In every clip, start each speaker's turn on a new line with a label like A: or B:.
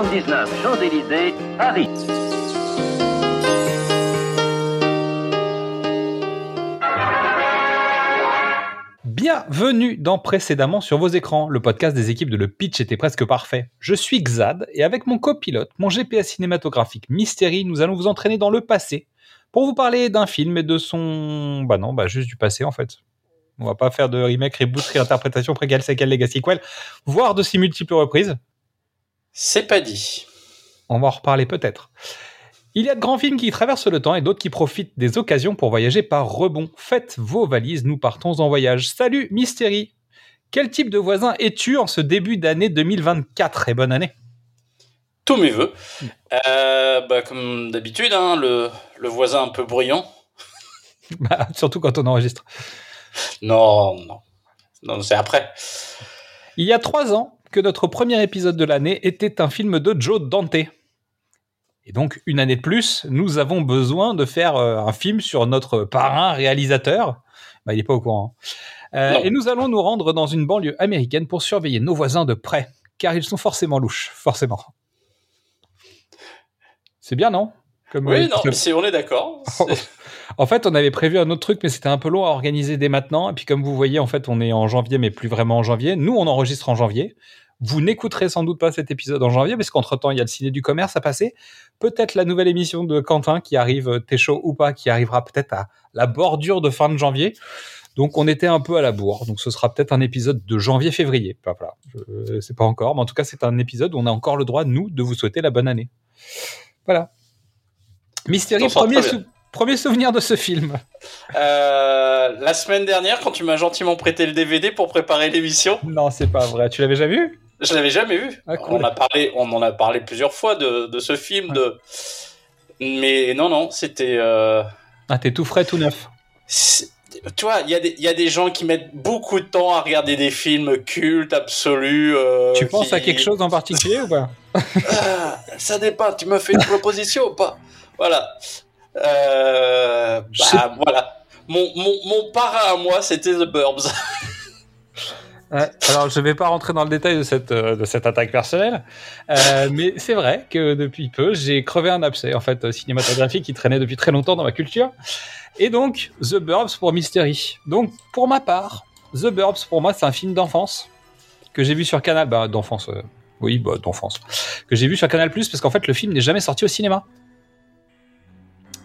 A: 79 Champs-Élysées, Paris.
B: Bienvenue dans Précédemment sur vos écrans, le podcast des équipes de Le Pitch était presque parfait. Je suis Xad et avec mon copilote, mon GPS cinématographique Mystery, nous allons vous entraîner dans le passé pour vous parler d'un film et de son... Bah non, bah juste du passé en fait. On va pas faire de remake, reboot, réinterprétation, préquel, sequel, legacy, quel, voire de si multiples reprises.
C: C'est pas dit.
B: On va en reparler peut-être. Il y a de grands films qui traversent le temps et d'autres qui profitent des occasions pour voyager par rebond. Faites vos valises, nous partons en voyage. Salut Mystery Quel type de voisin es-tu en ce début d'année 2024 Et bonne année
C: Tous mes voeux. Euh, bah, comme d'habitude, hein, le, le voisin un peu bruyant.
B: Bah, Surtout quand on enregistre.
C: Non, non. Non, c'est après.
B: Il y a trois ans que notre premier épisode de l'année était un film de Joe Dante. Et donc, une année de plus, nous avons besoin de faire euh, un film sur notre parrain réalisateur. Bah, il n'est pas au courant. Euh,
C: Non.
B: et nous allons nous rendre dans une banlieue américaine pour surveiller nos voisins de près, car ils sont forcément louches, forcément. C'est bien, non? Comme,
C: Oui,
B: euh,
C: non, c'est- on est d'accord.
B: En fait, on avait prévu un autre truc, mais c'était un peu long à organiser dès maintenant. Et puis, comme vous voyez, en fait, on est en janvier, mais plus vraiment en janvier. Nous, on enregistre en janvier. Vous n'écouterez sans doute pas cet épisode en janvier, parce qu'entre-temps, il y a le ciné du commerce à passer. Peut-être la nouvelle émission de Quentin qui arrive, euh, t'es chaud ou pas, qui arrivera peut-être à la bordure de fin de janvier. Donc, on était un peu à la bourre. Donc, ce sera peut-être un épisode de janvier-février. Voilà. Je ne sais pas encore. Mais en tout cas, c'est un épisode où on a encore le droit, nous, de vous souhaiter la bonne année. Voilà. Mystery, premier, sou- premier souvenir de ce film.
C: Euh, la semaine dernière, quand tu m'as gentiment prêté le DVD pour préparer l'émission,
B: Non, c'est pas vrai. Tu l'avais jamais vu?
C: Je l'avais jamais vu.
B: Ah, cool.
C: On a parlé, on en a parlé plusieurs fois de, de ce film. De... Mais non, non, c'était. euh,
B: Ah, t'es tout frais, tout neuf.
C: Tu vois, il y, a des- il y a des gens qui mettent beaucoup de temps à regarder des films cultes, absolus. euh,
B: tu penses
C: qui-
B: à quelque chose en particulier ou pas?
C: Ah, ça dépend, tu me fais une proposition ou pas? Voilà. Euh, bah, voilà. Mon, mon, mon parrain à moi, c'était The Burbs.
B: Alors, je vais pas rentrer dans le détail de cette, euh, de cette attaque personnelle, euh, mais c'est vrai que depuis peu, j'ai crevé un abcès en fait cinématographique qui traînait depuis très longtemps dans ma culture. Et donc, The Burbs pour Mystery. Donc, pour ma part, The Burbs pour moi, c'est un film d'enfance que j'ai vu sur Canal, bah, d'enfance, euh, oui, bah, d'enfance, que j'ai vu sur Canal Plus parce qu'en fait, le film n'est jamais sorti au cinéma.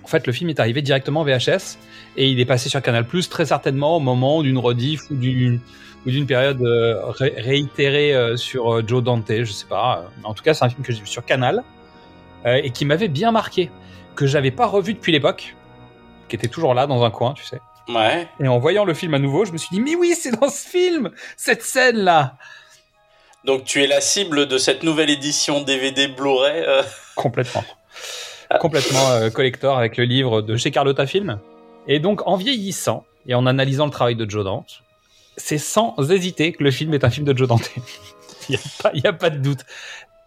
B: En fait, le film est arrivé directement en VHS et il est passé sur Canal Plus très certainement au moment d'une rediff ou d'une ou d'une période euh, ré- réitérée euh, sur euh, Joe Dante, je sais pas. En tout cas, c'est un film que j'ai vu sur Canal et qui m'avait bien marqué, que j'avais pas revu depuis l'époque, qui était toujours là dans un coin, tu sais.
C: Ouais.
B: Et en voyant le film à nouveau, je me suis dit, mais oui, c'est dans ce film, cette scène-là.
C: Donc tu es la cible de cette nouvelle édition DVD Blu-ray. euh.
B: Complètement. Complètement euh, collector avec le livre de chez Carlotta Film. Et donc, en vieillissant et en analysant le travail de Joe Dante, c'est sans hésiter que le film est un film de Joe Dante. Il n'y a, pas- a de doute.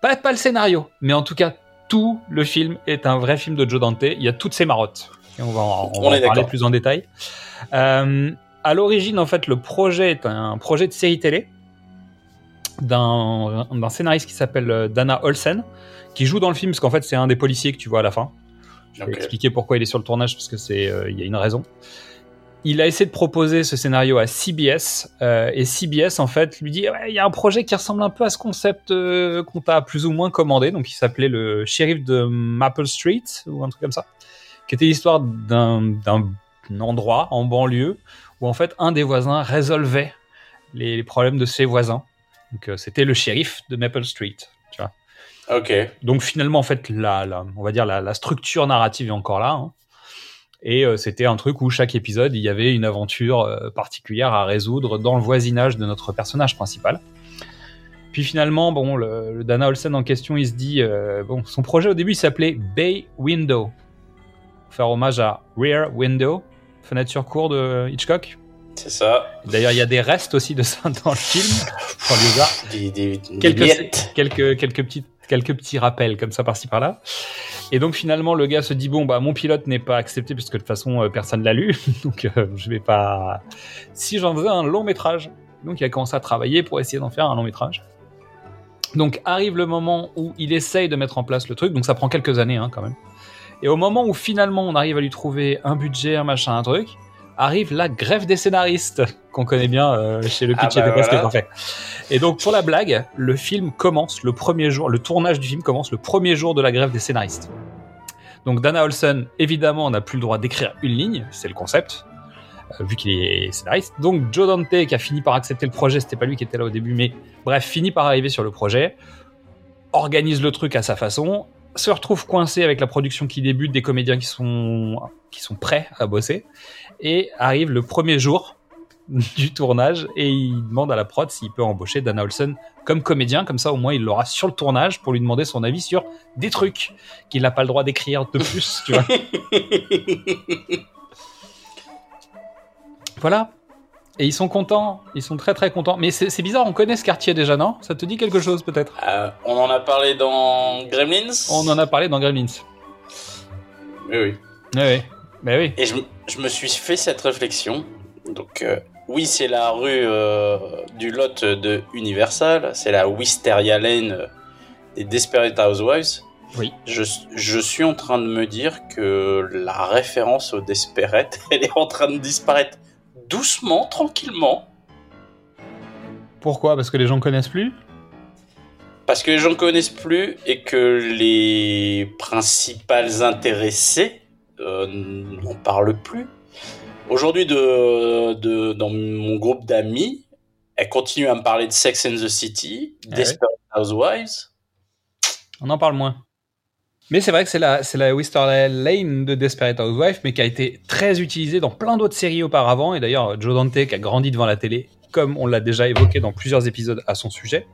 B: Pas, pas le scénario, mais en tout cas, tout le film est un vrai film de Joe Dante. Il y a toutes ses marottes. Et on va en, on
C: On
B: va
C: est
B: en parler plus en détail. Euh, à l'origine, en fait, le projet est un projet de série télé d'un d'un scénariste qui s'appelle euh, Dana Olsen, qui joue dans le film parce qu'en fait c'est un des policiers que tu vois à la fin. Je vais
C: Ok.
B: expliquer pourquoi il est sur le tournage parce que c'est euh, il y a une raison. Il a essayé de proposer ce scénario à CBS euh, et CBS en fait lui dit Ouais, il y a un projet qui ressemble un peu à ce concept euh, qu'on t'a plus ou moins commandé donc il s'appelait le shérif de Maple Street ou un truc comme ça qui était l'histoire d'un d'un endroit en banlieue où en fait un des voisins résolvait les, les problèmes de ses voisins donc c'était le shérif de Maple Street
C: Ok.
B: donc finalement, en fait, la, la- on va dire la, la structure narrative est encore là. hein. Et euh, c'était un truc où chaque épisode, il y avait une aventure euh, particulière à résoudre dans le voisinage de notre personnage principal. Puis finalement, bon, le, le Dana Olsen en question, il se dit, euh, bon, son projet au début, il s'appelait Bay Window, faire hommage à Rear Window, fenêtre sur cour de Hitchcock.
C: C'est ça.
B: D'ailleurs, il y a des restes aussi de ça dans le film. Dans le lézard.
C: Des, des, des
B: quelques, quelques, quelques, petites, quelques petits rappels comme ça par-ci par-là. Et donc finalement, le gars se dit bon bah mon pilote n'est pas accepté puisque de toute façon euh, personne l'a lu, donc euh, je vais pas. Si j'en faisais un long métrage, donc il a commencé à travailler pour essayer d'en faire un long métrage. Donc arrive le moment où il essaye de mettre en place le truc, donc ça prend quelques années hein, quand même. Et au moment où finalement on arrive à lui trouver un budget, un machin, un truc, arrive la grève des scénaristes qu'on connaît bien euh, chez le
C: Ah
B: pitch
C: bah
B: et des
C: voilà.
B: en fait. Et donc pour la blague, le film commence le premier jour, le tournage du film commence le premier jour de la grève des scénaristes. Donc Dana Olsen, évidemment, n'a plus le droit d'écrire une ligne, c'est le concept, euh, vu qu'il est scénariste. Donc Joe Dante, qui a fini par accepter le projet, c'était pas lui qui était là au début, mais bref, finit par arriver sur le projet, organise le truc à sa façon, se retrouve coincé avec la production qui débute, des comédiens qui sont, qui sont prêts à bosser, et arrive le premier jour du tournage et il demande à la prod s'il peut embaucher Dana Olsen comme comédien, comme ça au moins il l'aura sur le tournage pour lui demander son avis sur des trucs qu'il n'a pas le droit d'écrire de plus, tu vois. Voilà. Et ils sont contents, ils sont très très contents. Mais c'est c'est bizarre, on connaît ce quartier déjà, non? Ça te dit quelque chose peut-être?
C: Euh, on en a parlé dans Gremlins?
B: On en a parlé dans Gremlins.
C: Oui, oui.
B: Oui, oui. Mais oui.
C: Et je, me suis fait cette réflexion. Donc, euh, oui, c'est la rue euh, du lot de Universal. C'est la Wisteria Lane euh, des Desperate Housewives.
B: Oui.
C: Je, je suis en train de me dire que la référence au Desperate, elle est en train de disparaître doucement, tranquillement.
B: Pourquoi? Parce que les gens connaissent plus?
C: Parce que les gens ne connaissent plus et que les principales intéressés euh, n'en parlent plus. Aujourd'hui, de, de, dans mon groupe d'amis, elles continuent à me parler de Sex and the City,
B: Ah
C: Desperate Housewives.
B: On en parle moins. Mais c'est vrai que c'est la, c'est la Wister Lane de Desperate Housewives, mais qui a été très utilisée dans plein d'autres séries auparavant. Et d'ailleurs, Joe Dante, qui a grandi devant la télé, comme on l'a déjà évoqué dans plusieurs épisodes à son sujet,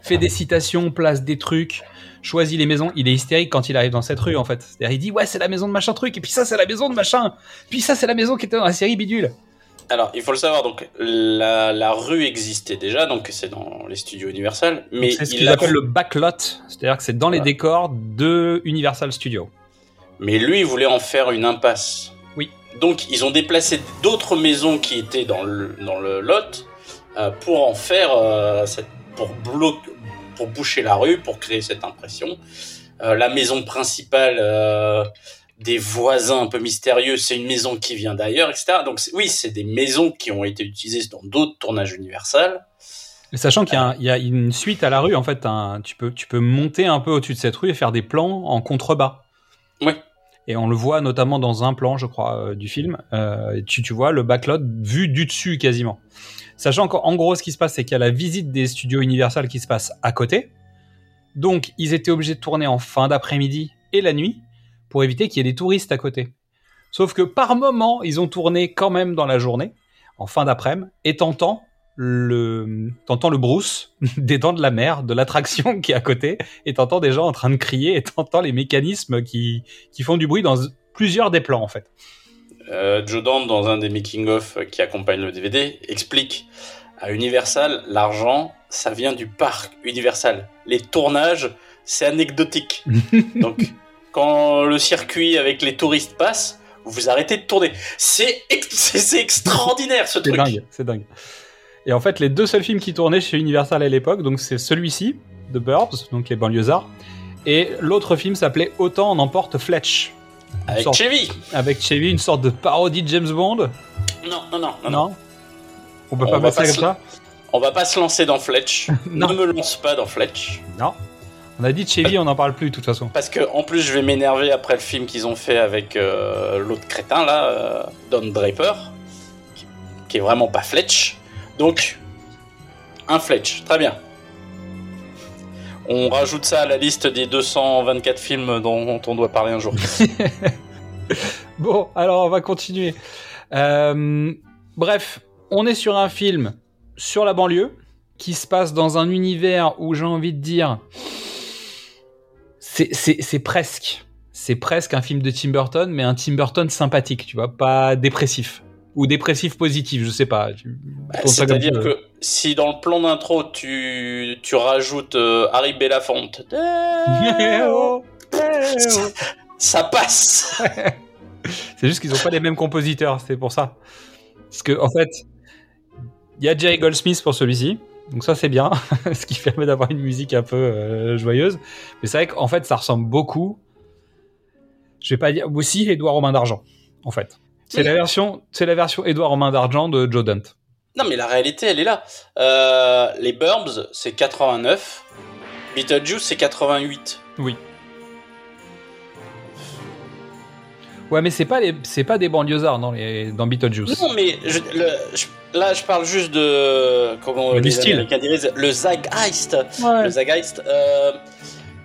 B: fait des citations, place des trucs, choisit les maisons. Il est hystérique quand il arrive dans cette rue, en fait. C'est-à-dire, il dit, ouais, c'est la maison de machin truc, et puis ça, c'est la maison de machin, puis ça, c'est la maison qui était dans la série Bidule.
C: Alors, il faut le savoir, donc la, la rue existait déjà, donc c'est dans les studios Universal, mais
B: C'est ce
C: il
B: qu'ils appellent le backlot, c'est-à-dire que c'est dans les décors de Universal Studios.
C: Mais lui, il voulait en faire une impasse.
B: Oui.
C: Donc, ils ont déplacé d'autres maisons qui étaient dans le, dans le lot euh, pour en faire, euh, cette, pour, bloquer, pour boucher la rue, pour créer cette impression. Euh, la maison principale euh, des voisins un peu mystérieux, c'est une maison qui vient d'ailleurs, etc. Donc, oui, c'est des maisons qui ont été utilisées dans d'autres tournages Universal.
B: Et Sachant qu'il y, a y une suite à la rue, en fait, un- tu, peux, tu peux monter un peu au-dessus de cette rue et faire des plans en contrebas.
C: Oui.
B: Et on le voit notamment dans un plan, je crois, euh, du film. Euh, tu, tu vois le backlot vu du dessus quasiment. Sachant qu'en gros, ce qui se passe, c'est qu'il y a la visite des studios Universal qui se passe à côté. Donc, ils étaient obligés de tourner en fin d'après-midi et la nuit pour éviter qu'il y ait des touristes à côté. Sauf que par moment, ils ont tourné quand même dans la journée, en fin d'après-midi, et t'entends le, t'entends le brousse des dents de la mer, de l'attraction qui est à côté, et t'entends des gens en train de crier, et t'entends les mécanismes qui, qui font du bruit dans plusieurs des plans, en fait.
C: Euh, Joe Dante, dans un des making-of qui accompagne le DVD, explique à Universal, l'argent, ça vient du parc Universal. Les tournages, c'est anecdotique. Donc, quand le circuit avec les touristes passe, vous arrêtez de tourner. C'est ex- c'est c'est extraordinaire ce
B: C'est
C: truc.
B: dingue, c'est dingue. Et en fait, les deux seuls films qui tournaient chez Universal à l'époque, donc c'est celui-ci, The Burbs, donc les banlieusards, et l'autre film s'appelait Autant en emporte Fletch,
C: Avec
B: Sorte-
C: Chevy.
B: avec Chevy, une sorte de parodie de James Bond.
C: Non, non, non, non,
B: Non. On peut
C: On
B: pas
C: va
B: mettre ça
C: pas
B: comme
C: se-
B: ça
C: On va pas se lancer dans Fletch. ne
B: Non.
C: me lance pas dans Fletch.
B: Non. On a dit Chevy, on n'en parle plus de toute façon.
C: Parce que en plus, je vais m'énerver après le film qu'ils ont fait avec euh, l'autre crétin là, euh, Don Draper, qui, qui est vraiment pas Fletch. Donc, un Fletch, très bien. On rajoute ça à la liste des 224 films dont on doit parler un jour.
B: Bon, alors on va continuer. Euh, bref, on est sur un film sur la banlieue, qui se passe dans un univers où j'ai envie de dire. C'est c'est- c'est presque. C'est presque un film de Tim Burton, mais un Tim Burton sympathique, tu vois, pas dépressif. Ou dépressif positif, je sais pas.
C: Bah, C'est-à-dire
B: tu veux.
C: que si dans le plan d'intro tu, tu rajoutes euh, Harry Belafonte, ça, passe.
B: C'est juste qu'ils ont pas les mêmes compositeurs, c'est pour ça. Parce que en fait, il y a Jerry Goldsmith pour celui-ci, donc ça c'est bien, ce qui permet d'avoir une musique un peu euh, joyeuse. Mais c'est vrai qu'en fait, ça ressemble beaucoup. Je vais pas dire aussi Édouard aux mains d'argent, en fait. C'est
C: Oui.
B: la version, c'est la version Édouard aux mains d'argent de Joe Dante.
C: Non, mais la réalité, elle est là. Euh, les Burbs, c'est 89. Beetlejuice, c'est 88.
B: Oui. Ouais, mais c'est pas les, c'est pas des banlieusards dans les, dans Beetlejuice.
C: Non, mais je- le- je- là, je parle juste de. Comment les
B: style.
C: Américains diraient Le Zeitgeist.
B: Ouais.
C: Le Zeitgeist. euh,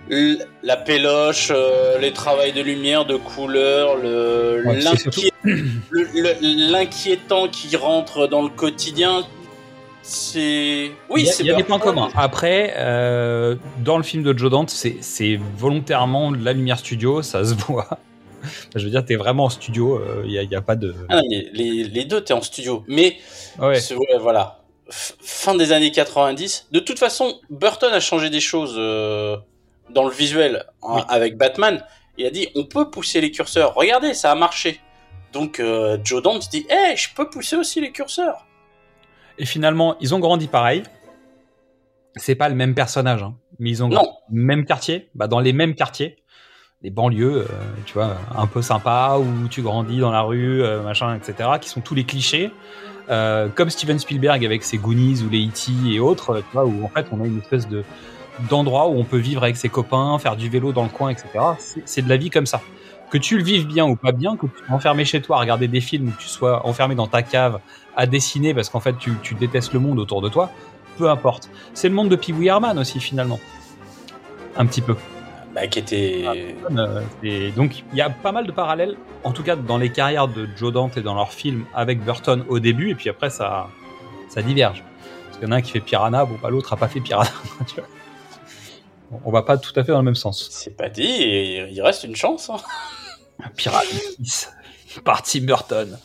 C: la péloche, euh, les travails de lumière, de couleur, le-
B: Ouais, c'est
C: l'inquié- le- le- l'inquiétant qui rentre dans le quotidien. C'est. Oui,
B: il y a,
C: c'est
B: il y a des points communs. Après, euh, dans le film de Joe Dante, c'est, c'est volontairement de la lumière studio, ça se voit. Je veux dire, t'es vraiment en studio, euh, il n'y a, il y a pas de.
C: Ah non, mais les, les deux, t'es en studio. Mais
B: Ouais.
C: C'est- ouais, voilà. F- fin des années 90. De toute façon, Burton a changé des choses euh, dans le visuel hein,
B: Oui.
C: avec Batman. Il a dit on peut pousser les curseurs. Regardez, ça a marché. Donc euh, Joe Dante dit hey, je peux pousser aussi les curseurs.
B: Et finalement, ils ont grandi pareil. C'est pas le même personnage, hein, mais ils ont
C: Non.
B: grandi dans le même quartier, bah, dans les mêmes quartiers, les banlieues, euh, tu vois, un peu sympa où tu grandis dans la rue, euh, machin, etc., qui sont tous les clichés. Comme Steven Spielberg avec ses Goonies ou les E.T. et autres, tu vois, où en fait on a une espèce de d'endroit où on peut vivre avec ses copains, faire du vélo dans le coin, etc. C'est- de la vie comme ça. Que tu le vives bien ou pas bien, que tu sois enfermé chez toi à regarder des films ou que tu sois enfermé dans ta cave à dessiner parce qu'en fait tu, tu détestes le monde autour de toi, peu importe. C'est le monde de Pee Herman aussi finalement. Un petit peu.
C: Bah, qui était.
B: Euh, et donc il y a pas mal de parallèles, en tout cas dans les carrières de Joe Dante et dans leurs films avec Burton au début, et puis après ça, ça diverge. Parce qu'il y en a un qui fait Piranha, bon bah l'autre a pas fait Piranha. tu vois. On va pas tout à fait dans le même sens.
C: C'est pas dit, et il reste une chance. hein.
B: Piranha 6, par Tim Burton.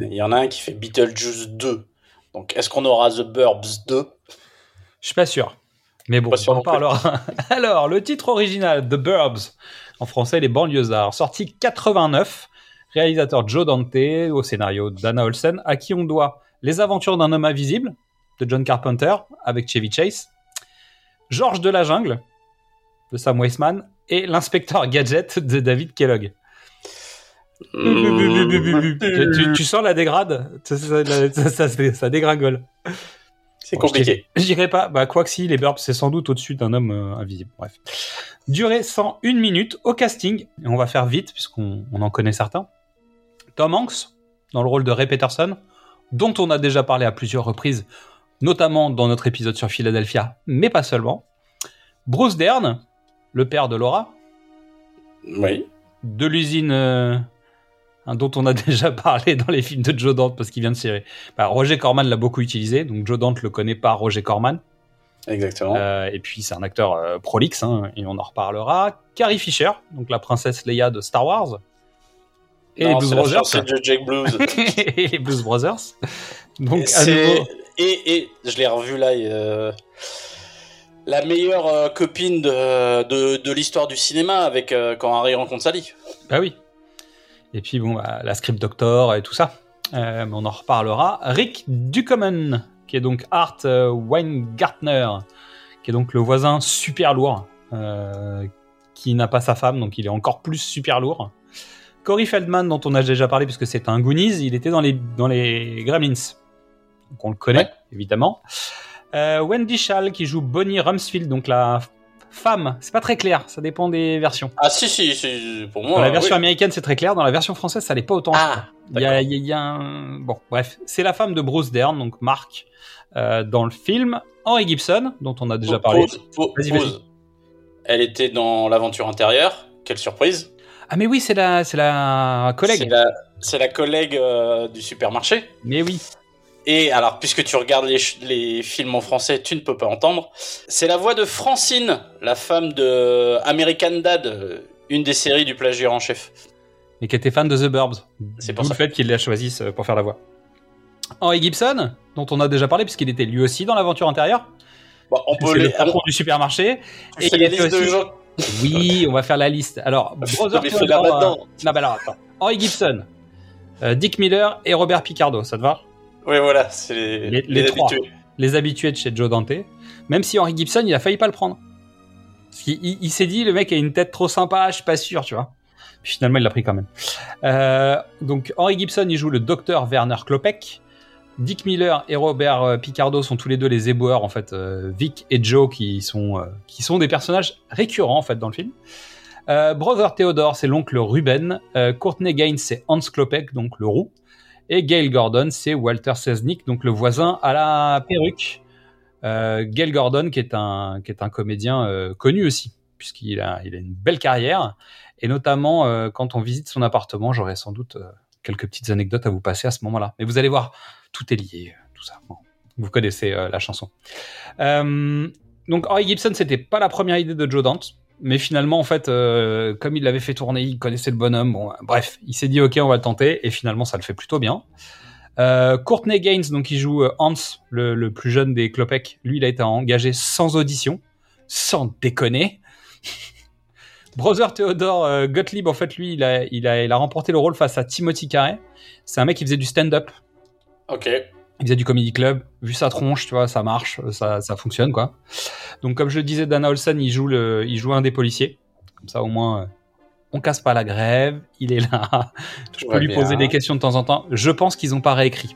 C: Il y en a un qui fait Beetlejuice 2. Donc est-ce qu'on aura The Burbs 2
B: Je suis pas sûr. Mais bon,
C: Pas sûr
B: on en
C: non plus.
B: parlera. Alors, le titre original, The Burbs, en français, Les banlieusards, sorti 89, réalisateur Joe Dante, au scénario Dana Olsen, à qui on doit Les aventures d'un homme invisible, de John Carpenter, avec Chevy Chase, Georges de la jungle, de Sam Weisman, et L'inspecteur Gadget, de David Kellogg. tu, tu- tu sens la dégrade? Ça, ça- dégringole.
C: C'est
B: Bon,
C: compliqué.
B: Je dirais pas, bah, quoi que si, les Burbs, c'est sans doute au-dessus d'un homme euh, invisible. Bref. Durée 101 minutes au casting, et on va faire vite puisqu'on on en connaît certains. Tom Hanks, dans le rôle de Ray Peterson, dont on a déjà parlé à plusieurs reprises, notamment dans notre épisode sur Philadelphia, mais pas seulement. Bruce Dern, le père de Laura,
C: Oui.
B: de l'usine euh, dont on a déjà parlé dans les films de Joe Dante parce qu'il vient de série. Bah, Roger Corman l'a beaucoup utilisé, donc Joe Dante le connaît pas Roger Corman.
C: Exactement.
B: Euh, et puis c'est un acteur euh, prolixe, hein, et on en reparlera. Carrie Fisher, donc la princesse Leia de Star Wars. Et les Blues Brothers.
C: Jack Blues.
B: et les Blues Brothers. Donc à nouveau.
C: Et, je l'ai revu là. euh, La meilleure euh, copine de, de, l'histoire du cinéma avec euh, quand Harry rencontre Sally.
B: Bah oui. Et puis bon, bah, la script doctor et tout ça. On en reparlera. Rick Ducommun, qui est donc Art Weingartner, qui est donc le voisin super lourd, qui n'a pas sa femme, donc il est encore plus super lourd. Corey Feldman, dont on a déjà parlé puisque c'est un Goonies, il était dans les, dans les Gremlins. Donc on le connaît,
C: Ouais.
B: évidemment. Euh, Wendy Schall, qui joue Bonnie Rumsfield, donc la femme. C'est pas très clair, ça dépend des versions.
C: Ah si, si, si pour moi.
B: Dans la version
C: oui.
B: américaine, c'est très clair. Dans la version française, ça l'est pas autant.
C: Ah,
B: il y a, il y y un... Bon, bref. C'est la femme de Bruce Dern, donc Mark, euh, dans le film. Henry Gibson, dont on a déjà parlé.
C: Pause, pause,
B: Vas-y,
C: pause. Elle était dans l'aventure intérieure. Quelle surprise.
B: Ah, mais oui, c'est la, c'est la
C: C'est
B: collègue.
C: la, c'est la collègue euh, du supermarché.
B: Mais oui.
C: Et alors, puisque tu regardes les, les films en français, tu ne peux pas entendre. C'est la voix de Francine, la femme de American Dad, euh, une des séries du plagiaire en chef.
B: Et qui était fan de The Burbs.
C: C'est pour ça.
B: le fait qu'il la choisisse euh, pour faire la voix. Henry Gibson, dont on a déjà parlé, puisqu'il était lui aussi dans l'aventure antérieure.
C: Bon, on peut
B: C'est le
C: les.
B: patron du supermarché. Et il
C: la
B: était
C: liste de
B: aussi-
C: gens.
B: Oui, on va faire la liste. Alors, Brother
C: Mais fais-la
B: Theodore, euh, Non, bah alors, attends. Henry Gibson, euh, Dick Miller et Robert Picardo, ça te va?
C: Oui, voilà, c'est les,
B: Les- les trois.
C: habitués.
B: Les habitués de chez Joe Dante. Même si Henry Gibson, il a failli pas le prendre. Parce qu'il il- il s'est dit, le mec a une tête trop sympa, je suis pas sûr, tu vois. Puis finalement, il l'a pris quand même. Euh, donc, Henry Gibson, il joue le docteur Werner Klopek. Dick Miller et Robert euh, Picardo sont tous les deux les éboueurs, en fait. euh, Vic et Joe, qui sont, euh, qui sont des personnages récurrents, en fait, dans le film. Euh, Brother Theodore, c'est l'oncle Ruben. Courtney Gaines, c'est Hans Klopek, donc le roux. Et Gail Gordon, c'est Walter Sesnick, donc le voisin à la perruque. Euh, Gail Gordon, qui est un, qui comédien euh, connu aussi, puisqu'il a, il a une belle carrière. Et notamment, euh, quand on visite son appartement, j'aurai sans doute quelques petites anecdotes à vous passer à ce moment-là. Mais vous allez voir, tout est lié, tout ça. Vous connaissez la chanson. Donc, Henry Gibson, c'était pas la première idée de Joe Dante. Mais finalement, en fait, euh, comme il l'avait fait tourner, il connaissait le bonhomme. Bon, bref, il s'est dit, OK, on va le tenter. Et finalement, ça le fait plutôt bien. Euh, Courtney Gaines, donc il joue euh, Hans, le, plus jeune des Klopek. Lui, il a été engagé sans audition, sans déconner. Brother Theodore Gottlieb, en fait, lui, il a, il, a, il a remporté le rôle face à Timothy Carey. C'est un mec qui faisait du stand-up,
C: Ok.
B: Il faisait du comedy club. Vu sa tronche, tu vois, ça marche, ça, ça fonctionne, quoi. Donc, comme je le disais, Dana Olsen, il joue, le, il joue un des policiers. Comme ça, au moins, euh, on casse pas la grève. Il est là. Je peux
C: Ouais,
B: lui
C: bien.
B: poser des questions de temps en temps. Je pense qu'ils ont pas réécrit.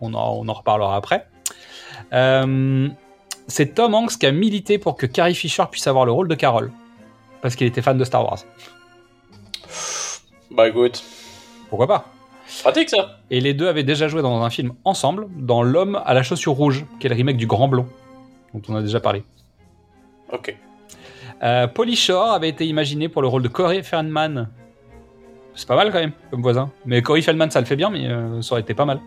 B: On en, on en reparlera après. Euh, c'est Tom Hanks qui a milité pour que Carrie Fisher puisse avoir le rôle de Carol. Parce qu'il était fan de Star Wars.
C: Bah écoute,
B: Pourquoi pas?
C: Pratique ça.
B: Et les deux avaient déjà joué dans un film ensemble, dans L'homme à la chaussure rouge, qui est le remake du Grand Blond, dont on a déjà parlé.
C: Ok.
B: Euh, Shore avait été imaginé pour le rôle de Corey Feldman. C'est pas mal quand même, comme voisin. Mais Corey Feldman, ça le fait bien, mais euh, ça aurait été pas mal.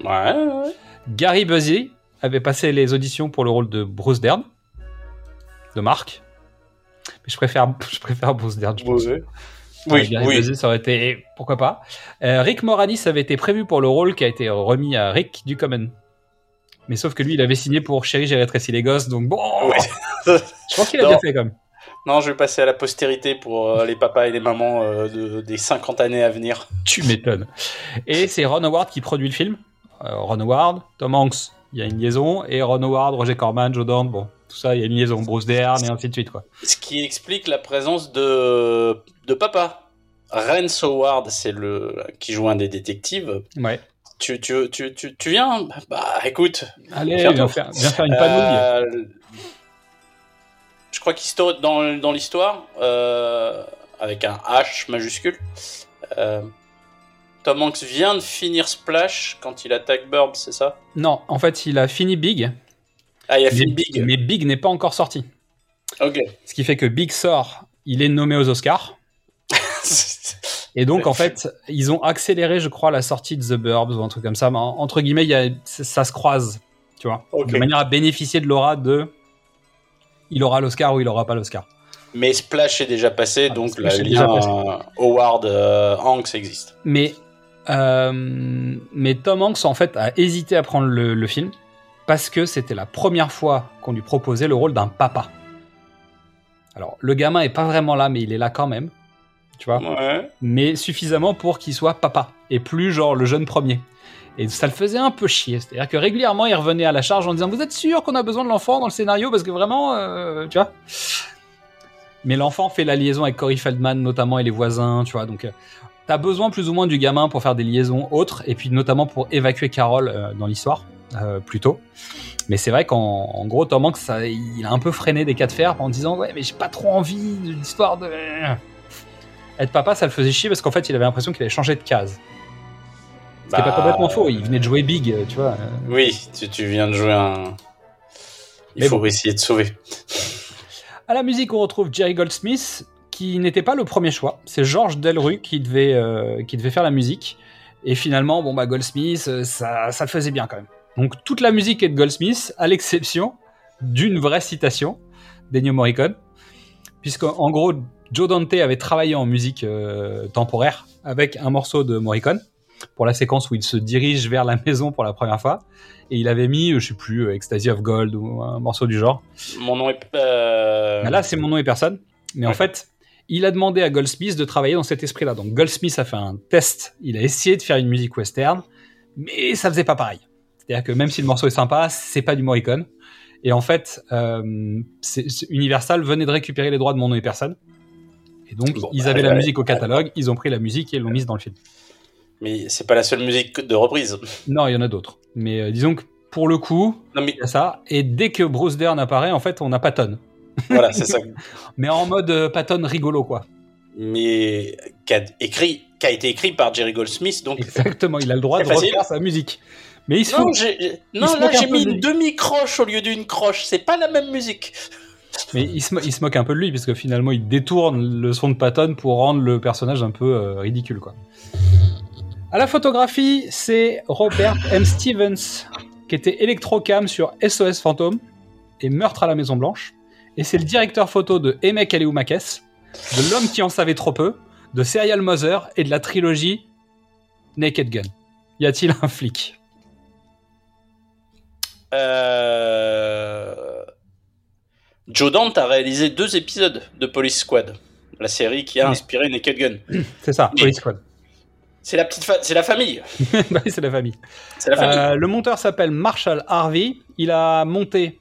C: Ouais, ouais, ouais.
B: Gary Busey avait passé les auditions pour le rôle de Bruce Dern, de Mark. Mais je préfère, je préfère Bruce Dern. je pense.
C: Oui,
B: Gary
C: oui.
B: Busey, ça aurait été. Pourquoi pas. Euh, Rick Moranis avait été prévu pour le rôle qui a été remis à Rick Ducommun. Mais sauf que lui, il avait signé pour Chérie, j'ai rétréci les gosses, donc bon.
C: Ouais.
B: Je pense qu'il a
C: Non.
B: bien fait quand même.
C: Non, je vais passer à la postérité pour euh, les papas et les mamans euh, de, des 50 années à venir.
B: Tu m'étonnes. Et c'est Ron Howard qui produit le film. Ron Howard, Tom Hanks, il y a une liaison. Et Ron Howard, Roger Corman, Joe Dante, bon, tout ça, il y a une liaison. Bruce Dern et ainsi de suite, quoi.
C: Ce qui explique la présence de, de papa. Rance Howard, c'est le qui joue un des détectives.
B: Ouais.
C: Tu, tu, tu, tu, tu viens? Bah écoute,
B: Allez, viens faire, viens faire une panouille.
C: Euh, je crois qu'histoire dans, dans l'histoire, euh, avec un H majuscule, euh, Tom Hanks vient de finir Splash quand il attaque Burb, c'est ça?
B: Non, en fait, il a fini Big.
C: Ah, il a
B: mais,
C: Big.
B: mais Big n'est pas encore sorti.
C: Ok.
B: Ce qui fait que Big sort, il est nommé aux Oscars. Et donc, en fait, ils ont accéléré, je crois, la sortie de The Burbs ou un truc comme ça. Mais entre guillemets, il y a, ça se croise, tu vois. De manière à bénéficier de l'aura de. Il aura l'Oscar ou il aura pas l'Oscar.
C: Mais Splash est déjà passé,
B: Ah,
C: donc le lien
B: passé.
C: Howard euh, Hanks existe.
B: Mais, euh, mais Tom Hanks, en fait, a hésité à prendre le, le film parce que c'était la première fois qu'on lui proposait le rôle d'un papa. Alors, le gamin est pas vraiment là, mais il est là quand même. Tu vois
C: Ouais.
B: mais suffisamment pour qu'il soit papa et plus genre le jeune premier. Et ça le faisait un peu chier. C'est-à-dire que régulièrement, il revenait à la charge en disant Vous êtes sûr qu'on a besoin de l'enfant dans le scénario? Parce que vraiment, euh, tu vois. Mais l'enfant fait la liaison avec Corey Feldman, notamment, et les voisins, tu vois. Donc, euh, t'as besoin plus ou moins du gamin pour faire des liaisons autres, et puis notamment pour évacuer Carole euh, dans l'histoire, euh, plus tôt. Mais c'est vrai qu'en en gros, Tom Hanks, ça, il a un peu freiné des cas de fer en disant Ouais, mais j'ai pas trop envie de l'histoire de. Être papa, ça le faisait chier parce qu'en fait, il avait l'impression qu'il avait changé de case. Est pas
C: Bah,
B: complètement faux. Il venait de jouer Big, tu vois.
C: Oui, tu, tu viens de jouer un. Il
B: Mais
C: faut
B: bon.
C: essayer de sauver.
B: À la musique, on retrouve Jerry Goldsmith, qui n'était pas le premier choix. C'est Georges Delru qui devait, euh, qui devait faire la musique. Et finalement, bon bah Goldsmith, euh, ça, ça le faisait bien quand même. Donc toute la musique est de Goldsmith, à l'exception d'une vraie citation d'Ennio Morricone, puisque en gros Joe Dante avait travaillé en musique euh, temporaire avec un morceau de Morricone pour la séquence où il se dirige vers la maison pour la première fois, et il avait mis, euh, je sais plus, euh, Ecstasy of Gold ou un morceau du genre.
C: Mon nom est. euh,
B: Là, c'est mon nom et personne. Mais en fait, il a demandé à Goldsmith de travailler dans cet esprit-là. Donc Goldsmith a fait un test. Il a essayé de faire une musique western, mais ça faisait pas pareil. C'est-à-dire que même si le morceau est sympa, c'est pas du Morricone. Et en fait, euh, Universal venait de récupérer les droits de mon nom et personne. Et donc,
C: Bon,
B: ils
C: bah,
B: avaient la musique au catalogue, ils ont pris la musique et l'ont mise dans le film.
C: Mais c'est pas la seule musique de reprise.
B: Non, il y en a d'autres. Mais euh, disons que pour le coup,
C: Non, mais
B: il y a ça. Et dès que Bruce Dern apparaît, en fait, on a Patton.
C: voilà, c'est ça.
B: Mais en mode euh, Patton rigolo, quoi.
C: Mais qui a, écrit, qui a été écrit par Jerry Goldsmith, donc.
B: Exactement, il a le droit de refaire sa musique. Mais se
C: Non,
B: se
C: là j'ai mis
B: de
C: une demi-croche au lieu d'une croche. C'est pas la même musique.
B: Mais il se, mo- il se moque un peu de lui, parce que finalement, il détourne le son de Patton pour rendre le personnage un peu euh, ridicule, quoi. À la photographie, c'est Robert M. Stevens, qui était électrocam sur SOS Fantôme et Meurtre à la Maison Blanche. Et c'est le directeur photo de Emek Aleumakes, de L'homme qui en savait trop peu, de Serial Mother et de la trilogie Naked Gun. Y a-t-il un flic?
C: Euh... Joe Dante a réalisé deux épisodes de Police Squad, la série qui a
B: Oui.
C: inspiré Naked Gun.
B: C'est ça. Police Squad.
C: C'est la petite, c'est la famille.
B: Bah oui, c'est la famille.
C: C'est la famille.
B: Euh, le monteur s'appelle Marshall Harvey. Il a monté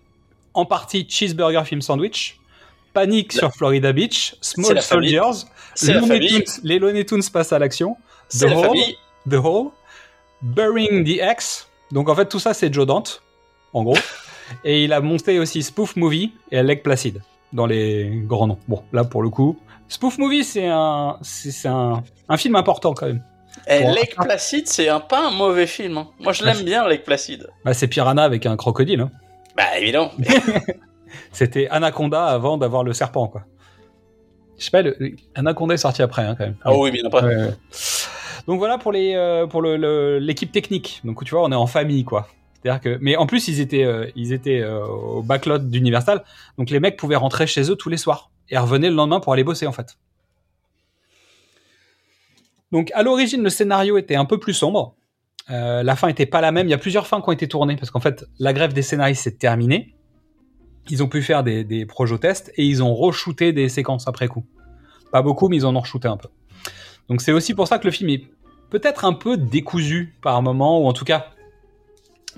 B: en partie Cheeseburger Film Sandwich, Panic
C: La-
B: sur Florida Beach, Small
C: la.
B: Soldiers,
C: la
B: les Looney Tunes passent à l'action, The
C: la
B: Hall,
C: famille.
B: The Hall, Burying the X. Donc en fait tout ça c'est Joe Dante, en gros. et il a monté aussi Spoof Movie et Lake Placid dans les grands noms. Bon là pour le coup, Spoof Movie c'est un c'est un, un film important quand même.
C: Eh. Lake Placid, c'est un, pas un mauvais film. hein. Moi, je l'aime bien, Lake Placid.
B: Bah, c'est Piranha avec un crocodile. hein.
C: Bah, évidemment.
B: C'était Anaconda avant d'avoir le serpent, quoi. Je sais pas, le, Anaconda est sorti après, hein, quand même.
C: Ah oui, bien après.
B: Ouais. Donc voilà pour les euh, pour le- le- l'équipe technique. Donc tu vois, on est en famille, quoi. C'est-à-dire que, mais en plus ils étaient euh, ils étaient euh, au backlot d'Universal, donc les mecs pouvaient rentrer chez eux tous les soirs et revenaient le lendemain pour aller bosser en fait. Donc à l'origine le scénario était un peu plus sombre. Euh, la fin était pas la même. Il y a plusieurs fins qui ont été tournées parce qu'en fait la grève des scénaristes s'est terminée. Ils ont pu faire des, des projets tests et ils ont re-shooté des séquences après coup. Pas beaucoup, mais ils en ont re-shooté un peu. Donc c'est aussi pour ça que le film est peut-être un peu décousu par moment, ou en tout cas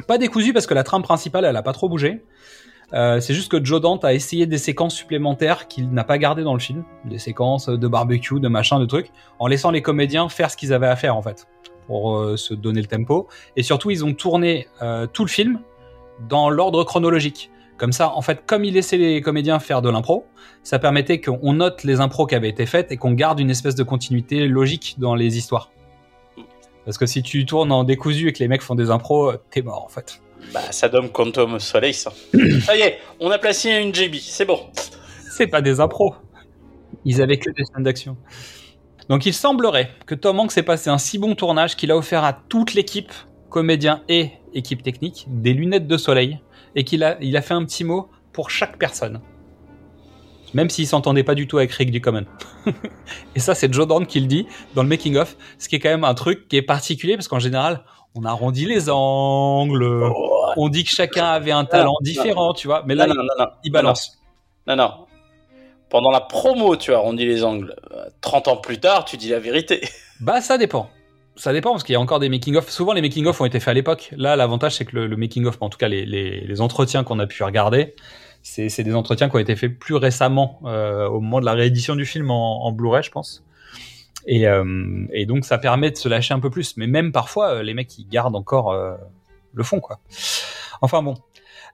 B: pas décousu parce que la trame principale elle a pas trop bougé. Euh, c'est juste que Joe Dante a essayé des séquences supplémentaires qu'il n'a pas gardées dans le film, des séquences de barbecue, de machin, de trucs, en laissant les comédiens faire ce qu'ils avaient à faire en fait, pour euh, se donner le tempo. Et surtout ils ont tourné euh, tout le film dans l'ordre chronologique. Comme ça, en fait, comme il laissait les comédiens faire de l'impro, ça permettait qu'on note les impros qui avaient été faites et qu'on garde une espèce de continuité logique dans les histoires. Parce que si tu tournes en décousu et que les mecs font des impros, t'es mort en fait.
C: Bah, ça donne Quantum Solace. ça. ça y est, on a placé une JB, c'est bon.
B: C'est pas des impros. Ils avaient que des scènes d'action. Donc il semblerait que Tom Hanks ait passé un si bon tournage qu'il a offert à toute l'équipe, comédiens et équipe technique, des lunettes de soleil et qu'il a, il a fait un petit mot pour chaque personne. Même s'il s'entendait pas du tout avec Rick Ducommun. et ça, c'est Joe Dante qui le dit dans le making of, ce qui est quand même un truc qui est particulier parce qu'en général, on arrondit les angles,
C: Oh,
B: on dit que chacun avait un talent
C: non,
B: différent, tu vois. Mais là,
C: non, non, non, non.
B: il balance.
C: Non, non. Pendant la promo, tu as arrondi les angles. Euh, 30 ans plus tard, tu dis la vérité.
B: Bah ça dépend. Ça dépend parce qu'il y a encore des making-of. Souvent les making-of ont été faits à l'époque. Là l'avantage c'est que le, le making-of, en tout cas les, les, les entretiens qu'on a pu regarder, c'est des entretiens qui ont été faits plus récemment euh, au moment de la réédition du film en, Blu-ray je pense. Et, euh, et donc ça permet de se lâcher un peu plus. Mais même parfois euh, les mecs ils gardent encore le fond quoi. Enfin bon.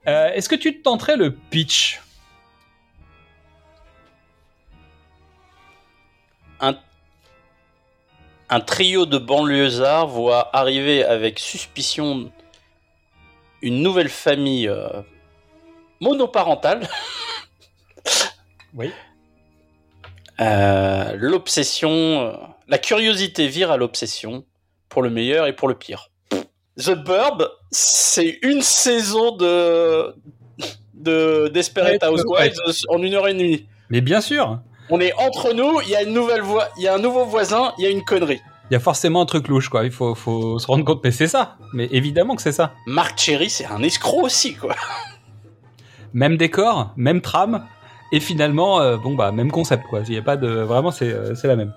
B: Est-ce que tu te tenterais le pitch?
C: Un, un trio de banlieusards voit arriver avec suspicion une nouvelle famille monoparentale.
B: Oui.
C: Euh, l'obsession, euh, la curiosité vire à l'obsession pour le meilleur et pour le pire. The Burb, c'est une saison de de Desperate
B: Ouais,
C: Housewives en une heure et demie.
B: Mais bien sûr,
C: On est entre nous, il y a une nouvelle voix, il y a un nouveau voisin, il y a une connerie.
B: il y a forcément un truc louche, quoi. Il faut, faut se rendre compte, mais c'est ça. Mais évidemment que c'est ça.
C: Mark Cherry, c'est un escroc aussi, quoi.
B: Même décor, même trame. Et finalement, euh, bon bah même concept quoi. Il y a pas de vraiment c'est euh, c'est la même.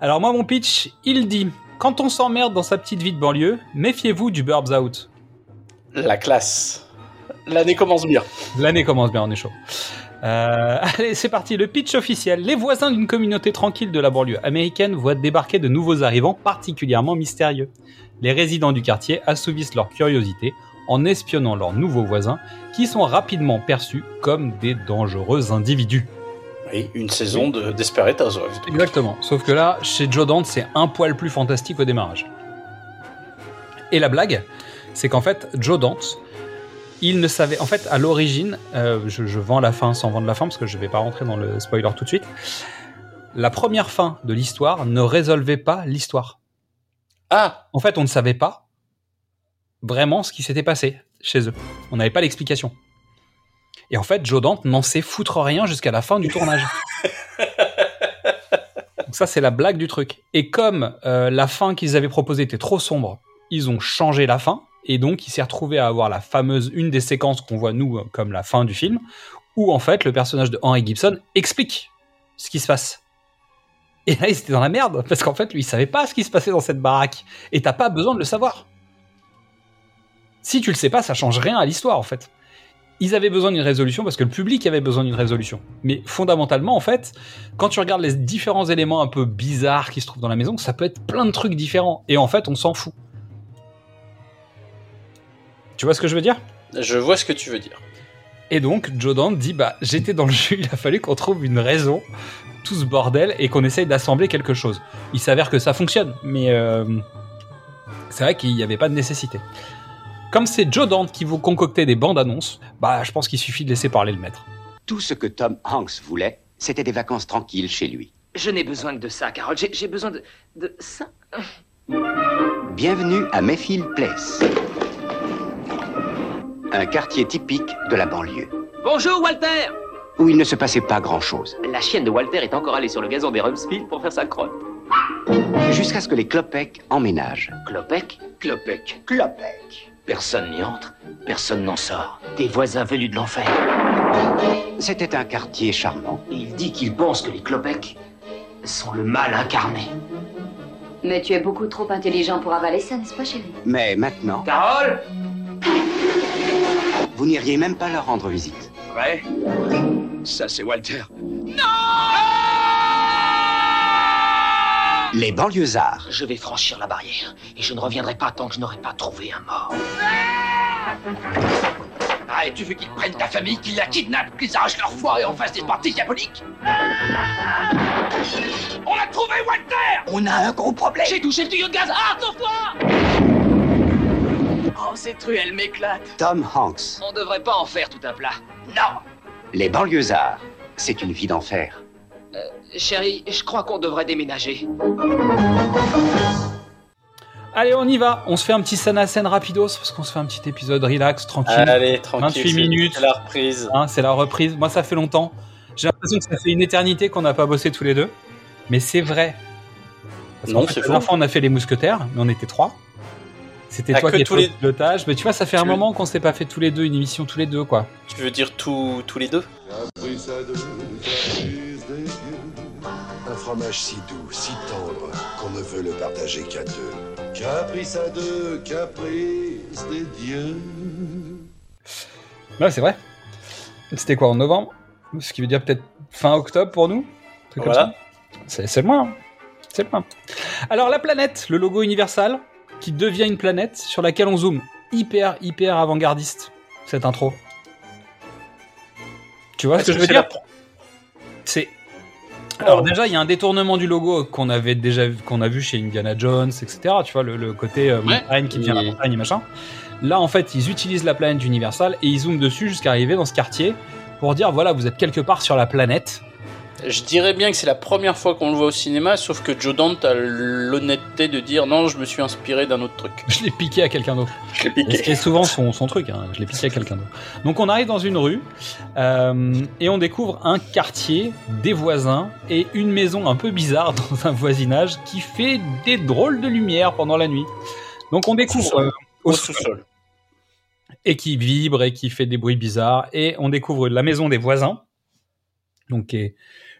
B: Alors moi mon pitch, il dit quand on s'emmerde dans sa petite vie de banlieue, méfiez-vous du Burbs Out.
C: La classe. L'année commence bien.
B: L'année commence bien, on est chaud. Euh, allez, c'est parti, le pitch officiel. Les voisins d'une communauté tranquille de la banlieue américaine voient débarquer de nouveaux arrivants particulièrement mystérieux. Les résidents du quartier assouvissent leur curiosité en espionnant leurs nouveaux voisins qui sont rapidement perçus comme des dangereux individus.
C: Oui, une saison de Desperate Housewives.
B: Exactement. Sauf que là, chez Joe Dante, c'est un poil plus fantastique au démarrage. Et la blague, c'est qu'en fait, Joe Dante, il ne savait. En fait, à l'origine, euh, je, je vends la fin sans vendre la fin parce que je vais pas rentrer dans le spoiler tout de suite. La première fin de l'histoire ne résolvait pas l'histoire.
C: Ah,
B: En fait, on ne savait pas vraiment ce qui s'était passé chez eux. On n'avait pas l'explication. Et en fait, Joe Dante n'en sait foutre rien jusqu'à la fin du tournage. Donc ça, c'est la blague du truc. Et comme euh, la fin qu'ils avaient proposée était trop sombre, ils ont changé la fin. Et donc, il s'est retrouvé à avoir la fameuse, une des séquences qu'on voit nous comme la fin du film, où en fait, le personnage de Henry Gibson explique ce qui se passe. Et là, ils étaient dans la merde, parce qu'en fait, lui, il savait pas ce qui se passait dans cette baraque. Et t'as pas besoin de le savoir. Si tu le sais pas, ça change rien à l'histoire, en fait. Ils avaient besoin d'une résolution parce que le public avait besoin d'une résolution. Mais fondamentalement, en fait, quand tu regardes les différents éléments un peu bizarres qui se trouvent dans la maison, ça peut être plein de trucs différents. Et en fait, on s'en fout. Tu vois ce que je veux dire?
C: Je vois ce que tu veux dire.
B: Et donc, Joe Dante dit bah j'étais dans le jeu, il a fallu qu'on trouve une raison, tout ce bordel, et qu'on essaye d'assembler quelque chose. Il s'avère que ça fonctionne, mais euh, c'est vrai qu'il n'y avait pas de nécessité. Comme c'est Joe Dante qui vous concoctait des bandes annonces, bah je pense qu'il suffit de laisser parler le maître.
D: Tout ce que Tom Hanks voulait, c'était des vacances tranquilles chez lui.
E: Je n'ai besoin que de ça, Carole. J'ai besoin de, de ça.
D: Bienvenue à Mayfield Place. Un quartier typique de la banlieue,
E: Bonjour, Walter
D: où il ne se passait pas grand-chose,
E: La chienne de Walter est encore allée sur le gazon des Rumsfield pour faire sa crotte.
D: jusqu'à ce que les Klopek emménagent.
E: Clopec Clopec. Clopec. Personne n'y entre, personne n'en sort. Des voisins venus de l'enfer.
D: C'était un quartier charmant.
E: Il dit qu'il pense que les Clopec sont le mal incarné.
F: Mais tu es beaucoup trop intelligent pour avaler ça, n'est-ce pas, chérie?
D: Mais maintenant,
E: Carole
D: vous n'iriez même pas leur rendre visite.
E: Ouais. Ça, c'est Walter.
D: Les banlieusards.
E: Je vais franchir la barrière et je ne reviendrai pas tant que je n'aurai pas trouvé un mort. Ah, et tu veux qu'ils prennent ta famille, qu'ils la kidnappent, qu'ils arrachent leur foie et en fassent des parties diaboliques? On a trouvé Walter
D: On a un gros problème.
E: J'ai touché le tuyau de gaz Ah, sauve-toi Oh, cette rue, elle m'éclate
D: Tom Hanks.
E: On devrait pas en faire tout un plat. Non
D: Les banlieusards. C'est une vie d'enfer.
E: Chérie, je crois qu'on devrait déménager.
B: Allez, on y va. On se fait un petit scène à scène rapidos parce qu'on se fait un petit épisode relax, tranquille.
C: Allez, tranquille.
B: 28
C: c'est-
B: minutes.
C: C'est la reprise.
B: Hein, c'est la reprise. Moi, ça fait longtemps. J'ai l'impression que ça fait une éternité qu'on n'a pas bossé tous les deux. Mais c'est vrai. Parce
C: Non, c'est
B: fois, on a fait les mousquetaires, mais on était trois. C'était
C: Ah,
B: toi qui
C: tous
B: étais
C: les-
B: pilotage. Mais tu vois, ça fait un
C: veux-
B: moment qu'on s'est pas fait tous les deux une émission tous les deux, quoi.
C: Tu veux dire tous tous les deux?
G: Un fromage si doux, si tendre, qu'on ne veut le partager qu'à deux. Caprice à deux, caprice des dieux.
B: Ouais, c'est vrai. C'était quoi en novembre? Ce qui veut dire peut-être fin octobre pour nous? Un truc comme
C: Voilà.
B: ça? C'est loin. hein. C'est loin. Alors, la planète, le logo Universal, qui devient une planète sur laquelle on zoome. Hyper, hyper avant-gardiste, cette intro. Tu vois ce que je veux dire?
C: la-
B: C'est. Alors déjà, il y a un détournement du logo qu'on avait déjà vu- qu'on a vu chez Indiana Jones, etc. Tu vois le, le côté euh,
C: Ouais.
B: montagne qui devient la
C: Et-
B: montagne et machin. Là, en fait, ils utilisent la planète Universal et ils zooment dessus jusqu'à arriver dans ce quartier pour dire voilà, vous êtes quelque part sur la planète
C: Je dirais bien que c'est la première fois qu'on le voit au cinéma, sauf que Joe Dante a l'honnêteté de dire non, je me suis inspiré d'un autre truc.
B: Je l'ai piqué à quelqu'un d'autre.
C: Je l'ai piqué.
B: Ce qui est souvent son, son truc, hein. je l'ai piqué à quelqu'un d'autre. Donc on arrive dans une rue euh, et on découvre un quartier, des voisins et une maison un peu bizarre dans un voisinage qui fait des drôles de lumière pendant la nuit. Donc on découvre
C: Sous-sol.
B: euh,
C: Au
B: au
C: sous-sol.
B: et qui vibre et qui fait des bruits bizarres. Et on découvre la maison des voisins, donc qui est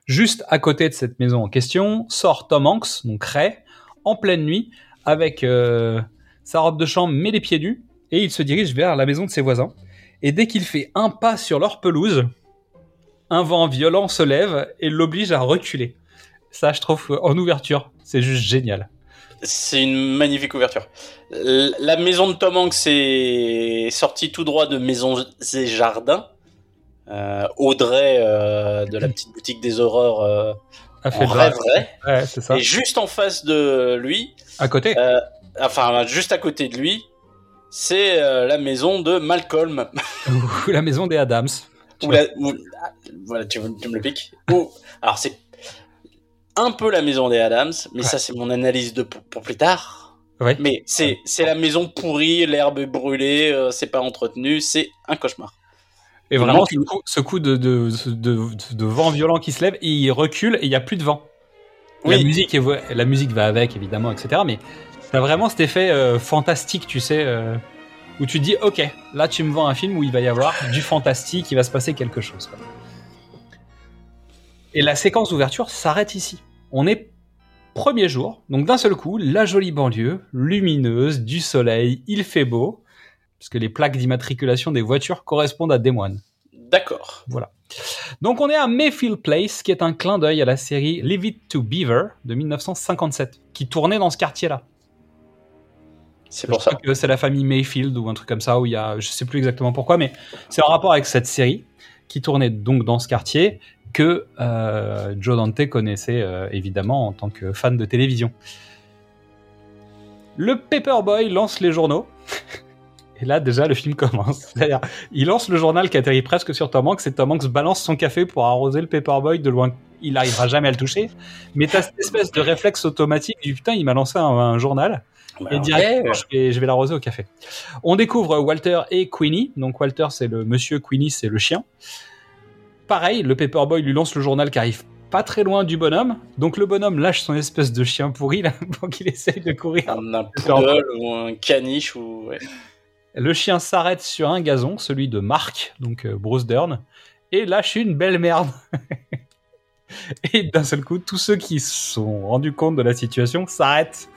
B: juste à côté de cette maison en question. Sort Tom Hanks, donc Ray, en pleine nuit, avec euh, sa robe de chambre mais les pieds nus, et il se dirige vers la maison de ses voisins. Et dès qu'il fait un pas sur leur pelouse, un vent violent se lève et l'oblige à reculer. Ça, je trouve, en ouverture, c'est juste génial.
C: C'est une magnifique ouverture. La maison de Tom Hanks est sortie tout droit de Maisons et Jardins. Euh, Audrey euh, de la petite boutique des horreurs euh,
B: A
C: en rêverait.
B: Ouais, ça.
C: Et juste en face de lui,
B: À côté.
C: euh, enfin juste à côté de lui, c'est la maison de Malcolm.
B: Ou la maison des Adams.
C: Ou la- ou- ah, voilà, tu, tu me le piques. Ou- alors c'est un peu la maison des Adams, mais ça c'est mon analyse de pour, pour plus tard.
B: Ouais.
C: Mais c'est la maison pourrie, l'herbe est brûlée, euh, c'est pas entretenu, c'est un cauchemar.
B: Et vraiment, ce coup, ce coup de, de, de, de vent violent qui se lève, et il recule et il n'y a plus de vent. La, musique est, vo- la musique va avec, évidemment, etc. Mais t'as vraiment cet effet euh, fantastique, tu sais, euh, où tu te dis, ok, là tu me vends un film où il va y avoir du fantastique, il va se passer quelque chose. quoi. Et la séquence d'ouverture s'arrête ici. On est premier jour, donc d'un seul coup, la jolie banlieue, lumineuse, du soleil, il fait beau, parce que les plaques d'immatriculation des voitures correspondent à des moines.
C: D'accord.
B: Voilà. Donc on est à Mayfield Place, qui est un clin d'œil à la série Leave It to Beaver de 1957, qui tournait dans ce quartier-là.
C: C'est
B: Je
C: pour ça.
B: crois que c'est la famille Mayfield ou un truc comme ça, où il y a, je sais plus exactement pourquoi, mais c'est en rapport avec cette série qui tournait donc dans ce quartier que euh, Joe Dante connaissait euh, évidemment en tant que fan de télévision. Le Paperboy lance les journaux. Et là, déjà, le film commence. C'est-à-dire, il lance le journal qui atterrit presque sur Tom Hanks et Tom Hanks balance son café pour arroser le Paperboy de loin. Il n'arrivera jamais à le toucher. Mais t'as cette espèce de réflexe automatique du putain, il m'a lancé un, un journal
C: Bah,
B: et
C: ouais.
B: directement, je vais, je vais l'arroser au café. On découvre Walter et Queenie. Donc Walter, c'est le monsieur, Queenie, c'est le chien. Pareil, le Paperboy lui lance le journal qui arrive pas très loin du bonhomme. Donc le bonhomme lâche son espèce de chien pourri là pour qu'il essaye de courir.
C: Un, un poodle ou un caniche ou ouais.
B: Le chien s'arrête sur un gazon, celui de Mark, donc euh, Bruce Dern, et lâche une belle merde. et d'un seul coup, tous ceux qui sont rendus compte de la situation s'arrêtent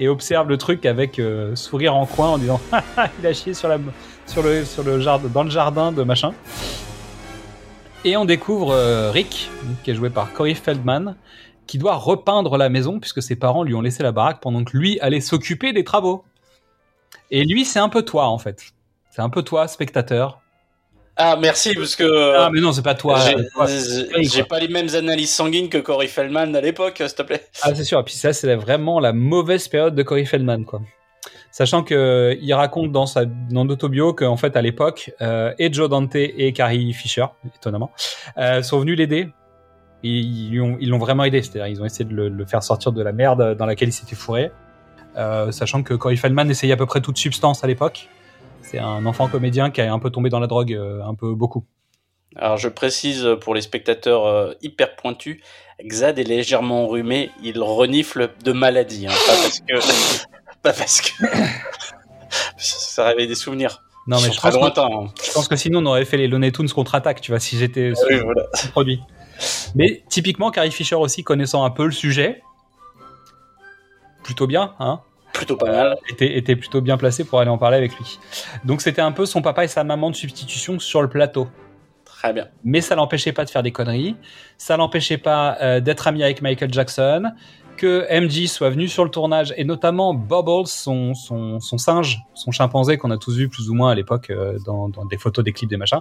B: et observent le truc avec euh, sourire en coin en disant Ah, il a chié sur le jardin, dans le jardin de machin. Et on découvre euh, Rick, qui est joué par Corey Feldman, qui doit repeindre la maison puisque ses parents lui ont laissé la baraque pendant que lui allait s'occuper des travaux. Et lui, c'est un peu toi en fait. C'est un peu toi, spectateur.
C: Ah merci parce que
B: Ah mais non, c'est pas toi.
C: j'ai- pas les mêmes analyses sanguines que Corey Feldman à l'époque, s'il te plaît.
B: Ah c'est sûr. Et puis ça, c'est vraiment la mauvaise période de Corey Feldman, quoi. Sachant que euh, il raconte dans sa dans l'autobio qu'en fait à l'époque, euh, et Joe Dante et Carrie Fisher, étonnamment, euh, sont venus l'aider. Ils lui ont- ils l'ont vraiment aidé. C'est-à-dire ils ont essayé de le, le faire sortir de la merde dans laquelle il s'était fourré. Euh, sachant que Corey Feldman essayait à peu près toute substance à l'époque. C'est un enfant comédien qui est un peu tombé dans la drogue, euh, un peu beaucoup.
C: Alors je précise pour les spectateurs euh, hyper pointus, Xad est légèrement enrhumé, il renifle de maladie, hein, pas parce que, pas parce que ça réveille des souvenirs.
B: Non mais je pense, que,
C: hein.
B: je pense que sinon on aurait fait les Looney Tunes contre-attaque, tu vois, si j'étais
C: Ah oui, voilà.
B: produit. Mais typiquement, Carrie Fisher aussi connaissant un peu le sujet, plutôt bien, hein,
C: Plutôt pas mal.
B: était, était plutôt bien placé pour aller en parler avec lui. Donc c'était un peu son papa et sa maman de substitution sur le plateau.
C: Très bien.
B: Mais ça l'empêchait pas de faire des conneries, ça l'empêchait pas euh, d'être ami avec Michael Jackson, que MJ soit venu sur le tournage, et notamment Bubbles, son, son, son singe, son chimpanzé qu'on a tous vu plus ou moins à l'époque euh, dans, dans des photos, des clips, des machins,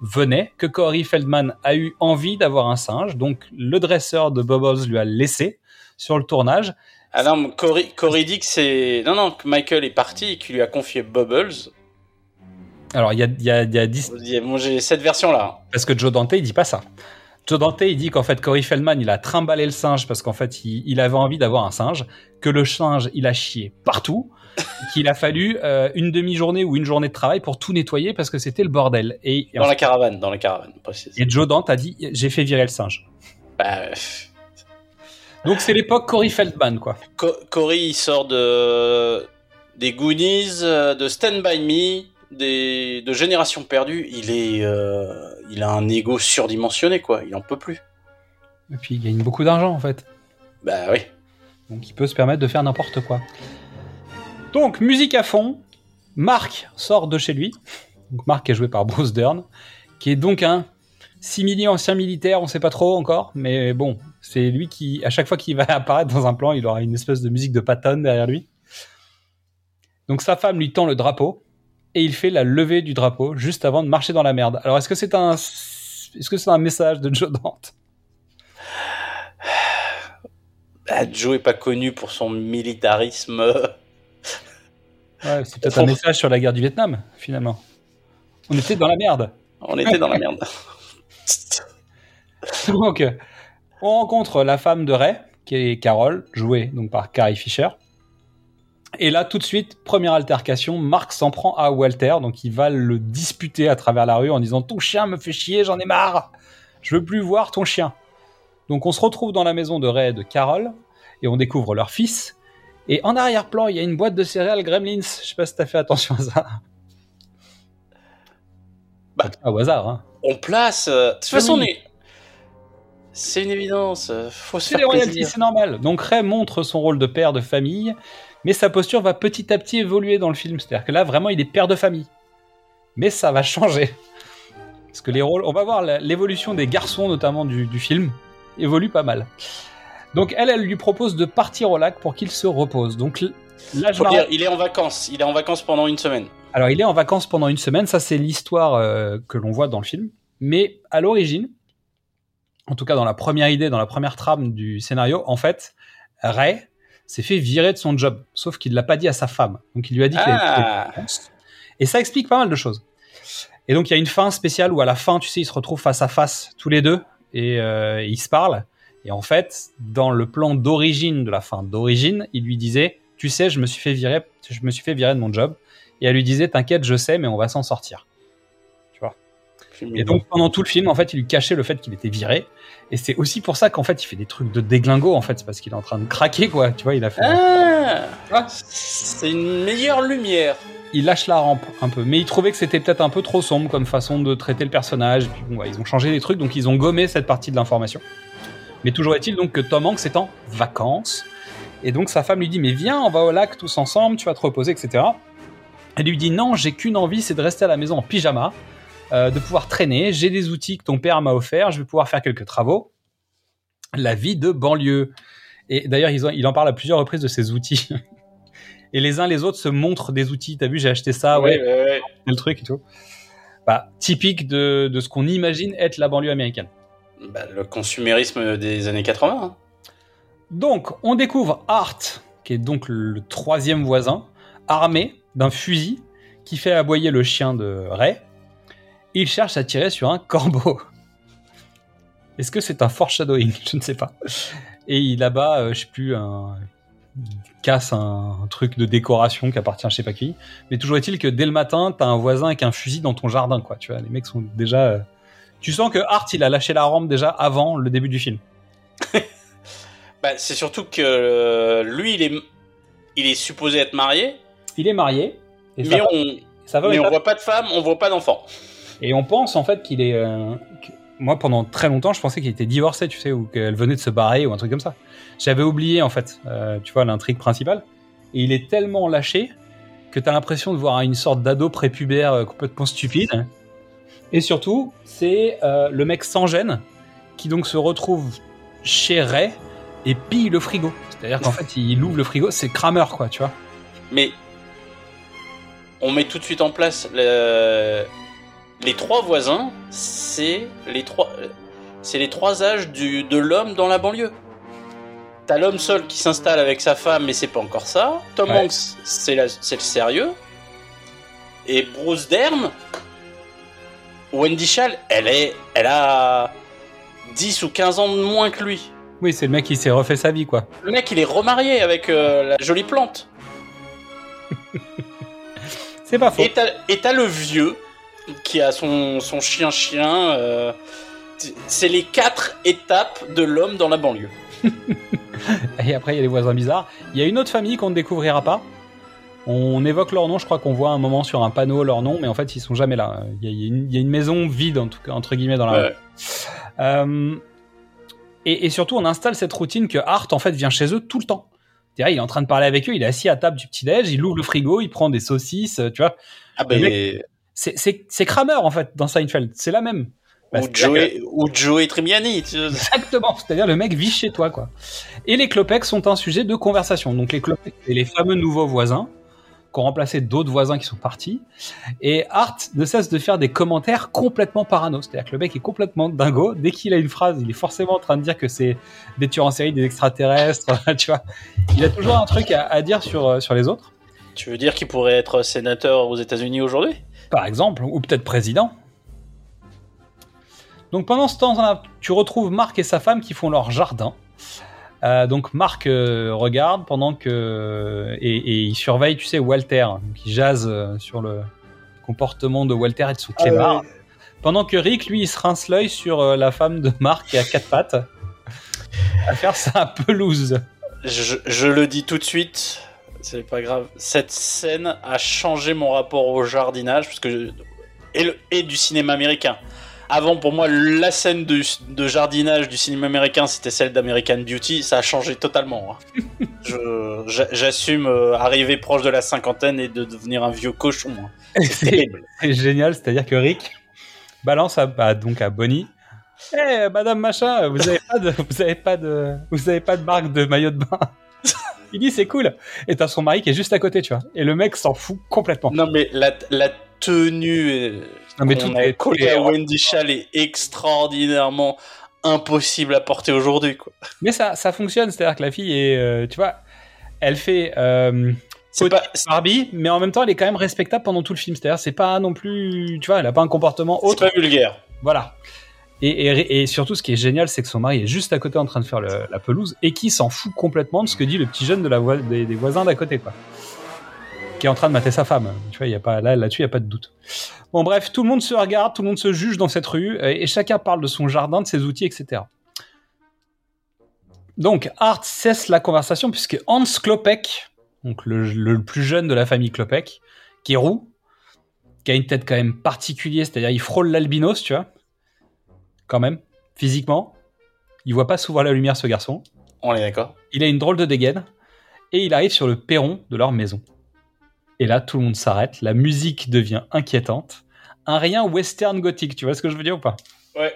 B: venait, que Corey Feldman a eu envie d'avoir un singe, donc le dresseur de Bubbles lui a laissé sur le tournage.
C: Ah non, mais Corey, Corey dit que c'est... Non, non, que Michael est parti et qu'il lui a confié Bubbles.
B: Alors il y a, y a, y a dix-
C: Moi, j'ai cette version-là.
B: parce que Joe Dante il dit pas ça. Joe Dante, il dit qu'en fait, Corey Feldman, il a trimballé le singe parce qu'en fait, il, il avait envie d'avoir un singe, que le singe, il a chié partout, qu'il a fallu euh, une demi-journée ou une journée de travail pour tout nettoyer parce que c'était le bordel. Et, et
C: Dans la caravane, dans la caravane, précise.
B: et Joe Dante a dit, j'ai fait virer le singe.
C: Bah,
B: Donc c'est l'époque Corey Feldman, quoi.
C: Co- Cory, il sort de des Goonies, euh, de Stand By Me, des de Génération Perdue. Il est, euh, il a un ego surdimensionné, quoi. Il en peut plus.
B: Et puis il gagne beaucoup d'argent, en fait.
C: Bah oui.
B: Donc il peut se permettre de faire n'importe quoi. Donc musique à fond, Mark sort de chez lui. Donc Mark est joué par Bruce Dern, qui est donc un simili ancien militaire, on sait pas trop encore, mais bon, c'est lui qui, à chaque fois qu'il va apparaître dans un plan, il aura une espèce de musique de Patton derrière lui. Donc sa femme lui tend le drapeau et il fait la levée du drapeau juste avant de marcher dans la merde. Alors est-ce que c'est un, est-ce que c'est un message de Joe Dante?
C: Bah, Joe est pas connu pour son militarisme.
B: Ouais, c'est peut-être un message sur la guerre du Vietnam, finalement. On était dans la merde.
C: On était dans la merde.
B: Donc, on rencontre la femme de Ray, qui est Carole, jouée donc par Carrie Fisher. Et là, tout de suite, première altercation, Mark s'en prend à Walter, donc il va le disputer à travers la rue en disant Ton chien me fait chier, j'en ai marre Je veux plus voir ton chien. Donc on se retrouve dans la maison de Ray et de Carole, et on découvre leur fils. Et en arrière-plan, il y a une boîte de céréales Gremlins. Je sais pas si t'as fait attention à ça.
C: Bah.
B: Au hasard, hein.
C: On place. euh, De toute façon,
B: Oui.
C: C'est une évidence. euh, Faut se
B: C'est les
C: faire
B: royalties,
C: plaisir.
B: c'est normal. Donc Ray montre son rôle de père de famille, mais sa posture va petit à petit évoluer dans le film. C'est-à-dire que là, vraiment, il est père de famille. Mais ça va changer. Parce que les rôles, on va voir l'évolution des garçons, notamment du, du film, évolue pas mal. Donc elle, elle lui propose de partir au lac pour qu'il se repose. Donc là, je
C: dire, il est en vacances. Il est en vacances pendant une semaine.
B: Alors, il est en vacances pendant une semaine. Ça, c'est l'histoire euh, que l'on voit dans le film. Mais à l'origine, en tout cas dans la première idée, dans la première trame du scénario, en fait, Ray s'est fait virer de son job. Sauf qu'il ne l'a pas dit à sa femme. Donc, il lui a dit qu'il
C: Ah,
B: vacances. Et ça explique pas mal de choses. Et donc, il y a une fin spéciale où à la fin, tu sais, ils se retrouvent face à face, tous les deux, et euh, ils se parlent. Et en fait, dans le plan d'origine de la fin d'origine, il lui disait, tu sais, je me suis fait virer, je me suis fait virer de mon job. Et elle lui disait, t'inquiète, je sais, mais on va s'en sortir. Et donc pendant tout le film, en fait, il lui cachait le fait qu'il était viré. Et c'est aussi pour ça qu'en fait, il fait des trucs de déglingo. En fait, c'est parce qu'il est en train de craquer, quoi. Tu vois, il a fait.
C: Ah,
B: Ah.
C: c'est une meilleure lumière.
B: Il lâche la rampe un peu, mais il trouvait que c'était peut-être un peu trop sombre comme façon de traiter le personnage. Et puis bon, ouais, ils ont changé des trucs, donc ils ont gommé cette partie de l'information. Mais toujours est-il donc que Tom Hanks est en vacances. Et donc sa femme lui dit mais viens, on va au lac tous ensemble, tu vas te reposer, etc. Elle lui dit non, j'ai qu'une envie, c'est de rester à la maison en pyjama, euh, de pouvoir traîner. J'ai des outils que ton père m'a offert, je vais pouvoir faire quelques travaux. La vie de banlieue. Et d'ailleurs, il en parle à plusieurs reprises de ces outils. Et les uns les autres se montrent des outils. T'as vu, j'ai acheté ça, ouais,
C: ouais, ouais.
B: le truc et tout. Bah, typique de, de ce qu'on imagine être la banlieue américaine.
C: Bah, le consumérisme des années 80. hein.
B: Donc, on découvre Art, qui est donc le troisième voisin, armé d'un fusil qui fait aboyer le chien de Ray. Il cherche à tirer sur un corbeau. Est-ce que c'est un foreshadowing? Je ne sais pas. Et il abat, euh, je sais plus, un... il casse un, un truc de décoration qui appartient à je sais pas qui. Mais toujours est-il que dès le matin, t'as un voisin avec un fusil dans ton jardin, quoi. Tu vois, les mecs sont déjà. euh, Tu sens que Art, il a lâché la rampe déjà avant le début du film.
C: Bah, c'est surtout que euh, lui, il est, il est supposé être marié,
B: Il est marié. Et
C: mais on, mais
B: pas-
C: voit pas de femme, on voit pas d'enfant.
B: Et on pense en fait qu'il est. euh, Moi, pendant très longtemps, je pensais qu'il était divorcé, tu sais, ou qu'elle venait de se barrer ou un truc comme ça. J'avais oublié en fait, euh, tu vois, l'intrigue principale. Et il est tellement lâché que t'as l'impression de voir une sorte d'ado prépubère euh, complètement stupide. Et surtout, c'est le mec sans gêne qui donc se retrouve chez Ray et pille le frigo. C'est-à-dire qu'en fait, il ouvre le frigo, c'est Kramer, quoi, tu vois.
C: Mais on met tout de suite en place le- les trois voisins, c'est les trois, c'est les trois âges du, de l'homme dans la banlieue. T'as l'homme seul qui s'installe avec sa femme, mais c'est pas encore ça. Tom
B: Ouais.
C: Hanks, c'est le sérieux. Et Bruce Dern, Wendy Schall, elle est, elle a, 10 ou 15 ans de moins que lui.
B: Oui, c'est le mec qui s'est refait sa vie, quoi.
C: Le mec, il est remarié avec euh, la jolie plante.
B: C'est pas faux.
C: Et t'as le vieux qui a son, son chien-chien. euh, c'est les quatre étapes de l'homme dans la banlieue.
B: Et après, il y a les voisins bizarres. Il y a une autre famille qu'on ne découvrira pas. On évoque leur nom, je crois qu'on voit un moment sur un panneau leur nom, mais en fait, ils sont jamais là. Il y a, il y a une, il y a une maison vide, en tout cas, entre guillemets, dans la
C: Ouais.
B: Euh, et, et surtout, on installe cette routine que Art, en fait, vient chez eux tout le temps. C'est-à-dire, il est en train de parler avec eux, il est assis à table du petit-déj, il ouvre le frigo, il prend des saucisses, tu vois.
C: Ah ben,
B: C'est- C'est c'est Kramer, en fait, dans Seinfeld. C'est la même. Bah,
C: ou, Joey, ou Joey Tribbiani. tu-
B: Exactement, c'est-à-dire le mec vit chez toi, quoi. Et les Klopeks sont un sujet de conversation. Donc les Klopeks, c'est les fameux nouveaux voisins qui ont remplacé d'autres voisins qui sont partis. Et Art ne cesse de faire des commentaires complètement parano. C'est-à-dire que le mec est complètement dingo. Dès qu'il a une phrase, il est forcément en train de dire que c'est des tueurs en série, des extraterrestres, tu vois. Il a toujours un truc à, à dire sur, euh, sur les autres,
C: Tu veux dire qu'il pourrait être sénateur aux États-Unis aujourd'hui?
B: Par exemple, ou peut-être président. Donc pendant ce temps-là, tu retrouves Marc et sa femme qui font leur jardin. Euh, donc Marc euh, regarde pendant que et, et il surveille, tu sais, Walter qui jase euh, sur le comportement de Walter et de son clébard. Pendant que Rick, lui, il se rince l'œil sur euh, la femme de Marc qui a quatre pattes à faire sa pelouse.
C: je, je le dis tout de suite, c'est pas grave. Cette scène a changé mon rapport au jardinage parce que je- et, le- et du cinéma américain. Avant, pour moi, la scène de, de jardinage du cinéma américain, c'était celle d'American Beauty. Ça a changé totalement. hein. J'assume euh, arriver proche de la cinquantaine et de devenir un vieux cochon. hein. C'est
B: génial, c'est-à-dire que Rick balance à, donc à Bonnie. Eh, Madame Machin, vous avez pas de, vous avez pas de, vous avez pas de marque de maillot de bain. Il dit c'est cool. Et t'as son mari qui est juste à côté, tu vois. Et le mec s'en fout complètement.
C: Non, mais la, la tenue euh,
B: Non, mais tout
C: a
B: est-
C: collée à Wendy Schall est extraordinairement impossible à porter aujourd'hui. quoi.
B: Mais ça, ça fonctionne, c'est-à-dire que la fille est, euh, tu vois, elle fait euh,
C: C'est pas,
B: Barbie, mais en même temps elle est quand même respectable pendant tout le film. C'est-à-dire c'est pas non plus, tu vois, elle a pas un comportement
C: c'est
B: autre.
C: pas vulgaire.
B: Voilà. Et, surtout, ce qui est génial, c'est que son mari est juste à côté en train de faire la pelouse et qui s'en fout complètement de ce que dit le petit jeune de la des, voisins d'à côté, quoi. Qui est en train de mater sa femme. Tu vois, y a pas, là, là-dessus, il n'y a pas de doute. Bon, bref, tout le monde se regarde, tout le monde se juge dans cette rue euh, et chacun parle de son jardin, de ses outils, etc. Donc, Art cesse la conversation puisque Hans Klopek, donc le, le plus jeune de la famille Klopek, qui est roux, qui a une tête quand même particulière, c'est-à-dire il frôle l'albinos, tu vois quand même, physiquement. Il voit pas souvent la lumière, ce garçon.
C: On est d'accord.
B: Il a une drôle de dégaine. Et il arrive sur le perron de leur maison. Et là, tout le monde s'arrête. La musique devient inquiétante. Un rien western gothique, tu vois ce que je veux dire ou pas?
C: Ouais.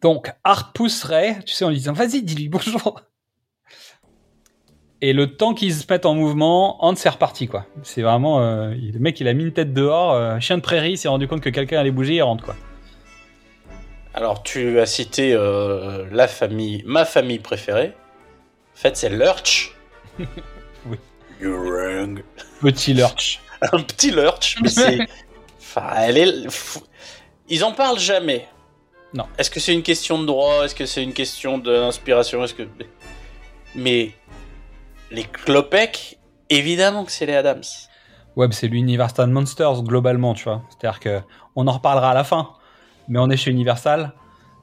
B: Donc, Art pousserait, tu sais, en lui disant Vas-y, dis-lui bonjour. Et le temps qu'ils se mettent en mouvement, Hans est reparti, quoi. C'est vraiment. euh, le mec, il a mis une tête dehors. euh, chien de prairie, il s'est rendu compte que quelqu'un allait bouger, il rentre, quoi.
C: Alors, tu as cité euh, la famille, ma famille préférée. En fait, c'est Lurch.
B: Oui.
C: You're wrong.
B: Petit lurch.
C: Un petit Lurch, mais c'est. Enfin, elle est. Ils en parlent jamais.
B: Non.
C: Est-ce que c'est une question de droit? Est-ce que c'est une question d'inspiration? Est-ce que. Mais. Les Klopek, évidemment que c'est les Adams.
B: Ouais, c'est l'Universal Monsters globalement, tu vois. C'est-à-dire que on en reparlera à la fin, mais on est chez Universal,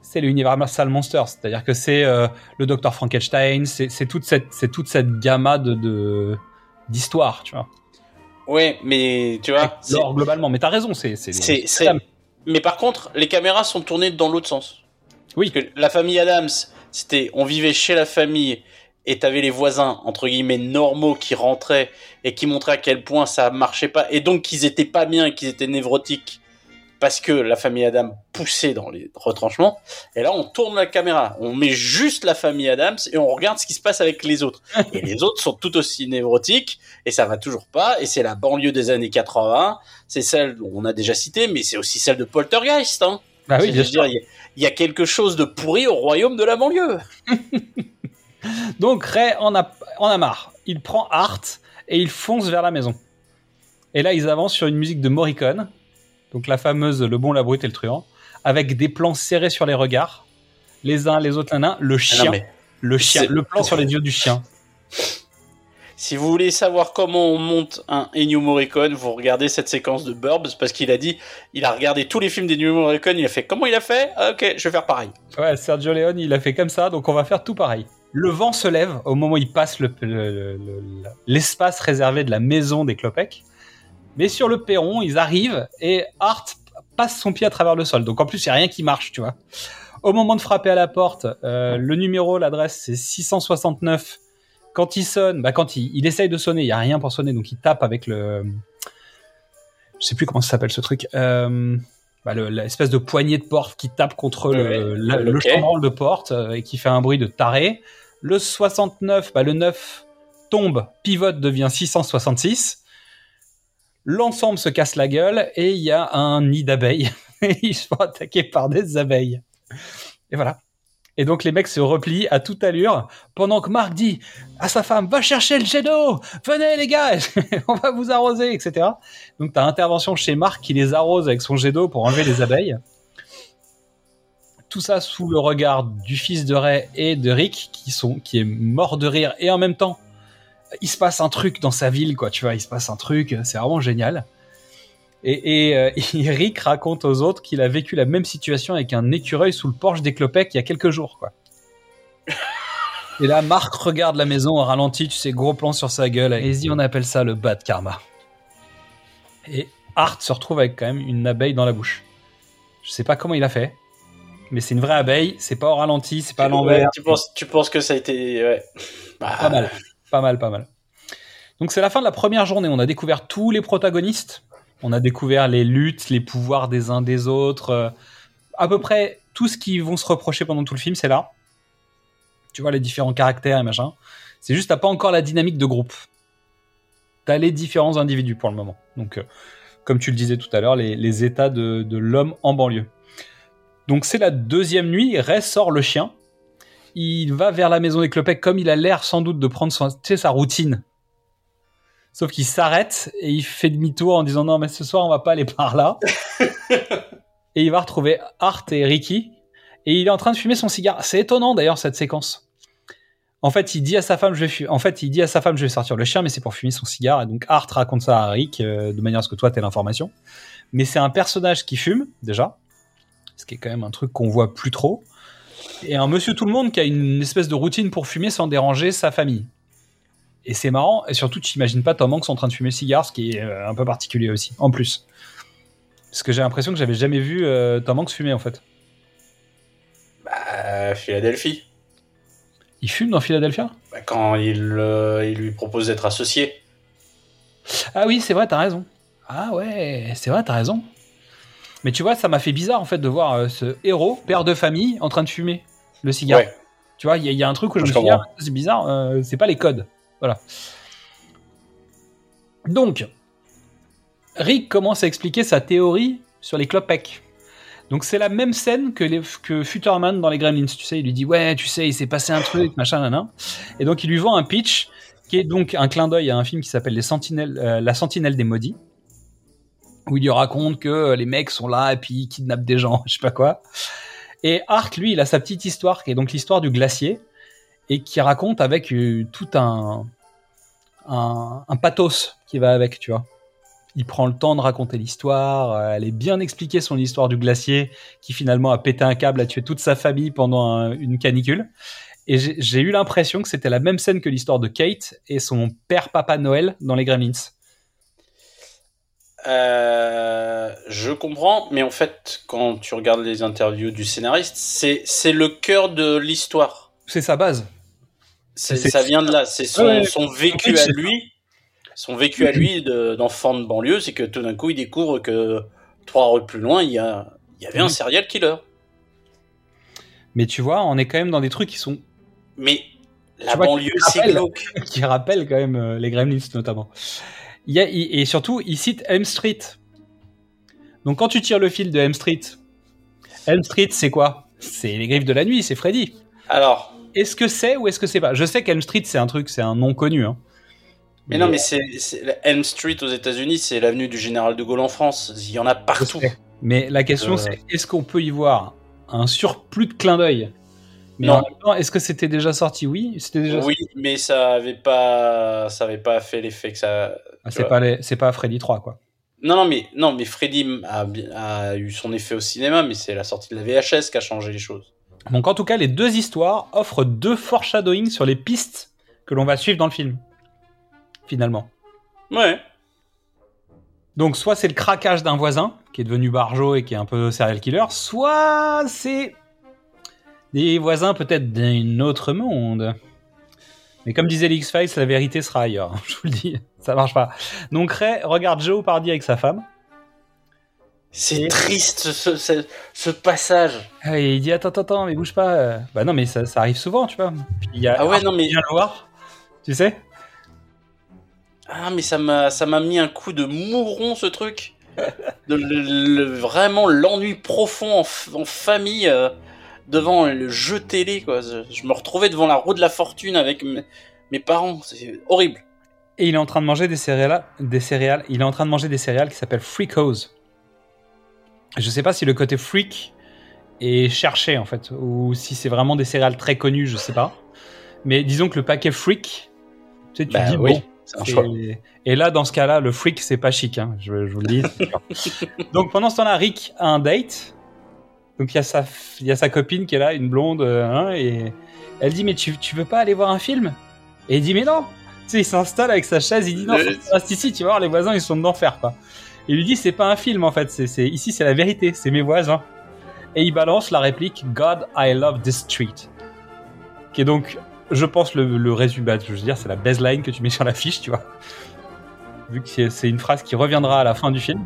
B: c'est l'Universal Monsters. C'est-à-dire que c'est euh, le Docteur Frankenstein, c'est toute cette c'est toute cette gamma de de- d'histoire, tu vois.
C: Ouais, mais tu vois.
B: L'or globalement, mais t'as raison, c'est c'est
C: C'est, c'est- Mais par contre, les caméras sont tournées dans l'autre sens.
B: Oui.
C: Parce que la famille Adams, c'était, on vivait chez la famille et t'avais les voisins entre guillemets normaux qui rentraient et qui montraient à quel point ça marchait pas et donc qu'ils étaient pas bien, qu'ils étaient névrotiques parce que la famille Adams poussait dans les retranchements. Et là, on tourne la caméra, on met juste la famille Adams et on regarde ce qui se passe avec les autres. Et les autres sont tout aussi névrotiques et ça va toujours pas. Et c'est la banlieue des années 80. C'est celle dont on a déjà cité, mais c'est aussi celle de Poltergeist. Hein.
B: Bah oui, bien sûr.
C: il y y, a quelque chose de pourri au royaume de la banlieue.
B: Donc Ray en a en a marre. Il prend Art et il fonce vers la maison. Et là, ils avancent sur une musique de Morricone, donc la fameuse Le bon, la brute et le truand, avec des plans serrés sur les regards, les uns les autres l'un l'un, le
C: Ah
B: chien,
C: mais
B: le chien, le plan sur les yeux du chien.
C: si vous voulez savoir comment on monte un Ennio Morricone, vous regardez cette séquence de Burbs parce qu'il a dit, il a regardé tous les films d'Ennio Morricone, il a fait comment il a fait? Ah, Ok, je vais faire pareil.
B: Ouais, Sergio Leone, il a fait comme ça, donc on va faire tout pareil. Le vent se lève au moment où il passe le- le- le- l'espace réservé de la maison des Klopek. Mais sur le perron, ils arrivent et Art passe son pied à travers le sol. Donc en plus, il n'y a rien qui marche, tu vois. Au moment de frapper à la porte, euh, le numéro, l'adresse, c'est 669. Quand il sonne, bah quand il, il essaye de sonner, il n'y a rien pour sonner, donc il tape avec le... Je sais plus comment ça s'appelle ce truc. Euh, bah, le- l'espèce de poignée de porte qui tape contre le,
C: Ouais,
B: la-
C: le
B: le
C: quai.
B: chambranle de porte euh, et qui fait un bruit de taré. Le 69, bah, le 9 tombe, pivote, devient 666. L'ensemble se casse la gueule et il y a un nid d'abeilles. Et Ils se font attaquer par des abeilles. Et voilà. Et donc les mecs se replient à toute allure pendant que Marc dit à sa femme va chercher le jet d'eau, venez les gars, on va vous arroser, etc. Donc t'as intervention chez Marc qui les arrose avec son jet d'eau pour enlever les abeilles. Tout ça sous le regard du fils de Ray et de Rick qui sont qui est mort de rire et en même temps il se passe un truc dans sa ville quoi, tu vois, il se passe un truc, c'est vraiment génial. Et, et, euh, et Rick raconte aux autres qu'il a vécu la même situation avec un écureuil sous le porche des Clopec il y a quelques jours, quoi. Et là, Marc regarde la maison au ralenti, tu sais, gros plan sur sa gueule, et il dit on appelle ça le bad karma. Et Art se retrouve avec quand même une abeille dans la bouche. Je sais pas comment il a fait, mais c'est une vraie abeille, c'est pas au ralenti, c'est pas à l'envers.
C: Tu, penses, tu penses que ça a été. Ouais. Bah,
B: Pas mal, pas mal, pas mal. Donc c'est la fin de la première journée. On a découvert tous les protagonistes. On a découvert les luttes, les pouvoirs des uns des autres. euh, à peu près tout ce qu'ils vont se reprocher pendant tout le film, c'est là. Tu vois les différents caractères et machin. C'est juste t'as pas encore la dynamique de groupe. T'as les différents individus pour le moment. Donc, euh, comme tu le disais tout à l'heure, les, états de, de l'homme en banlieue. Donc c'est la deuxième nuit. Ray sort le chien il va vers la maison des Clopec comme il a l'air sans doute de prendre son, tu sais, sa routine. Sauf qu'il s'arrête et il fait demi-tour en disant non mais ce soir on va pas aller par là. et il va retrouver Art et Ricky et il est en train de fumer son cigare. C'est étonnant d'ailleurs cette séquence. En fait, il dit à sa femme je vais en fait, il dit à sa femme je vais sortir le chien mais c'est pour fumer son cigare et donc Art raconte ça à Rick euh, de manière à ce que toi t'aies l'information. Mais c'est un personnage qui fume déjà, ce qui est quand même un truc qu'on voit plus trop et un monsieur tout le monde qui a une espèce de routine pour fumer sans déranger sa famille. Et c'est marrant, et surtout tu t'imagines pas Tom Hanks en train de fumer le cigare, ce qui est euh, un peu particulier aussi, en plus. Parce que j'ai l'impression que j'avais jamais vu euh, Tom Hanks fumer en fait.
C: bah, Philadelphie.
B: Il fume dans Philadelphia?
C: Bah, quand il, euh, il lui propose d'être associé.
B: Ah oui, c'est vrai, t'as raison. Ah ouais, c'est vrai, t'as raison. Mais tu vois, ça m'a fait bizarre en fait de voir euh, ce héros, père de famille, en train de fumer le cigare.
C: Ouais.
B: Tu vois, il y, a- il y a un truc où je,
C: Je
B: me suis dit, ah, c'est bizarre, euh, c'est pas les codes. Voilà. Donc, Rick commence à expliquer sa théorie sur les Klopek. Donc c'est la même scène que, les, que Futterman dans les Gremlins. Tu sais, il lui dit ouais, tu sais, il s'est passé un truc, machin, nanan. Et donc il lui vend un pitch qui est donc un clin d'œil à un film qui s'appelle Les Sentinelles, euh, La Sentinelle des Maudits, où il lui raconte que euh, les mecs sont là et puis ils kidnappent des gens, je sais pas quoi. Et Art, lui, il a sa petite histoire qui est donc l'histoire du glacier et qui raconte avec euh, tout un, un pathos qui va avec, tu vois. Il prend le temps de raconter l'histoire, euh, elle est bien expliquée son histoire du glacier qui finalement a pété un câble, a tué toute sa famille pendant un- une canicule. Et j'ai j'ai eu l'impression que c'était la même scène que l'histoire de Kate et son père Papa Noël dans les Gremlins.
C: Euh, je comprends, mais en fait, quand tu regardes les interviews du scénariste, c'est c'est le cœur de l'histoire.
B: C'est sa base.
C: C'est-
B: C'est-
C: Ça vient de là. C'est son,
B: Ouais, ouais.
C: son vécu à lui. Son vécu à lui de- d'enfant de, banlieue, c'est que tout d'un coup, il découvre que trois rues plus loin, il y, a, il y avait un serial killer.
B: Mais tu vois, on est quand même dans des trucs qui sont
C: Mais la
B: vois,
C: banlieue,
B: qui
C: c'est
B: rappelle.
C: glauque.
B: qui rappellent quand même euh, les Gremlins notamment. Il y a, il- et surtout, il cite Elm Street. Donc quand tu tires le fil de Elm Street, Elm Street c'est quoi? C'est les griffes de la nuit, c'est Freddy.
C: Alors,
B: Est-ce que c'est ou est-ce que c'est pas? Je sais qu'Elm Street c'est un truc, c'est un nom connu. Hein.
C: mais non, mais c'est Elm Street aux États-Unis, c'est l'avenue du général de Gaulle en France. Il y en a partout.
B: Mais la question,
C: Euh.
B: c'est est-ce qu'on peut y voir un surplus de clin d'œil? Mais
C: Non.
B: en même temps, est-ce que c'était déjà sorti? Oui, c'était déjà
C: Oui, mais ça avait pas, ça avait pas fait l'effet que ça.
B: Ah, c'est pas, les- c'est pas Freddy 3, quoi.
C: Non, non, mais non, mais Freddy a, eu son effet au cinéma, mais c'est la sortie de la VHS qui a changé les choses.
B: Donc en tout cas, les deux histoires offrent deux foreshadowing sur les pistes que l'on va suivre dans le film. Finalement.
C: Ouais.
B: Donc soit c'est le craquage d'un voisin qui est devenu barjo et qui est un peu serial killer, soit c'est des voisins peut-être d'un autre monde. Mais comme disait l'X-Files, la vérité sera ailleurs. Je vous le dis, ça marche pas. Donc Ray regarde Joe Pardy avec sa femme.
C: C'est triste ce, ce, ce passage.
B: Ah, Et il dit attends, attends, attends, mais bouge pas. Bah non, mais ça, ça arrive souvent, tu vois. Puis il y a
C: Ah ouais, non, mais-
B: le voir, tu sais?
C: Ah, mais ça m'a, ça m'a mis un coup de mouron ce truc. De- le- le- vraiment l'ennui profond en famille euh, devant le jeu télé quoi. Je, je me retrouvais devant la roue de la fortune avec mes, mes parents. C'est horrible.
B: Et il est en train de manger des céréales, des céréales. Il est en train de manger des céréales qui s'appellent Freakos. Je sais pas si le côté freak est cherché en fait, ou si c'est vraiment des céréales très connues, je sais pas. Mais disons que le paquet freak, tu sais, tu
C: Bah
B: dis
C: oui,
B: bon.
C: c'est un choix.
B: Et là, dans ce cas-là, le freak, c'est pas chic, hein, je, je vous le dis. Donc pendant ce temps-là, Rick a un date. Donc il y, a sa, il y a sa copine qui est là, une blonde, euh, hein, et elle dit Mais tu, tu veux pas aller voir un film? Et il dit Mais non Tu sais, il s'installe avec sa chaise, il dit Non, tu restes ici, tu vas voir, les voisins, ils sont d'enfer, quoi. Il lui dit C'est pas un film, en fait, c'est, ici, c'est la vérité, c'est mes voisins. Et il balance la réplique God, I love this street. Qui est donc, je pense, le, le résumé, bah, je veux dire, c'est la baseline que tu mets sur la fiche, tu vois. Vu que c'est une phrase qui reviendra à la fin du film.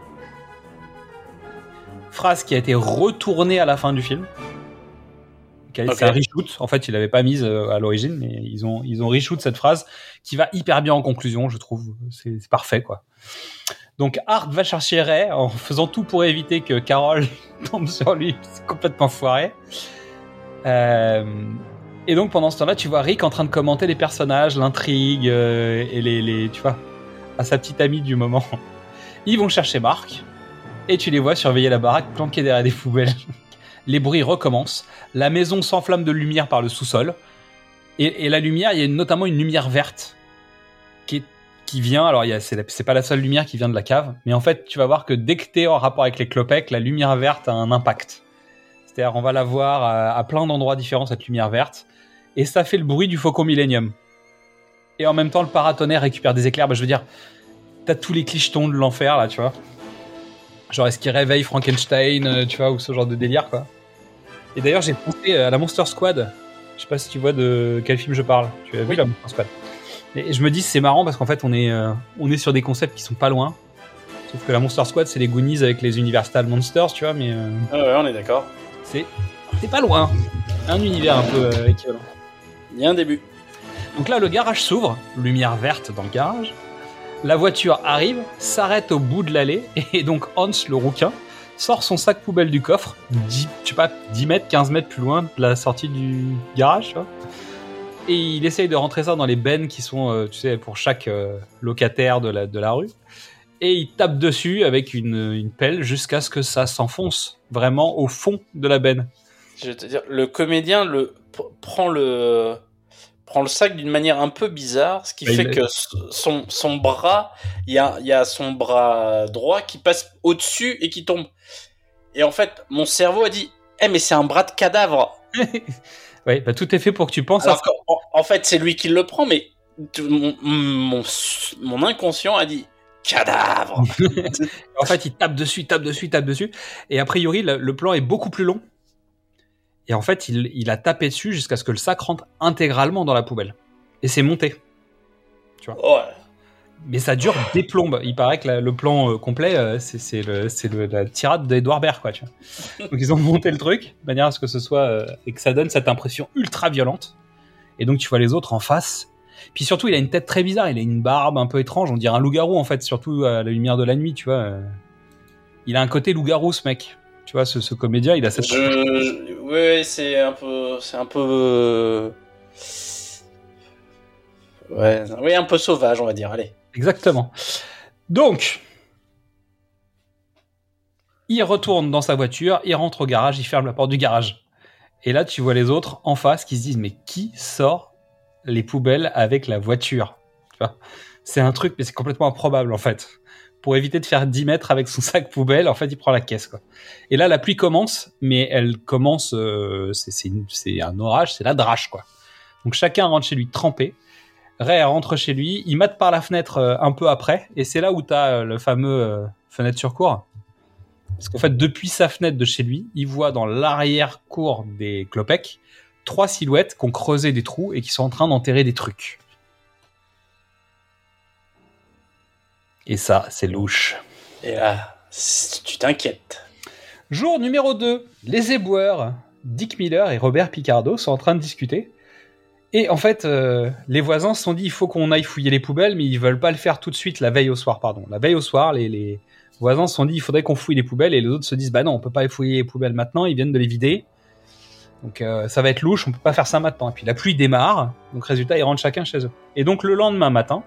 B: Phrase qui a été retournée à la fin du film. C'est un reshoot. En fait, il l'avait pas mise euh, à l'origine, mais ils ont, ils ont reshoot cette phrase qui va hyper bien en conclusion, je trouve. C'est parfait, quoi. Donc, Art va chercher Ray en faisant tout pour éviter que Carol tombe sur lui. C'est complètement foiré. Euh, et donc, pendant ce temps-là, tu vois Rick en train de commenter les personnages, l'intrigue euh, et les, les, tu vois, à sa petite amie du moment. Ils vont chercher Marc et tu les vois surveiller la baraque planquée derrière des poubelles. Les bruits recommencent. La maison s'enflamme de lumière par le sous-sol. Et, la lumière, il y a notamment une lumière verte qui, qui vient. Alors, c'est pas la seule lumière qui vient de la cave, mais en fait, tu vas voir que dès que tu es en rapport avec les clopecs, la lumière verte a un impact. C'est-à-dire, on va la voir à, plein d'endroits différents, cette lumière verte. Et ça fait le bruit du Faucon Millennium. Et en même temps, le paratonnerre récupère des éclairs. Bah, je veux dire, t'as tous les clichetons de l'enfer, là, tu vois. Genre, est-ce qu'il réveille Frankenstein, euh, tu vois, ou ce genre de délire, quoi. Et d'ailleurs, j'ai pensé à la Monster Squad. Je sais pas si tu vois de quel film je parle. Tu as vu la Monster Squad Et je me dis, c'est marrant parce qu'en fait, on est, euh, on est sur des concepts qui sont pas loin. Sauf que la Monster Squad, c'est les Goonies avec les Universal Monsters, tu vois, mais euh,
C: Ah ouais, on est d'accord.
B: c'est c'est pas loin. Un univers un peu euh, équivalent.
C: Il y a un début.
B: Donc là, le garage s'ouvre, lumière verte dans le garage. La voiture arrive, s'arrête au bout de l'allée, et donc Hans, le rouquin, sort son sac poubelle du coffre, 10, je sais pas, 10 mètres, 15 mètres plus loin de la sortie du garage. Et il essaye de rentrer ça dans les bennes qui sont, euh, tu sais, pour chaque euh, locataire de la, de la rue. Et il tape dessus avec une, une pelle jusqu'à ce que ça s'enfonce vraiment au fond de la benne.
C: Je vais te dire, le comédien le prend le prend le sac d'une manière un peu bizarre, ce qui
B: Bah,
C: fait que son, son bras, il y a, il y a son bras droit qui passe au-dessus et qui tombe. Et en fait, mon cerveau a dit, eh mais c'est un bras de cadavre.
B: Ouais, bah, tout est fait pour que tu penses
C: Alors en, en fait, c'est lui qui le prend, mais mon, mon, mon inconscient a dit, cadavre.
B: En fait, il tape dessus, tape dessus, tape dessus. Et a priori, le, le plan est beaucoup plus long. Et en fait, il, il a tapé dessus jusqu'à ce que le sac rentre intégralement dans la poubelle. Et c'est monté.
C: Ouais.
B: Mais ça dure des plombes. Il paraît que la- le plan euh, complet, euh, c'est la tirade d'Edouard Baird, quoi. Tu vois. Donc ils ont monté le truc de manière à ce que ce soit euh, et que ça donne cette impression ultra violente. Et donc tu vois les autres en face. Puis surtout, il a une tête très bizarre. Il a une barbe un peu étrange. On dirait un loup-garou en fait, surtout à la lumière de la nuit, tu vois. Il a un côté loup-garou, ce mec. Tu vois, ce, ce comédien, il a cette.
C: Je, ouais, c'est un peu, c'est un peu, ouais, oui, un peu sauvage, on va dire. Allez.
B: Exactement. Donc, Il retourne dans sa voiture, il rentre au garage, il ferme la porte du garage. Et là, tu vois les autres en face qui se disent mais qui sort les poubelles avec la voiture? C'est un truc, mais c'est complètement improbable en fait. Pour éviter de faire 10 mètres avec son sac poubelle, en fait, il prend la caisse. Et là, la pluie commence, mais elle commence, euh, c'est- un orage, c'est la drache quoi. Donc chacun rentre chez lui trempé. Ray rentre chez lui, il mate par la fenêtre euh, un peu après, et c'est là où tu as le fameux euh, fenêtre sur cour. Parce qu'en fait, depuis sa fenêtre de chez lui, il voit dans l'arrière-cour des Clopec trois silhouettes qui ont creusé des trous et qui sont en train d'enterrer des trucs. Et ça, c'est louche.
C: Et là, tu t'inquiètes.
B: Jour numéro 2, les éboueurs, Dick Miller et Robert Picardo sont en train de discuter. Et en fait, euh, les voisins se sont dit il faut qu'on aille fouiller les poubelles, mais ils veulent pas le faire tout de suite la veille au soir, pardon. La veille au soir, les, les voisins se sont dit il faudrait qu'on fouille les poubelles, et les autres se disent bah non, on peut pas fouiller les poubelles maintenant, ils viennent de les vider. Donc euh, ça va être louche, on peut pas faire ça maintenant. Et puis la pluie démarre, donc résultat, ils rentrent chacun chez eux. Et donc le lendemain matin,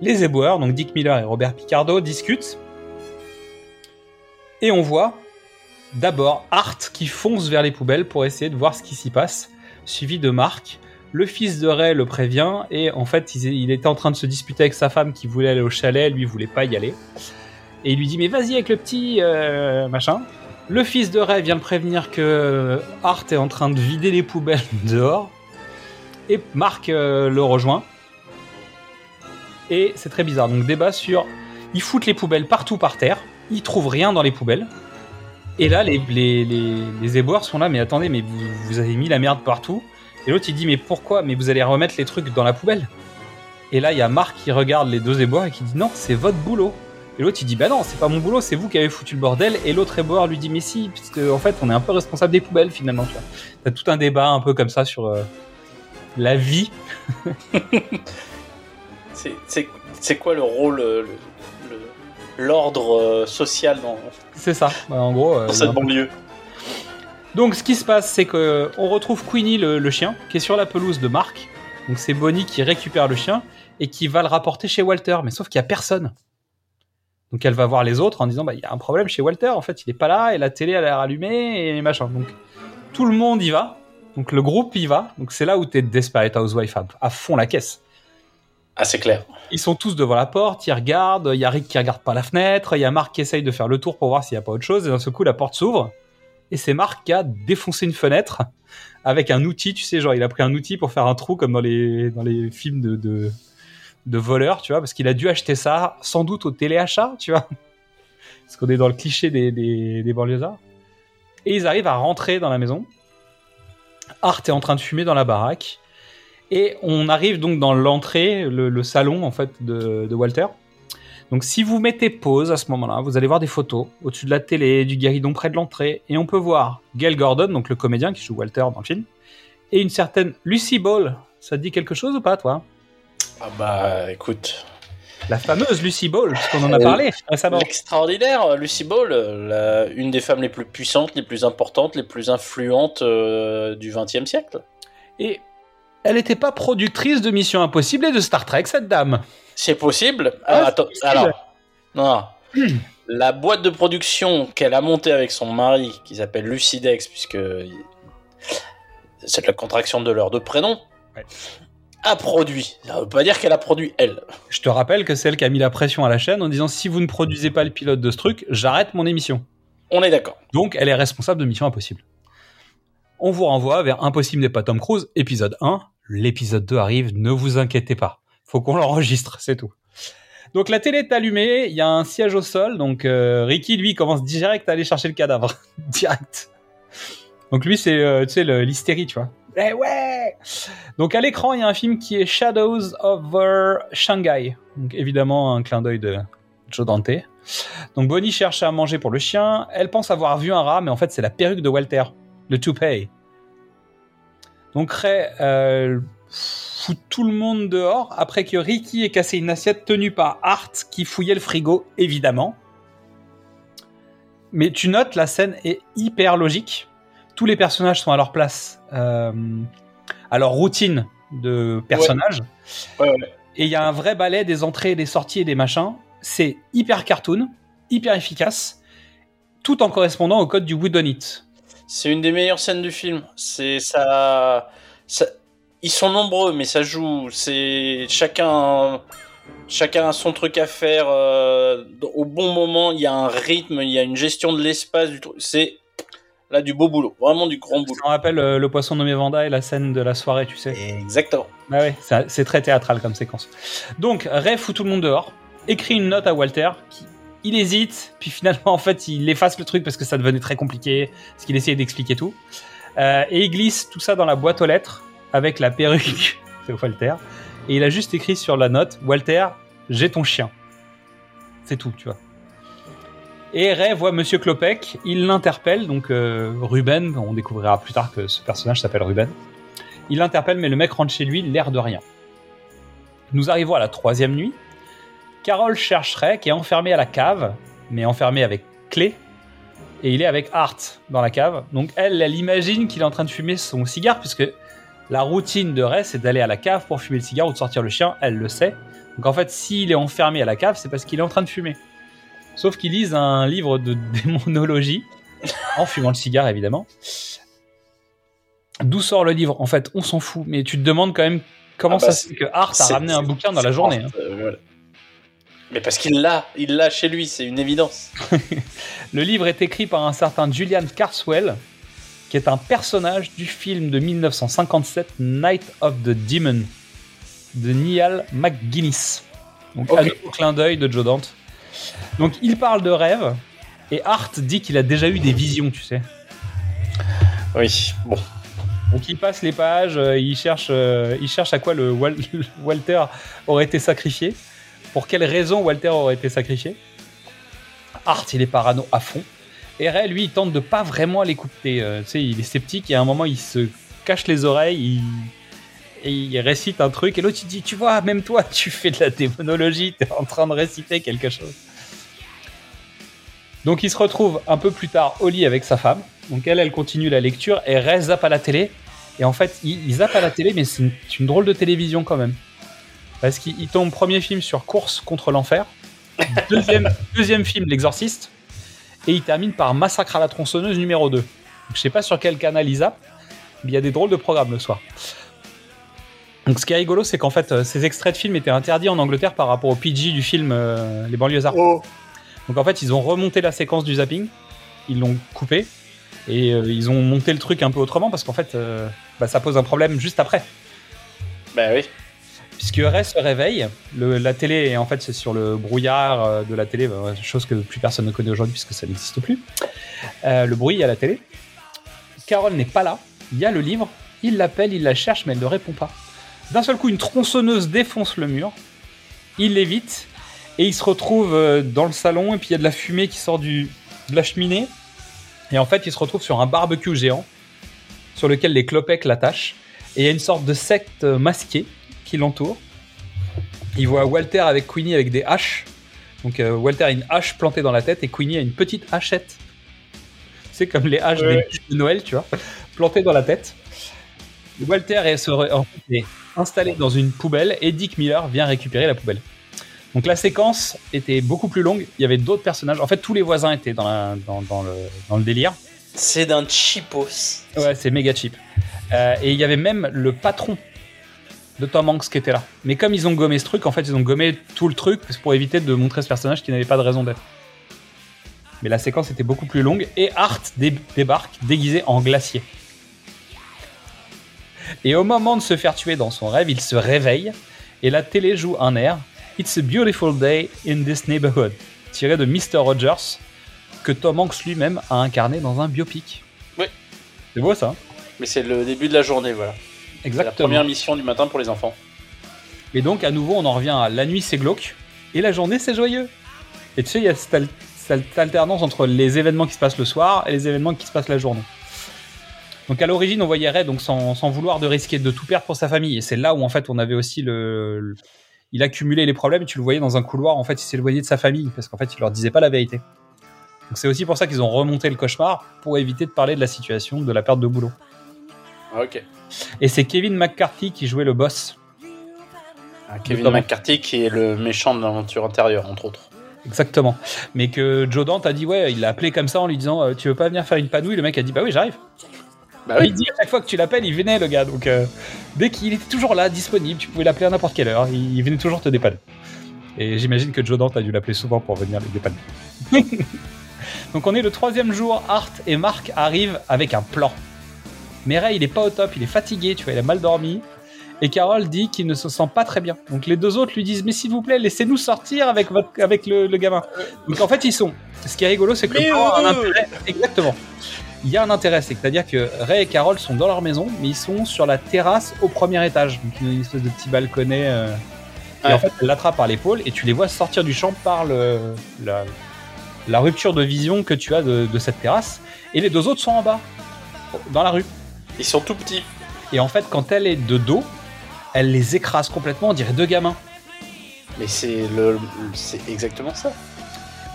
B: les éboueurs, donc Dick Miller et Robert Picardo, discutent. Et on voit d'abord Art qui fonce vers les poubelles pour essayer de voir ce qui s'y passe, suivi de Marc. Le fils de Ray le prévient et en fait il, était en train de se disputer avec sa femme qui voulait aller au chalet, lui voulait pas y aller. Et il lui dit mais vas-y avec le petit euh, machin. Le fils de Ray vient le prévenir que Art est en train de vider les poubelles dehors. Et Marc euh, le rejoint. Et c'est très bizarre. Donc débat sur... Ils foutent les poubelles partout par terre. Ils trouvent rien dans les poubelles. Et là, les, les, sont là. Mais attendez, mais vous, avez mis la merde partout. Et l'autre, il dit, mais pourquoi? Mais vous allez remettre les trucs dans la poubelle. Et là, il y a Marc qui regarde les deux éboueurs et qui dit, non, c'est votre boulot. Et l'autre, il dit, bah non, c'est pas mon boulot, c'est vous qui avez foutu le bordel. Et l'autre éboueur lui dit, mais si, parce en fait, on est un peu responsable des poubelles finalement. T'as tout un débat un peu comme ça sur euh, la vie.
C: C'est- quoi le rôle, euh, l'ordre euh, social dans,
B: C'est ça. Bah, en gros. euh,
C: dans cette banlieue?
B: Donc ce qui se passe, c'est que on retrouve Queenie le, le chien qui est sur la pelouse de Marc. Donc c'est Bonnie qui récupère le chien et qui va le rapporter chez Walter, mais sauf qu'il y a personne. Donc elle va voir les autres en disant bah il y a un problème chez Walter, en fait il est pas là et la télé a l'air allumée et machin. Donc tout le monde y va. Donc le groupe y va. Donc c'est là où t'es Desperate Housewife à, à fond la caisse.
C: Ah, c'est clair.
B: Ils sont tous devant la porte, ils regardent, il y a Rick qui regarde pas la fenêtre, il y a Marc qui essaye de faire le tour pour voir s'il y a pas autre chose, et d'un seul coup la porte s'ouvre, et c'est Marc qui a défoncé une fenêtre avec un outil, tu sais, genre il a pris un outil pour faire un trou comme dans les, dans les films de, de, voleurs, tu vois, parce qu'il a dû acheter ça sans doute au téléachat, tu vois, parce qu'on est dans le cliché des, des, des. Et ils arrivent à rentrer dans la maison. Art est en train de fumer dans la baraque. Et on arrive donc dans l'entrée, le, le salon en fait de, de Walter. Donc si vous mettez pause à ce moment-là, vous allez voir des photos au-dessus de la télé, du guéridon près de l'entrée, et on peut voir Gail Gordon, donc le comédien qui joue Walter dans le film, et une certaine Lucy Ball. Ça te dit quelque chose ou pas, toi?
C: Ah bah écoute,
B: La fameuse Lucy Ball, puisqu'on en a
C: Euh,
B: parlé récemment.
C: l'extraordinaire Lucy Ball, euh, la- une des femmes les plus puissantes, les plus importantes, les plus influentes euh, du XXe siècle.
B: Et elle n'était pas productrice de Mission Impossible et de Star Trek, cette dame.
C: C'est possible
B: Ah,
C: Ah,
B: c'est
C: attends,
B: possible.
C: alors, non. La boîte de production qu'elle a montée avec son mari, qui s'appelle Lucidex, puisque c'est la contraction de leurs deux prénoms,
B: Ouais.
C: a produit. Ça veut pas dire qu'elle a produit elle.
B: Je te rappelle que c'est elle qui a mis la pression à la chaîne en disant si vous ne produisez pas le pilote de ce truc, j'arrête mon émission.
C: On est d'accord.
B: Donc, elle est responsable de Mission Impossible. On vous renvoie vers Impossible n'est pas Tom Cruise, épisode 1. L'épisode 2 arrive, ne vous inquiétez pas. Faut qu'on l'enregistre, c'est tout. Donc, la télé est allumée, il y a un siège au sol, donc euh, Ricky, lui, commence direct à aller chercher le cadavre. direct. Donc, lui, c'est, euh, tu sais, l'hystérie, tu vois. Eh ouais Donc, à l'écran, il y a un film qui est Shadows over Shanghai. Donc, évidemment, un clin d'œil de Joe Dante. Donc Bonnie cherche à manger pour le chien. Elle pense avoir vu un rat, mais en fait c'est la perruque de Walter, le toupet. Donc Ray euh, fout tout le monde dehors après que Ricky ait cassé une assiette tenue par Art qui fouillait le frigo, évidemment. Mais tu notes, la scène est hyper logique. Tous les personnages sont à leur place, euh, à leur routine de personnage.
C: Ouais, ouais.
B: Et il y a un vrai balai des entrées, des sorties et des machins. C'est hyper cartoon, hyper efficace. tout en correspondant au code du Whodunit.
C: C'est une des meilleures scènes du film. C'est ça, ça- Ils sont nombreux, mais ça joue. C'est chacun, chacun a son truc à faire euh, au bon moment. Il y a un rythme, il y a une gestion de l'espace. du truc. C'est là du beau boulot, vraiment du grand boulot.
B: Ça me rappelle euh, le poisson nommé Vanda et la scène de la soirée, tu sais.
C: Exactement.
B: Bah ouais, c'est c'est très théâtral comme séquence. Donc, Ray fout tout le monde dehors, écrit une note à Walter, qui, il hésite, puis finalement, en fait, il efface le truc parce que ça devenait très compliqué, parce qu'il essayait d'expliquer tout. Euh, et il glisse tout ça dans la boîte aux lettres, avec la perruque de Walter, et il a juste écrit sur la note, Walter, j'ai ton chien. C'est tout, tu vois. Et Ray voit Monsieur Klopek, il l'interpelle, donc euh, Ruben, on découvrira plus tard que ce personnage s'appelle Ruben. Il l'interpelle, mais le mec rentre chez lui, l'air de rien. Nous arrivons à la troisième nuit. Carole cherche Ray, qui est enfermé à la cave, mais enfermé avec clé. Et il est avec Art dans la cave. Donc elle, elle imagine qu'il est en train de fumer son cigare, puisque la routine de Ray, c'est d'aller à la cave pour fumer le cigare ou de sortir le chien. Elle le sait. Donc en fait, s'il est enfermé à la cave, c'est parce qu'il est en train de fumer. Sauf qu'il lise un livre de démonologie, en fumant le cigare évidemment. D'où sort le livre? En fait, on s'en fout. Mais tu te demandes quand même comment
C: Ah bah,
B: ça se fait que Art a ramené un bouquin dans la journée. hein.
C: euh, voilà. Mais parce qu'il l'a, il l'a chez lui, c'est une évidence.
B: Le livre est écrit par un certain Julian Carswell, qui est un personnage du film de 1957 Night of the Demon de Niall McGuinness. Donc, nouveau clin d'œil de Joe Dante. Donc, il parle de rêve et Art dit qu'il a déjà eu des visions, tu sais.
C: Oui, bon.
B: Donc, il passe les pages, euh, il cherche, euh, il cherche à quoi le Wal- Walter aurait été sacrifié. Pour quelle raison Walter aurait été sacrifié? Art, il est parano à fond. Et Ray, lui, il tente de pas vraiment l'écouter. Euh, tu sais, il est sceptique et à un moment, il se cache les oreilles, il... et il récite un truc. Et l'autre, il dit Tu vois, même toi, tu fais de la démonologie, t'es en train de réciter quelque chose. Donc, il se retrouve un peu plus tard au lit avec sa femme. Donc, elle, elle continue la lecture et Ray zappe à la télé. Et en fait, il, il zappe à la télé, mais c'est une drôle de télévision quand même. Parce qu'il il tombe premier film sur Course contre l'enfer, deuxième, deuxième film L'Exorciste, et il termine par Massacre à la tronçonneuse numéro 2. Donc, je sais pas sur quel canal il zappe, mais il y a des drôles de programmes le soir. Donc ce qui est rigolo, c'est qu'en fait, euh, ces extraits de films étaient interdits en Angleterre par rapport au PG du film euh, Les banlieusards.
C: Oh.
B: Donc en fait, ils ont remonté la séquence du zapping, ils l'ont coupé, et euh, ils ont monté le truc un peu autrement, parce qu'en fait, euh, bah, ça pose un problème juste après.
C: Bah oui.
B: Puisque Ray se réveille, le- la télé, en fait, c'est sur le brouillard euh, de la télé, bah, chose que plus personne ne connaît aujourd'hui puisque ça n'existe plus. Euh, le bruit à la télé. Carole n'est pas là, il y a le livre, il l'appelle, il la cherche, mais elle ne répond pas. D'un seul coup, une tronçonneuse défonce le mur, il l'évite, et il se retrouve euh, dans le salon, et puis il y a de la fumée qui sort du, de la cheminée, et en fait, il se retrouve sur un barbecue géant, sur lequel les clopecs l'attachent, et il y a une sorte de secte masquée qui l'entoure. Il voit Walter avec Queenie avec des haches. Donc euh, Walter a une hache plantée dans la tête et Queenie a une petite hachette. C'est comme les haches
C: Ouais.
B: des de Noël, tu vois, plantées dans la tête. Walter est, se re- en fait, est installé dans une poubelle et Dick Miller vient récupérer la poubelle. Donc la séquence était beaucoup plus longue. Il y avait d'autres personnages. En fait, tous les voisins étaient dans, la- dans- dans le, dans le délire.
C: C'est d'un cheapos.
B: Ouais, c'est méga cheap. Euh, et il y avait même le patron de Tom Hanks qui était là. Mais comme ils ont gommé ce truc, en fait, ils ont gommé tout le truc pour éviter de montrer ce personnage qui n'avait pas de raison d'être. Mais la séquence était beaucoup plus longue et Art dé- débarque déguisé en glacier. Et au moment de se faire tuer dans son rêve, il se réveille et la télé joue un air It's a beautiful day in this neighborhood, tiré de Mr. Rogers, que Tom Hanks lui-même a incarné dans un biopic.
C: Oui.
B: C'est beau ça. hein?
C: Mais c'est le début de la journée, voilà. C'est la
B: Exactement.
C: première mission du matin pour les enfants.
B: Et donc, à nouveau, on en revient à la nuit, c'est glauque, et la journée, c'est joyeux. Et tu sais, il y a cette, al- cette alternance entre les événements qui se passent le soir et les événements qui se passent la journée. Donc, à l'origine, on voyait Ray donc, sans, sans vouloir de risquer de tout perdre pour sa famille. Et c'est là où, en fait, on avait aussi le. le- il accumulait les problèmes, et tu le voyais dans un couloir, en fait, il s'éloignait de sa famille, parce qu'en fait, il leur disait pas la vérité. Donc, c'est aussi pour ça qu'ils ont remonté le cauchemar, pour éviter de parler de la situation de la perte de boulot.
C: Ah, ok.
B: Et c'est Kevin McCarthy qui jouait le boss.
C: Kevin
B: Notamment.
C: McCarthy qui est le méchant de l'aventure intérieure, entre autres.
B: exactement. Mais que Joe Dante a dit ouais, il l'a appelé comme ça en lui disant euh, tu veux pas venir faire une panouille? Le mec a dit bah oui, j'arrive.
C: Bah oui.
B: Il dit à chaque fois que tu l'appelles, il venait le gars. Donc euh, dès qu'il était toujours là, disponible, tu pouvais l'appeler à n'importe quelle heure. Il, il venait toujours te dépanner. Et j'imagine que Joe Dante a dû l'appeler souvent pour venir les dépanner. donc on est le troisième jour. Art et Marc arrivent avec un plan. Mais Ray, il est pas au top, il est fatigué, tu vois, il a mal dormi. Et Carole dit qu'il ne se sent pas très bien. Donc les deux autres lui disent Mais s'il vous plaît, laissez-nous sortir avec, votre, avec le, le gamin. Donc en fait, ils sont. Ce qui est rigolo, c'est que le plan a un intérêt. Exactement. Il y a un intérêt, c'est-à-dire que Ray et Carole sont dans leur maison, mais ils sont sur la terrasse au premier étage. Donc une espèce de petit balconnet. euh, Et
C: Ouais.
B: en fait, elle l'attrape par l'épaule et tu les vois sortir du champ par le, la, la rupture de vision que tu as de, de cette terrasse. Et les deux autres sont en bas, dans la rue.
C: Ils sont tout petits.
B: Et en fait, quand elle est de dos, elle les écrase complètement, on dirait deux gamins.
C: Mais c'est le, c'est exactement ça.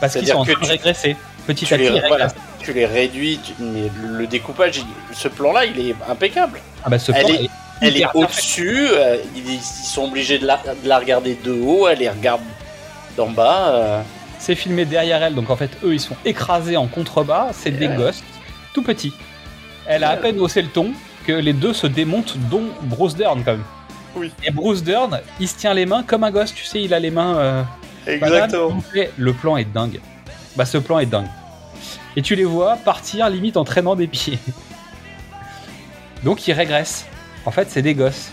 B: Parce qu'ils sont en
C: que
B: train de
C: tu-
B: régresser. Petit à petit,
C: les, voilà, tu les réduis, tu- mais le, le découpage, il- ce plan-là, il est impeccable.
B: Ah bah ce
C: Elle
B: plan
C: est-
B: est
C: Elle est au-dessus, euh, ils, ils sont obligés de la, de la regarder de haut, elle les regarde d'en bas. euh.
B: C'est filmé derrière elle, donc en fait, eux, ils sont écrasés en contrebas. C'est des
C: Ouais.
B: ghosts, tout petits. Elle a à peine haussé le ton que les deux se démontent, dont Bruce Dern, quand même.
C: Oui.
B: Et Bruce Dern, il se tient les mains comme un gosse, tu sais, il a les mains. euh, bananes. Et le plan est dingue. Bah, ce plan est dingue. Et tu les vois partir limite en traînant des pieds. Donc ils régressent. En fait, c'est des gosses.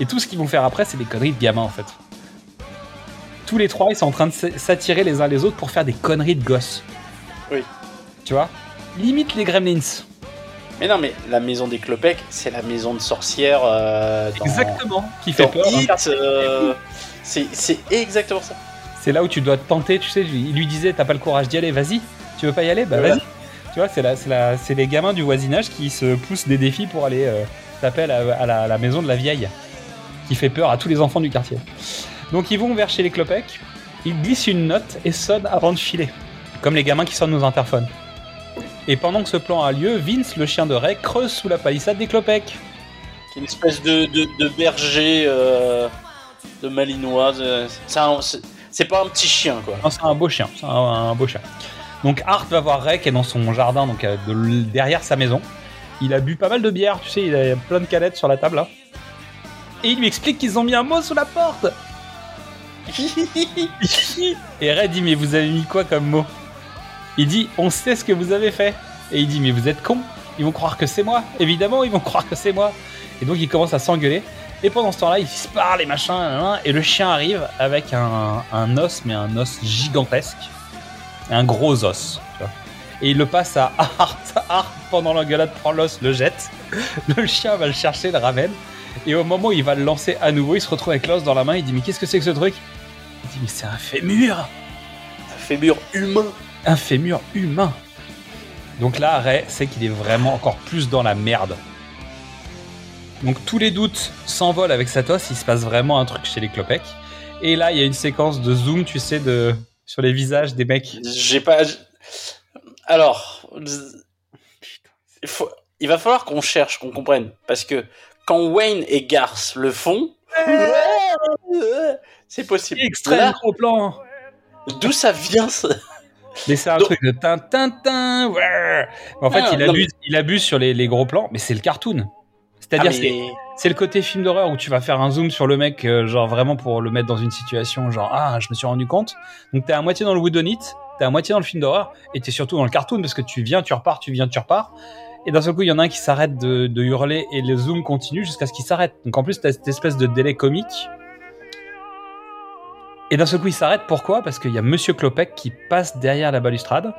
B: Et tout ce qu'ils vont faire après, c'est des conneries de gamins en fait. Tous les trois, ils sont en train de s'attirer les uns les autres pour faire des conneries de gosses.
C: Oui.
B: Tu vois? Limite les gremlins.
C: Mais non, mais la maison des Clopecs, c'est la maison de sorcières euh, dans,
B: Exactement. Qui fait peur.
C: It, euh, c'est exactement ça.
B: C'est là où tu dois te tenter, tu sais. Il lui disait, t'as pas le courage d'y aller, vas-y. Tu veux pas y aller? Bah vas-y. Tu vois, c'est les gamins du voisinage qui se poussent des défis pour aller euh, taper à la, à la- à la maison de la vieille, qui fait peur à tous les enfants du quartier. Donc ils vont vers chez les Clopecs, ils glissent une note et sonnent avant de filer, comme les gamins qui sonnent aux interphones. Et pendant que ce plan a lieu, Vince, le chien de Ray, creuse sous la palissade des Clopecs.
C: C'est une espèce de, de, de berger euh, de malinois. euh, C'est pas un petit chien, quoi.
B: Non, c'est un beau chien, c'est un, un beau chien. Donc Art va voir Ray qui est dans son jardin, donc euh, de derrière sa maison. Il a bu pas mal de bière, tu sais, il a plein de canettes sur la table là. Et il lui explique qu'ils ont mis un mot sous la porte. Et Ray dit mais vous avez mis quoi comme mot? Il dit on sait ce que vous avez fait. Et il dit mais vous êtes con. Ils vont croire que c'est moi. Évidemment ils vont croire que c'est moi. Et donc ils commencent à s'engueuler. Et pendant ce temps-là, ils se machins, nan, nan, et le chien arrive avec un, os, mais un os gigantesque. Un gros os. Et il le passe à Art. Art, pendant l'engueulade, prend l'os, le jette. Le chien va le chercher, le ramène. Et au moment où il va le lancer à nouveau, il se retrouve avec l'os dans la main. Il dit Mais qu'est-ce que c'est que ce truc? Il dit Mais c'est un fémur
C: Un fémur humain.
B: Un fémur humain Donc là, Ray sait qu'il est vraiment encore plus dans la merde. Donc tous les doutes s'envolent avec cet os, il se passe vraiment un truc chez les Clopecs. Et là, il y a une séquence de zoom, tu sais, de sur les visages des mecs.
C: J'ai pas. Alors, il, faut... il va falloir qu'on cherche, qu'on comprenne, parce que quand Wayne et Garth le font, c'est possible.
B: Extrême
C: Là,
B: plan
C: D'où ça vient ça
B: Mais c'est un
C: Donc-
B: truc de tin tin tin ouais. En fait,
C: Ah,
B: il abuse, il abuse sur les, les gros plans, mais c'est le cartoon. C'est-à-dire,
C: Ah, mais-
B: C'est le côté film d'horreur où tu vas faire un zoom sur le mec, euh, genre vraiment pour le mettre dans une situation, genre ah, je me suis rendu compte. Donc t'es à moitié dans le Woodonite, t'es à moitié dans le film d'horreur, et t'es surtout dans le cartoon parce que tu viens, tu repars, tu viens, tu repars. Et d'un seul coup, il y en a un qui s'arrête de, de hurler et le zoom continue jusqu'à ce qu'il s'arrête. Donc en plus, t'as cette espèce de délai comique. Et d'un seul coup, il s'arrête. Pourquoi? Parce qu'il y a Monsieur Klopek qui passe derrière la balustrade,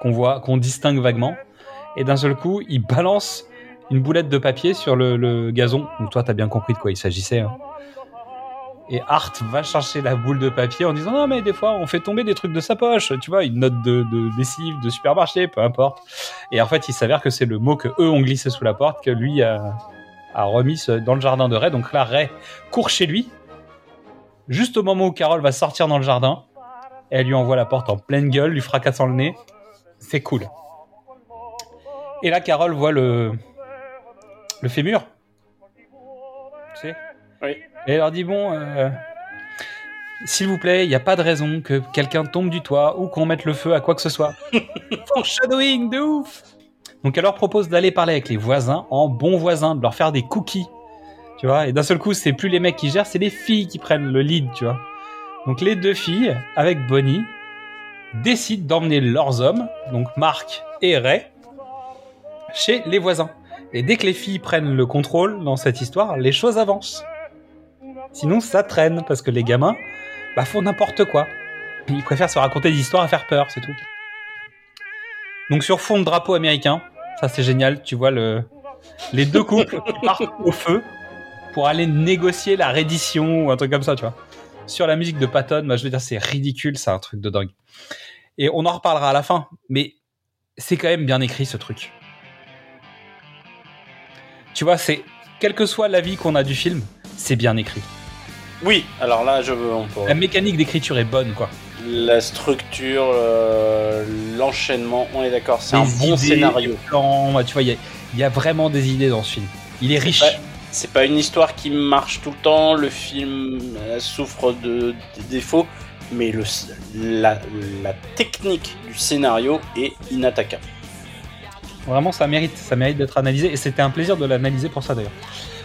B: qu'on voit, qu'on distingue vaguement. Et d'un seul coup, il balance une boulette de papier sur le, le gazon. Donc toi, t'as bien compris de quoi il s'agissait. hein. Et Art va chercher la boule de papier en disant non mais des fois on fait tomber des trucs de sa poche, tu vois, une note de, de de supermarché, peu importe. Et en fait, il s'avère que c'est le mot que eux ont glissé sous la porte que lui a, a remis dans le jardin de Ray. Donc là, Ray court chez lui, juste au moment où Carole va sortir dans le jardin. Elle lui envoie la porte en pleine gueule, lui fracassant le nez. C'est cool. Et là, Carole voit le, le fémur. Tu sais
C: Oui.
B: Et elle leur dit bon, euh, s'il vous plaît, il n'y a pas de raison que quelqu'un tombe du toit ou qu'on mette le feu à quoi que ce soit. Foreshadowing de ouf Donc elle leur propose d'aller parler avec les voisins en bons voisins, de leur faire des cookies. Tu vois, et d'un seul coup, c'est plus les mecs qui gèrent, c'est les filles qui prennent le lead, tu vois. Donc les deux filles, avec Bonnie, décident d'emmener leurs hommes, donc Marc et Ray, chez les voisins. Et dès que les filles prennent le contrôle dans cette histoire, les choses avancent. Sinon, ça traîne, parce que les gamins bah, font n'importe quoi. Ils préfèrent se raconter des histoires à faire peur, c'est tout. Donc sur fond de drapeau américain, ça c'est génial, tu vois le... les deux couples partent au feu pour aller négocier la reddition ou un truc comme ça, tu vois. Sur la musique de Patton, bah, je veux dire, c'est ridicule, c'est un truc de dingue. Et on en reparlera à la fin, mais c'est quand même bien écrit ce truc. Tu vois, c'est quel que soit l'avis qu'on a du film, c'est bien écrit.
C: Oui, alors là, je veux. On peut...
B: La mécanique d'écriture est bonne, quoi.
C: La structure, euh, l'enchaînement, on est d'accord, c'est un bon
B: idées,
C: scénario.
B: plans, bah, tu vois, il y a- il y, a vraiment des idées dans ce film. Il est riche.
C: pas- C'est pas une histoire qui marche tout le temps, le film euh, souffre de, défauts, mais la, la technique du scénario est inattaquable.
B: Vraiment, ça mérite, ça mérite d'être analysé. Et c'était un plaisir de l'analyser pour ça d'ailleurs.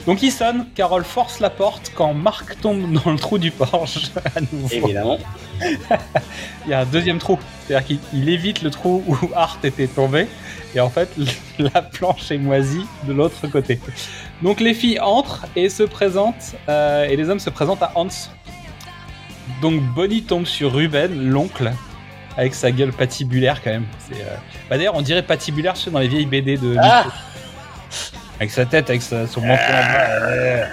B: Donc il sonne, Carole force la porte quand Marc tombe dans le trou du Porsche. à nouveau.
C: Évidemment.
B: Il y a un deuxième trou. C'est-à-dire qu'il il évite le trou où Art était tombé. Et en fait, la planche est moisie de l'autre côté. Donc les filles entrent et se présentent. euh, et les hommes se présentent à Hans. Donc Bonnie tombe sur Ruben, l'oncle, avec sa gueule patibulaire quand même. Euh, bah, D'ailleurs, on dirait patibulaire tu sais, dans les vieilles BD de.
C: Ah
B: Avec sa tête, avec sa- son menton ouais.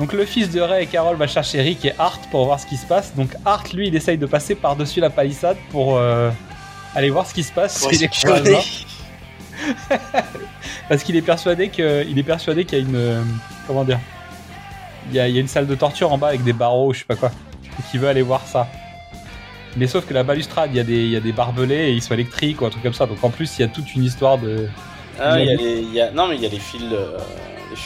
B: Donc le fils de Ray et Carol va chercher Rick et Art pour voir ce qui se passe. Donc Art, lui, il essaye de passer par-dessus la palissade pour euh, aller voir ce qui se passe
C: Pour.
B: Parce qu'il est persuadé que, il est persuadé qu'il y a une, euh, comment dire, il y, a, il y a une salle de torture en bas avec des barreaux, je sais pas quoi, et qu'il veut aller voir ça. Mais sauf que la balustrade, il y a des, il y a des barbelés et ils sont électriques ou un truc comme ça. Donc en plus, il y a toute une histoire de,
C: Ah, il y a les- y a- Non, mais il y a les fils. euh,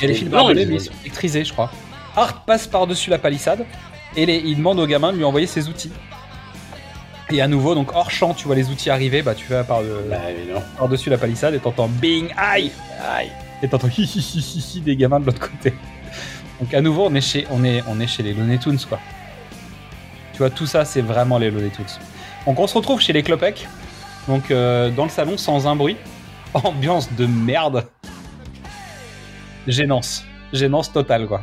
B: Il y a les fils barbelés,
C: mais-
B: ils sont électrisés, je crois. Art passe par-dessus la palissade et les- il demande au gamin de lui envoyer ses outils. Et à nouveau, donc hors champ, tu vois les outils arriver, bah tu vas par le-
C: Bah,
B: par-dessus la palissade et t'entends bing, aïe,
C: Aïe.
B: et t'entends hi hi hi hi des gamins de l'autre côté. Donc à nouveau, on est chez, on est, on est chez les Looney Tunes, quoi. Tu vois, tout ça, c'est vraiment les Looney Tunes. Donc on se retrouve chez les Klopek, donc euh, dans le salon sans un bruit. Ambiance de merde. Gênance. Gênance totale, quoi.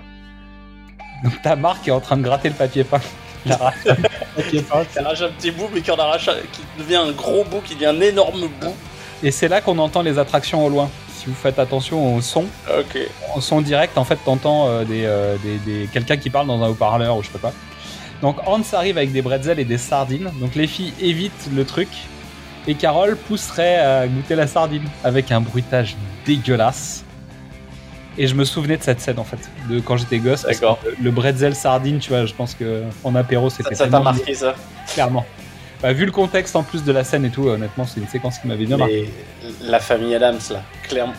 B: Donc ta Marc qui est en train de gratter le papier peint. Il arrache le papier peint.
C: Qui arrache un petit bout, mais qui en arrache un- qui devient un gros bout, qui devient un énorme bout.
B: Et c'est là qu'on entend les attractions au loin. Si vous faites attention au son,
C: Ok.
B: en son direct, en fait, t'entends euh, des, euh, des, des- quelqu'un qui parle dans un haut-parleur ou je sais pas. Donc Hans arrive avec des bretzels et des sardines. Donc les filles évitent le truc. Et Carole pousserait à goûter la sardine avec un bruitage dégueulasse. Et je me souvenais de cette scène en fait, de quand j'étais gosse.
C: D'accord.
B: Le bretzel sardine, tu vois, je pense que en apéro c'était
C: ça t'a marqué ça
B: clairement. Bah, vu le contexte en plus de la scène et tout, honnêtement, c'est une séquence qui m'avait bien marqué.
C: Mais La famille Adams, là, clairement.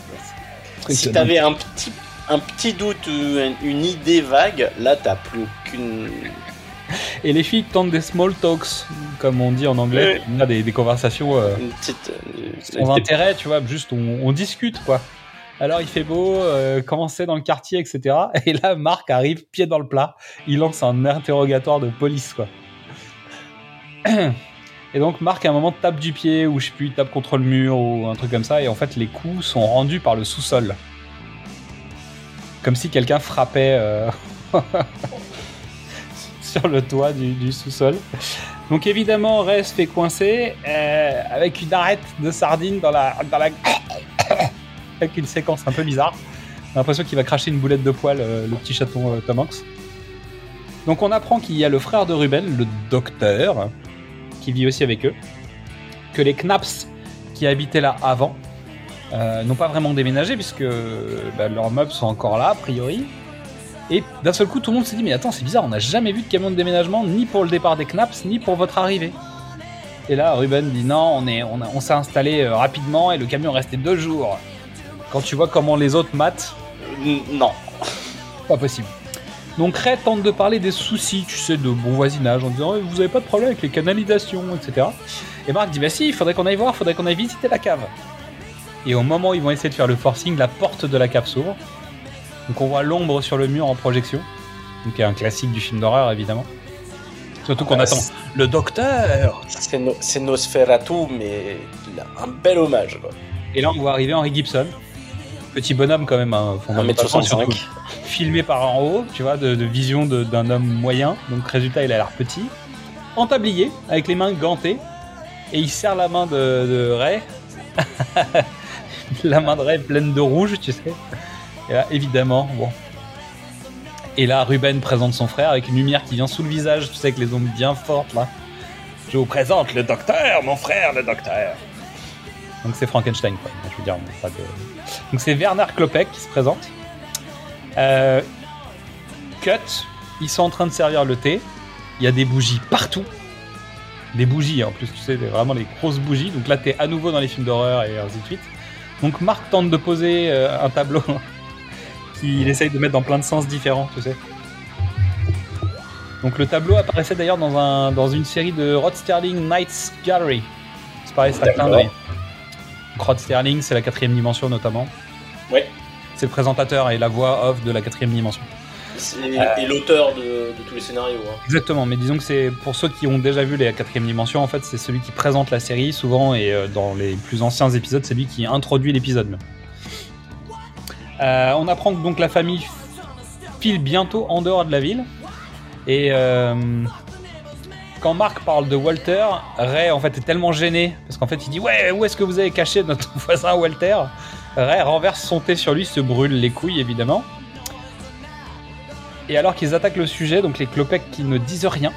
C: Si t'avais un petit, un petit doute, ou une, une idée vague, là, t'as plus aucune.
B: Et les filles tentent des small talks, comme on dit en anglais, on a des, des conversations euh,
C: Une petite. euh,
B: sans intérêt, tu vois, juste on, on discute quoi. Alors il fait beau, euh, comment c'est dans le quartier, etc. Et là, Marc arrive, pied dans le plat, il lance un interrogatoire de police quoi. Et donc Marc à un moment tape du pied, ou je sais plus, il tape contre le mur, ou un truc comme ça, et en fait les coups sont rendus par le sous-sol. Comme si quelqu'un frappait euh, sur le toit du, sous-sol. Donc évidemment, Ray se fait coincer euh, avec une arête de sardine dans la, dans la... avec une séquence un peu bizarre. J'ai l'impression qu'il va cracher une boulette de poil, euh, le petit chaton euh, Tom Hanks. Donc on apprend qu'il y a le frère de Ruben, le docteur, qui vit aussi avec eux, que les Knaps qui habitaient là avant euh, n'ont pas vraiment déménagé puisque bah, leurs meubles sont encore là a priori. Et d'un seul coup, tout le monde s'est dit Mais attends, c'est bizarre, on n'a jamais vu de camion de déménagement, ni pour le départ des Knaps, ni pour votre arrivée. Et là, Ruben dit Non, on s'est installé euh, rapidement et le camion est resté deux jours. Quand tu vois comment les autres matent,
C: N- Non.
B: pas possible. Donc Ray tente de parler des soucis, tu sais, de bon voisinage, en disant Eh, vous avez pas de problème avec les canalisations, etc. Et Marc dit bah si, il faudrait qu'on aille voir, il faudrait qu'on aille visiter la cave. Et au moment où ils vont essayer de faire le forcing, la porte de la cave s'ouvre. Donc on voit l'ombre sur le mur en projection. Donc un classique du film d'horreur évidemment. Surtout qu'on
H: Ah,
B: attend le docteur.
H: C'est no- c'est Nosferatu, mais un bel hommage. Quoi.
B: Et là on voit arriver Henry Gibson. Petit bonhomme quand même, hein, fondamentalement,
H: 1m65.
B: surtout filmé par en haut, tu vois, de, de vision de- d'un homme moyen. Donc résultat, il a l'air petit, en tablier, avec les mains gantées, et il serre la main de, de Ray. la main de Ray pleine de rouge, tu sais. Et là, évidemment, bon. Et là, Ruben présente son frère avec une lumière qui vient sous le visage, tu sais, avec les ombres bien fortes là. Je vous présente le docteur, mon frère, le docteur. Donc c'est Frankenstein, quoi. Je veux dire, on pas de... Donc c'est Werner Klopek qui se présente. Euh, cut, ils sont en train de servir le thé. Il y a des bougies partout. Des bougies, en plus, tu sais, des- vraiment les grosses bougies. Donc là, t'es à nouveau dans les films d'horreur et ainsi de suite. Donc Marc tente de poser euh, un tableau qu'il essaye de mettre dans plein de sens différents, tu sais. Donc le tableau apparaissait d'ailleurs dans, un, dans une série de Rod Sterling Nights Gallery. C'est pareil, c'est un clin d'œil. Rod Sterling, c'est la quatrième dimension notamment.
H: Ouais.
B: C'est le présentateur et la voix off de la quatrième dimension.
H: C'est- Et l'auteur de, de tous les scénarios. hein.
B: Exactement, mais disons que c'est pour ceux qui ont déjà vu la quatrième dimension, en fait, c'est celui qui présente la série souvent et euh, dans les plus anciens épisodes, c'est lui qui introduit l'épisode. Euh, on apprend que donc la famille file bientôt en dehors de la ville et euh, quand Marc parle de Walter, Ray en fait est tellement gêné parce qu'en fait il dit ouais où est-ce que vous avez caché notre voisin Walter? Ray renverse son thé sur lui, se brûle les couilles évidemment. Et alors qu'ils attaquent le sujet, donc les clopecs qui ne disent rien,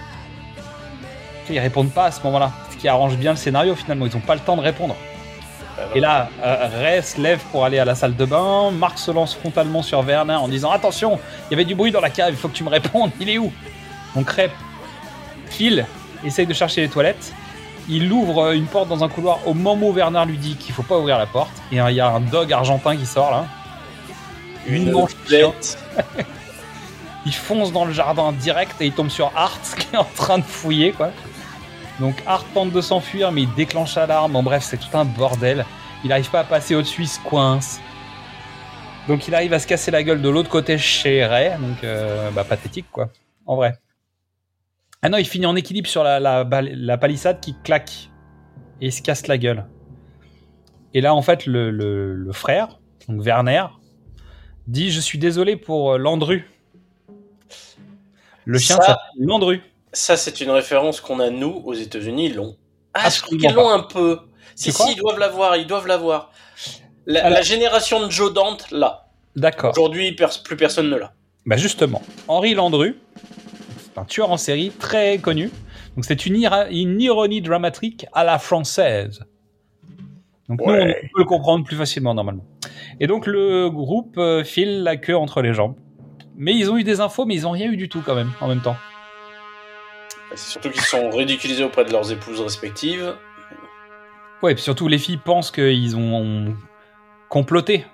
B: ils répondent pas à ce moment-là. Ce qui arrange bien le scénario finalement, ils n'ont pas le temps de répondre. Et là, euh, Ray se lève pour aller à la salle de bain, Marc se lance frontalement sur Werner en disant Attention, il y avait du bruit dans la cave, il faut que tu me répondes, il est où? Donc Ray file, essaye de chercher les toilettes, il ouvre euh, une porte dans un couloir au moment où Werner lui dit qu'il faut pas ouvrir la porte, et il y a un dog argentin qui sort là. Une
H: Une
B: manche il fonce dans le jardin direct et il tombe sur Art qui est en train de fouiller quoi. Donc Art tente de s'enfuir mais il déclenche l'alarme. En bref, c'est tout un bordel. Il n'arrive pas à passer au-dessus, il se coince. Donc il arrive à se casser la gueule de l'autre côté chez Ray. Donc euh, bah, pathétique quoi, en vrai. Ah non, il finit en équilibre sur la, la, bal- la palissade qui claque et il se casse la gueule. Et là en fait le, le- le frère, donc Werner, dit je suis désolé pour euh, Landru. Le chien s'appelle Landru.
H: Ça, c'est une référence qu'on a, nous, aux États-Unis, ils l'ont. Ah, je crois qu'ils l'ont un peu. Si, si, ils doivent l'avoir, ils doivent l'avoir. La,
B: Alors-
H: la génération de Joe Dante, là.
B: D'accord.
H: Aujourd'hui, pers- plus personne ne l'a.
B: Bah justement, Henri Landru, c'est un tueur en série très connu. Donc c'est une, ironie dramatique à la française. Donc nous, on peut le comprendre plus facilement normalement. Et donc le groupe euh, file la queue entre les jambes. Mais ils ont eu des infos, mais ils ont rien eu du tout quand même, en même temps.
H: C'est surtout qu'ils se sont ridiculisés auprès de leurs épouses respectives.
B: Ouais, et puis surtout les filles pensent qu'ils ont, comploté.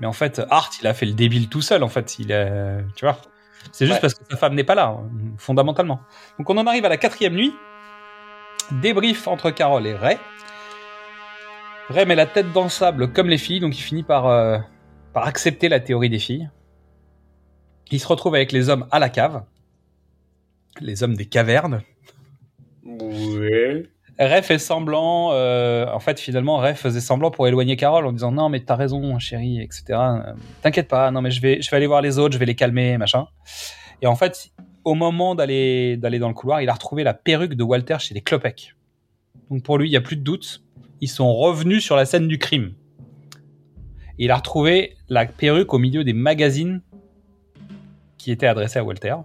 B: Mais en fait, Art, il a fait le débile tout seul, en fait. Il a, tu vois. C'est juste
H: Ouais.
B: parce que sa femme n'est pas là, fondamentalement. Donc on en arrive à la quatrième nuit. Débrief entre Carole et Ray. Ray met la tête dans le sable comme les filles, donc il finit par, euh, par accepter la théorie des filles. Il se retrouve avec les hommes à la cave. Les hommes des cavernes.
H: Ouais.
B: Ray fait semblant, euh, en fait finalement Ray faisait semblant pour éloigner Carole en disant non mais t'as raison chérie etc. Euh, T'inquiète pas, non mais je vais, je vais aller voir les autres, je vais les calmer machin. Et en fait au moment d'aller d'aller dans le couloir, il a retrouvé la perruque de Walter chez les Klopek. Donc pour lui il y a plus de doute, ils sont revenus sur la scène du crime. Et il a retrouvé la perruque au milieu des magazines qui étaient adressés à Walter.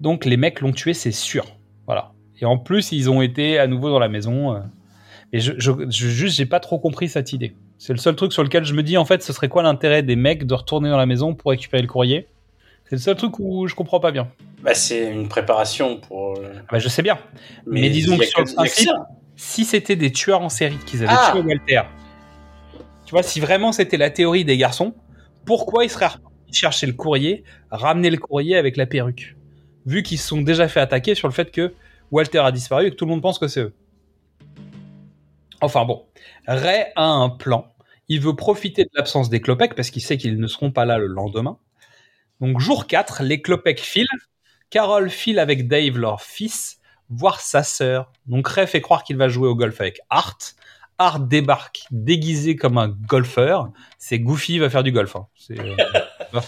B: Donc les mecs l'ont tué, c'est sûr. Voilà. Et en plus, ils ont été à nouveau dans la maison. euh. Et je, je, je- juste, j'ai pas trop compris cette idée. C'est le seul truc sur lequel je me dis, en fait, ce serait quoi l'intérêt des mecs de retourner dans la maison pour récupérer le courrier? C'est le seul truc où je comprends pas bien.
H: Bah, c'est une préparation pour. euh,
B: Ah bah, je sais bien. Mais, disons que sur le principe, si c'était des tueurs en série qu'ils avaient
H: Ah
B: tué Walter, tu vois, si vraiment c'était la théorie des garçons, pourquoi ils seraient chercher le courrier, ramener le courrier avec la perruque? Vu qu'ils se sont déjà fait attaquer sur le fait que Walter a disparu et que tout le monde pense que c'est eux. Enfin bon, Ray a un plan. Il veut profiter de l'absence des Klopek parce qu'il sait qu'ils ne seront pas là le lendemain. Donc jour 4, les Klopek filent. Carol file avec Dave, leur fils, voir sa sœur. Donc Ray fait croire qu'il va jouer au golf avec Art. Art débarque déguisé comme un golfeur. C'est Goofy va faire du golf. hein. C'est, euh,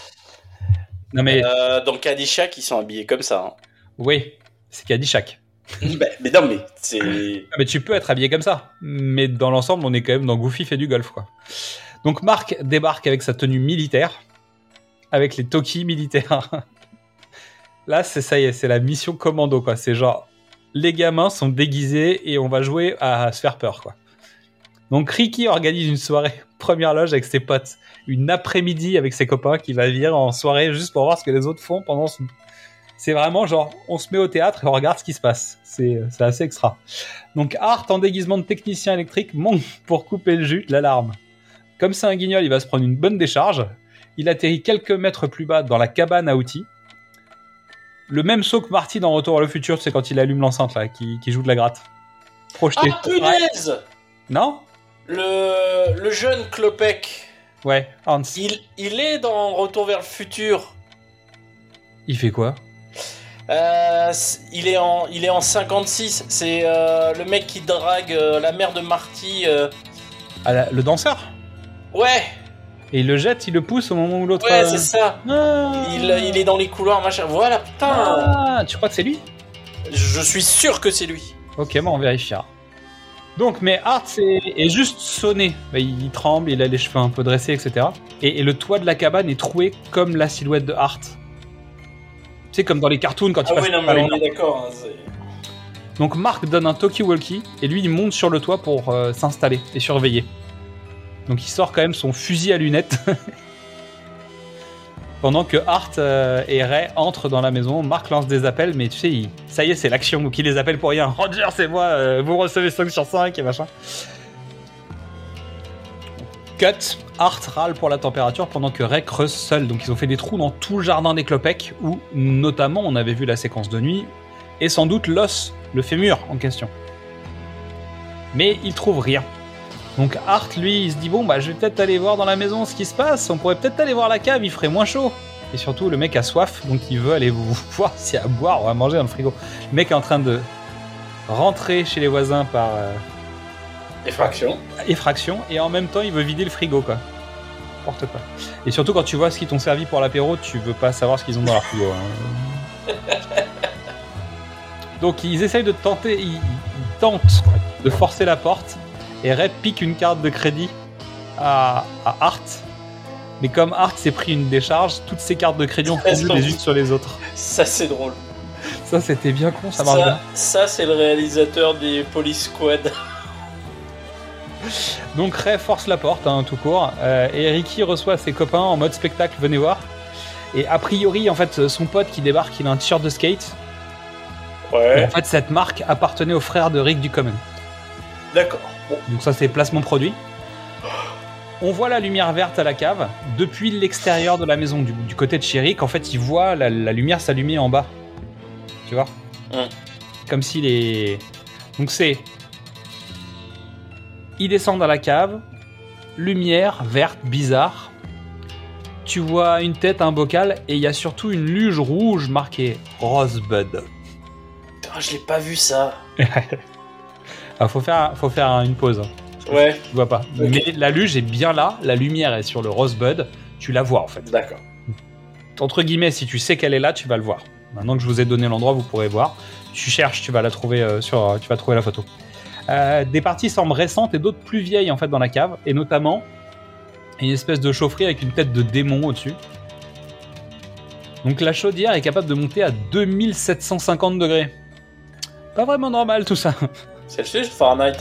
B: non mais
C: Euh, dans Caddyshack, ils sont habillés comme ça. hein.
B: oui, c'est Caddyshack.
C: Ben, mais non, mais c'est.
B: Ah, Mais tu peux être habillé comme ça. Mais dans l'ensemble, on est quand même dans Goofy fait du golf, quoi. Donc Marc débarque avec sa tenue militaire, avec les Toki militaires. Là, c'est ça y est, c'est la mission commando, quoi. C'est genre, les gamins sont déguisés et on va jouer à se faire peur, quoi. Donc Ricky organise une soirée première loge avec ses potes, une après-midi avec ses copains qui va venir en soirée juste pour voir ce que les autres font pendant son... C'est vraiment genre, on se met au théâtre et on regarde ce qui se passe. C'est c'est assez extra. Donc Art, en déguisement de technicien électrique, monte pour couper le jus de l'alarme. Comme c'est un guignol, il va se prendre une bonne décharge. Il atterrit quelques mètres plus bas dans la cabane à outils. Le même saut que Marty dans Retour à le futur, c'est quand il allume l'enceinte là, qui, qui joue de la gratte. Projeté.
C: Ah, punaise
B: Non?
C: Le, le jeune Klopek,
B: Ouais, Hans.
C: il, il est dans Retour vers le futur.
B: Il fait quoi?
C: Euh, il, est en, il est en 56. C'est euh, le mec qui drague euh, la mère de Marty.
B: Ah, la- Le danseur?
C: Ouais,
B: Et il le jette, il le pousse au moment où l'autre.
C: ouais, c'est ça.
B: Ah.
C: Il, il est dans les couloirs, machin. Voilà, putain.
B: Ah, tu crois que c'est lui?
C: Je suis sûr que c'est lui.
B: Ok, bon, on vérifiera. Donc, mais Art est, est juste sonné. Il, tremble, il a les cheveux un peu dressés, etc. Et, et le toit de la cabane est troué comme la silhouette de Art. Tu sais, comme dans les cartoons quand
C: Ah
B: il passe
C: oui, non, mais on est d'accord. hein, c'est-
B: Donc Mark donne un talkie-walkie et lui il monte sur le toit pour euh, s'installer et surveiller. Donc il sort quand même son fusil à lunettes. Pendant que Art euh, et Ray entrent dans la maison, Mark lance des appels, mais tu sais, ça y est, c'est l'action, donc les appelle pour rien. Roger, c'est moi, euh, vous recevez 5 sur 5 et machin. Cut, Art râle pour la température pendant que Ray creuse seul. Donc ils ont fait des trous dans tout le jardin des Klopek, où notamment on avait vu la séquence de nuit, et sans doute l'os, le fémur en question. Mais il trouve rien. Donc Art, lui, il se dit bon bah je vais peut-être aller voir dans la maison ce qui se passe. On pourrait peut-être aller voir la cave, il ferait moins chaud. Et surtout, le mec a soif, donc il veut aller voir s'il y a à boire ou à manger dans le frigo. Le mec est en train de rentrer chez les voisins par euh,
C: Effraction.
B: effraction et en même temps il veut vider le frigo quoi. N'importe quoi. Et surtout quand tu vois ce qu'ils t'ont servi pour l'apéro, tu veux pas savoir ce qu'ils ont dans leur frigo. hein. Donc ils essayent de tenter, ils, ils tentent de forcer la porte et Red pique une carte de crédit à, à Art. Mais comme Art s'est pris une décharge, toutes ces cartes de crédit ont fondu les unes sur les autres.
C: Ça, c'est drôle.
B: Ça c'était bien con, ça marche bien.
C: Ça, c'est le réalisateur des Police Squad.
B: Donc Ray force la porte, hein, tout court, euh, et Ricky reçoit ses copains en mode spectacle, venez voir. Et a priori, en fait, son pote qui débarque, il a un t-shirt de skate. Et
C: Ouais.
B: en fait, cette marque appartenait au frère de Rick Ducommun.
C: D'accord.
B: Donc ça, c'est placement produit. On voit la lumière verte à la cave depuis l'extérieur de la maison, du, du côté de chez Rick. En fait, il voit la, la lumière s'allumer en bas. Tu vois
C: Mm.
B: Comme s'il est... Donc c'est... Il descend dans la cave, lumière verte bizarre. Tu vois une tête, un bocal, et il y a surtout une luge rouge marquée Rosebud.
C: Ah, je l'ai pas vu ça.
B: Ah, faut faire, faut faire une pause. hein.
C: Ouais,
B: Tu vois pas. Mais la luge est bien là, la lumière est sur le Rosebud, tu la vois en fait.
C: d'accord.
B: Entre guillemets, si tu sais qu'elle est là, tu vas le voir. Maintenant que je vous ai donné l'endroit, vous pourrez voir. Tu cherches, tu vas la trouver euh, sur, euh, tu vas trouver la photo. Euh, des parties semblent récentes et d'autres plus vieilles en fait dans la cave, et notamment une espèce de chaufferie avec une tête de démon au-dessus. Donc la chaudière est capable de monter à 2750 degrés. Pas vraiment normal tout ça.
C: Celsius, Fahrenheit.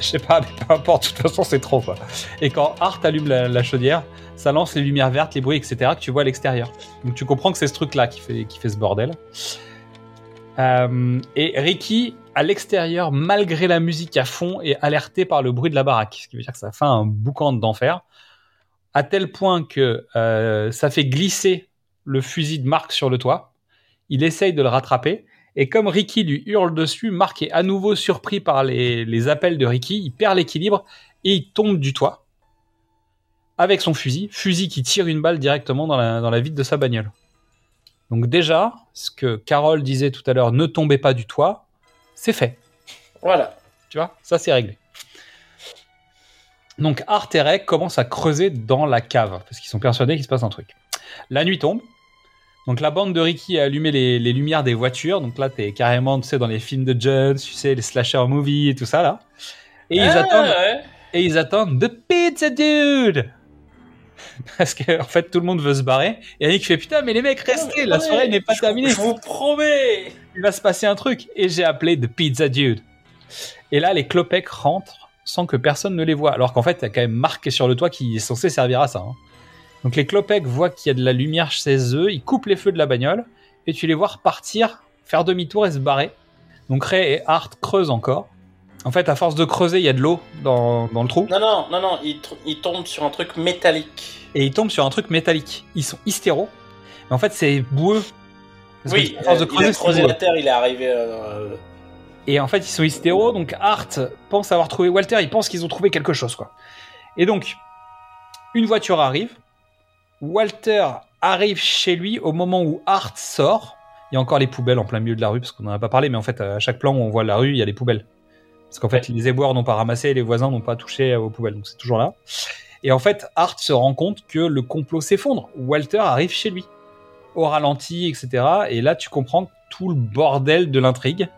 B: Je sais pas, mais peu importe, de toute façon c'est trop. Et quand Art allume la, chaudière, ça lance les lumières vertes, les bruits, etc. que tu vois à l'extérieur. Donc tu comprends que c'est ce truc-là qui fait, qui fait ce bordel. Euh, et Ricky, à l'extérieur, malgré la musique à fond, est alerté par le bruit de la baraque. Ce qui veut dire que ça fait un boucan d'enfer. à tel point que euh, ça fait glisser le fusil de Mark sur le toit. Il essaye de le rattraper. Et comme Ricky lui hurle dessus, Mark est à nouveau surpris par les, les appels de Ricky. Il perd l'équilibre et il tombe du toit avec son fusil. Fusil qui tire une balle directement dans la, dans la vitre de sa bagnole. Donc déjà, ce que Carole disait tout à l'heure, ne tombez pas du toit, c'est fait.
C: Voilà.
B: Tu vois, ça c'est réglé. Donc Art et Ray commencent à creuser dans la cave parce qu'ils sont persuadés qu'il se passe un truc. La nuit tombe. Donc la bande de Ricky a allumé les, les lumières des voitures. Donc là, t'es carrément, tu sais, dans les films de Jones, tu sais, les slasher movies et tout ça là. Et ils
C: Ah,
B: attendent.
C: ouais.
B: Et ils attendent The Pizza Dude Parce que en fait tout le monde veut se barrer. Et Yannick fait putain mais les mecs restez, la
C: Ouais,
B: soirée n'est pas
C: je-
B: terminée.
C: Je vous promets.
B: Il va se passer un truc. Et j'ai appelé The Pizza Dude. Et là les clopecs rentrent sans que personne ne les voit. Alors qu'en fait il y a quand même marqué sur le toit qui est censé servir à ça. hein. Donc les clopecs voient qu'il y a de la lumière chez eux, ils coupent les feux de la bagnole et tu les vois repartir, faire demi-tour et se barrer. Donc Ray et Art creusent encore. En fait, à force de creuser, il y a de l'eau dans, dans le trou.
C: Non, non, non, non, il, tr- il tombe sur un truc métallique.
B: et ils tombent sur un truc métallique. Ils sont hystéros. Mais en fait, c'est boueux. Parce
C: oui,
B: que, à force de
C: euh, il
B: creuser,
C: a
B: c'est
C: creusé
B: boueux.
C: la terre, il est arrivé. euh,
B: Et en fait, ils sont hystéros. Donc, Art pense avoir trouvé Walter. Ils pensent qu'ils ont trouvé quelque chose, quoi. Et donc, une voiture arrive. Walter arrive chez lui au moment où Art sort. Il y a encore les poubelles en plein milieu de la rue, parce qu'on n'en a pas parlé, mais en fait, à chaque plan où on voit la rue, il y a les poubelles. Parce qu'en fait, les éboueurs n'ont pas ramassé et les voisins n'ont pas touché aux poubelles, donc c'est toujours là. Et en fait, Art se rend compte que le complot s'effondre. Walter arrive chez lui, au ralenti, etc. Et là, tu comprends tout le bordel de l'intrigue.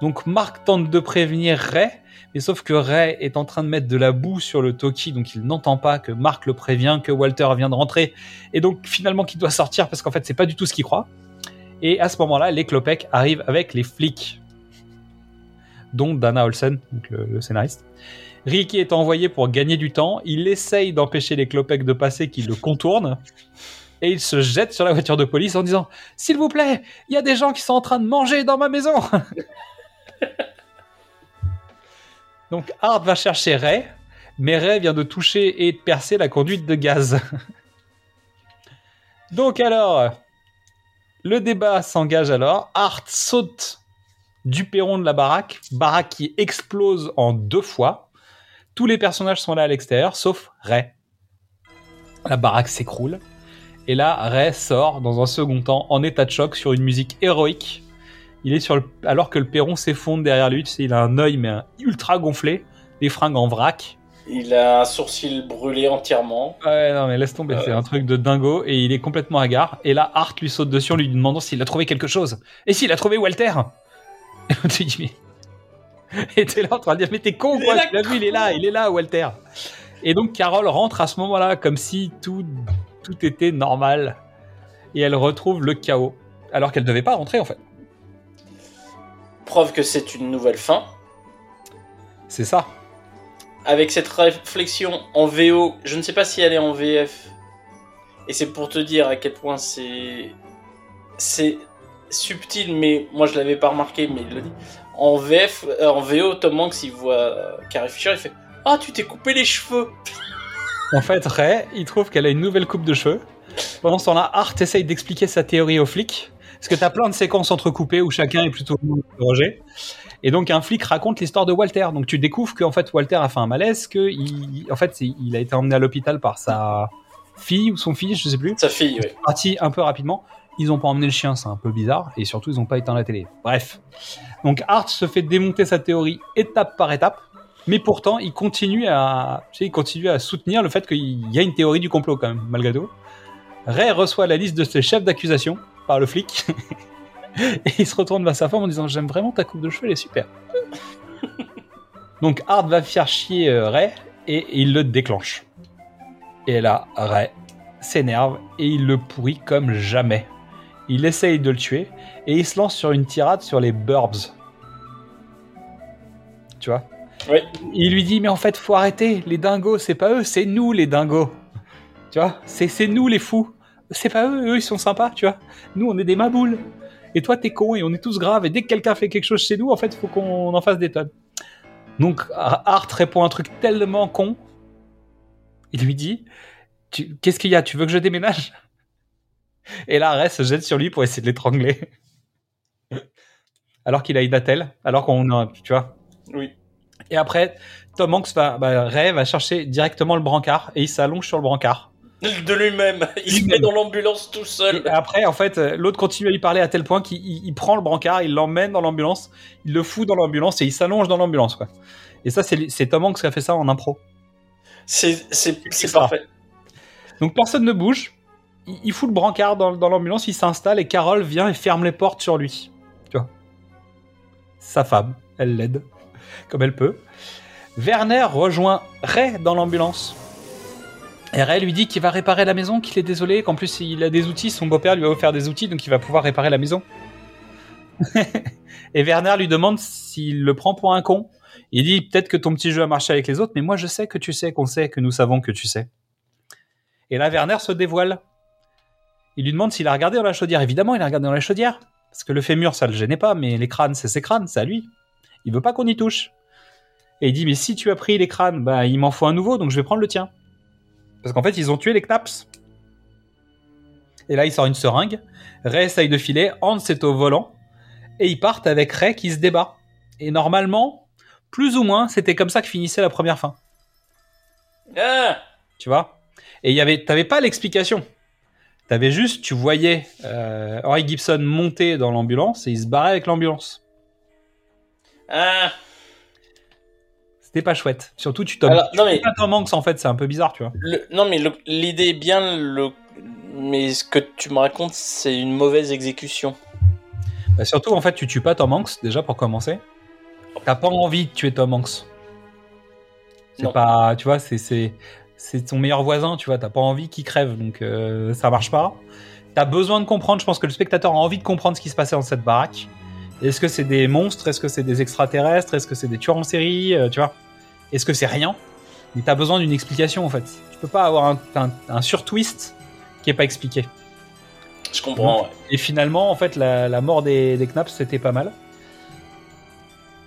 B: Donc, Mark tente de prévenir Ray, mais sauf que Ray est en train de mettre de la boue sur le Toki, donc il n'entend pas que Mark le prévient, que Walter vient de rentrer, et donc finalement qu'il doit sortir parce qu'en fait, c'est pas du tout ce qu'il croit. Et à ce moment-là, les Klopek arrivent avec les flics, dont Dana Olsen, donc le, scénariste. Ricky est envoyé pour gagner du temps. Il essaye d'empêcher les Klopek de passer, qui le contournent. Et il se jette sur la voiture de police en disant S'il vous plaît, il y a des gens qui sont en train de manger dans ma maison. Donc Hart va chercher Ray, mais Ray vient de toucher et de percer la conduite de gaz. Donc alors, le débat s'engage alors. Hart saute du perron de la baraque, baraque qui explose en deux fois. Tous les personnages sont là à l'extérieur, sauf Ray. La baraque s'écroule. Et là, Ray sort dans un second temps en état de choc sur une musique héroïque. Il est sur le... alors que le perron s'effondre derrière lui. Tu sais, il a un œil mais un ultra gonflé, des fringues en vrac.
C: Il a un sourcil brûlé entièrement.
B: Ouais, non mais laisse tomber, c'est un truc de dingo et il est complètement hagard. Et là, Art lui saute dessus en lui demandant s'il a trouvé quelque chose. Et s'il a trouvé Walter? Et on te dit mais et t'es là en train de dire mais t'es con quoi
C: est là,
B: Tu l'as vu, il est là, il est là Walter. Et donc Carole rentre à ce moment-là comme si tout tout était normal et elle retrouve le chaos alors qu'elle devait pas rentrer en fait.
C: Preuve que c'est une nouvelle fin.
B: C'est ça.
C: Avec cette réflexion en VO, je ne sais pas si elle est en VF. Et c'est pour te dire à quel point c'est. C'est subtil, mais moi je l'avais pas remarqué, mais il le dit. En VF, euh, en VO, Tom Hanks il voit euh, Carrie Fisher, il fait Ah, tu t'es coupé les cheveux
B: En fait, Ray, il trouve qu'elle a une nouvelle coupe de cheveux. Pendant ce temps-là, Art essaye d'expliquer sa théorie aux flics. Parce que t'as plein de séquences entrecoupées où chacun est plutôt interrogé. Et donc, un flic raconte l'histoire de Walter. Donc, tu découvres qu'en fait, Walter a fait un malaise, que il, en fait, il a été emmené à l'hôpital par sa fille ou son fils, je sais plus.
C: Sa fille, oui.
B: Parti un peu rapidement. Ils ont pas emmené le chien, c'est un peu bizarre. Et surtout, ils ont pas éteint la télé. Bref. Donc, Art se fait démonter sa théorie étape par étape. Mais pourtant, il continue à, tu sais, il continue à soutenir le fait qu'il y a une théorie du complot quand même, malgré tout. Ray reçoit la liste de ses chefs d'accusation par le flic. et il se retourne vers sa femme en disant J'aime vraiment ta coupe de cheveux, elle est super. Donc Hart va faire chier euh, Ray et il le déclenche. Et là, Ray s'énerve et il le pourrit comme jamais. Il essaye de le tuer et il se lance sur une tirade sur les Burbs. Tu vois?
C: Oui.
B: Il lui dit Mais en fait, faut arrêter, les dingos, c'est pas eux, c'est nous les dingos. Tu vois? C'est c'est nous les fous. C'est pas eux, eux ils sont sympas, tu vois. Nous on est des maboules. Et toi t'es con et on est tous graves. Et dès que quelqu'un fait quelque chose chez nous, en fait, faut qu'on en fasse des tonnes. Donc Art répond un truc tellement con. Il lui dit qu'est-ce qu'il y a? Tu veux que je déménage? Et là, Ray se jette sur lui pour essayer de l'étrangler. Alors qu'il a une attelle, alors qu'on a, tu vois.
C: Oui.
B: Et après, Tom Hanks va, bah, Ray va chercher directement le brancard et il s'allonge sur le brancard.
C: De lui-même. Il se met dans l'ambulance tout seul.
B: Et après, en fait, euh, l'autre continue à lui parler à tel point qu'il il- il prend le brancard, il l'emmène dans l'ambulance, il le fout dans l'ambulance et il s'allonge dans l'ambulance, quoi. Et ça, c'est Tom Hanks qui a fait ça en impro.
C: C'est parfait.
B: Donc personne ne bouge. Il, il fout le brancard dans, dans l'ambulance, il s'installe et Carole vient et ferme les portes sur lui. Tu vois. Sa femme, elle l'aide comme elle peut. Werner rejoint Ray dans l'ambulance. Ray lui dit qu'il va réparer la maison, qu'il est désolé, qu'en plus il a des outils, son beau-père lui a offert des outils, donc il va pouvoir réparer la maison. et Werner lui demande s'il le prend pour un con. Il dit peut-être que ton petit jeu a marché avec les autres, mais moi je sais que tu sais qu'on sait que nous savons que tu sais. Et là, Werner se dévoile. Il lui demande s'il a regardé dans la chaudière. Évidemment, il a regardé dans la chaudière. Parce que le fémur, ça le gênait pas, mais les crânes, c'est ses crânes, c'est à lui. Il veut pas qu'on y touche. Et il dit, mais si tu as pris les crânes, bah, il m'en faut un nouveau, donc je vais prendre le tien. Parce qu'en fait, ils ont tué les Knaps. Et là, il sort une seringue. Ray essaye de filer, Hans est au volant. Et ils partent avec Ray qui se débat. Et normalement, plus ou moins, c'était comme ça que finissait la première fin.
C: Ah
B: Tu vois? Et avait, t'avais pas l'explication. T'avais juste, tu voyais euh, Henry Gibson monter dans l'ambulance et il se barrait avec l'ambulance.
C: Ah
B: C'était pas chouette. Surtout, tu t'en Hanks, en fait, c'est un peu bizarre, tu vois.
C: Le- non, mais l'idée est bien, le... mais ce que tu me racontes, c'est une mauvaise exécution.
B: Bah, surtout, en fait, tu tues pas Tom Hanks, déjà pour commencer. T'as pas envie de tuer Tom Hanks. C'est pas, tu vois, c'est ton meilleur voisin, tu vois. T'as pas envie qu'il crève, donc euh, ça marche pas. T'as besoin de comprendre. Je pense que le spectateur a envie de comprendre ce qui se passait dans cette baraque. Est-ce que c'est des monstres? Est-ce que c'est des extraterrestres? Est-ce que c'est des tueurs en série? Euh, Tu vois Est-ce que c'est rien? Mais t'as besoin d'une explication en fait. Tu peux pas avoir un, un, un sur-twist qui est pas expliqué.
C: Je comprends, ouais.
B: Et finalement, en fait, la, la mort des, des Knaps, c'était pas mal.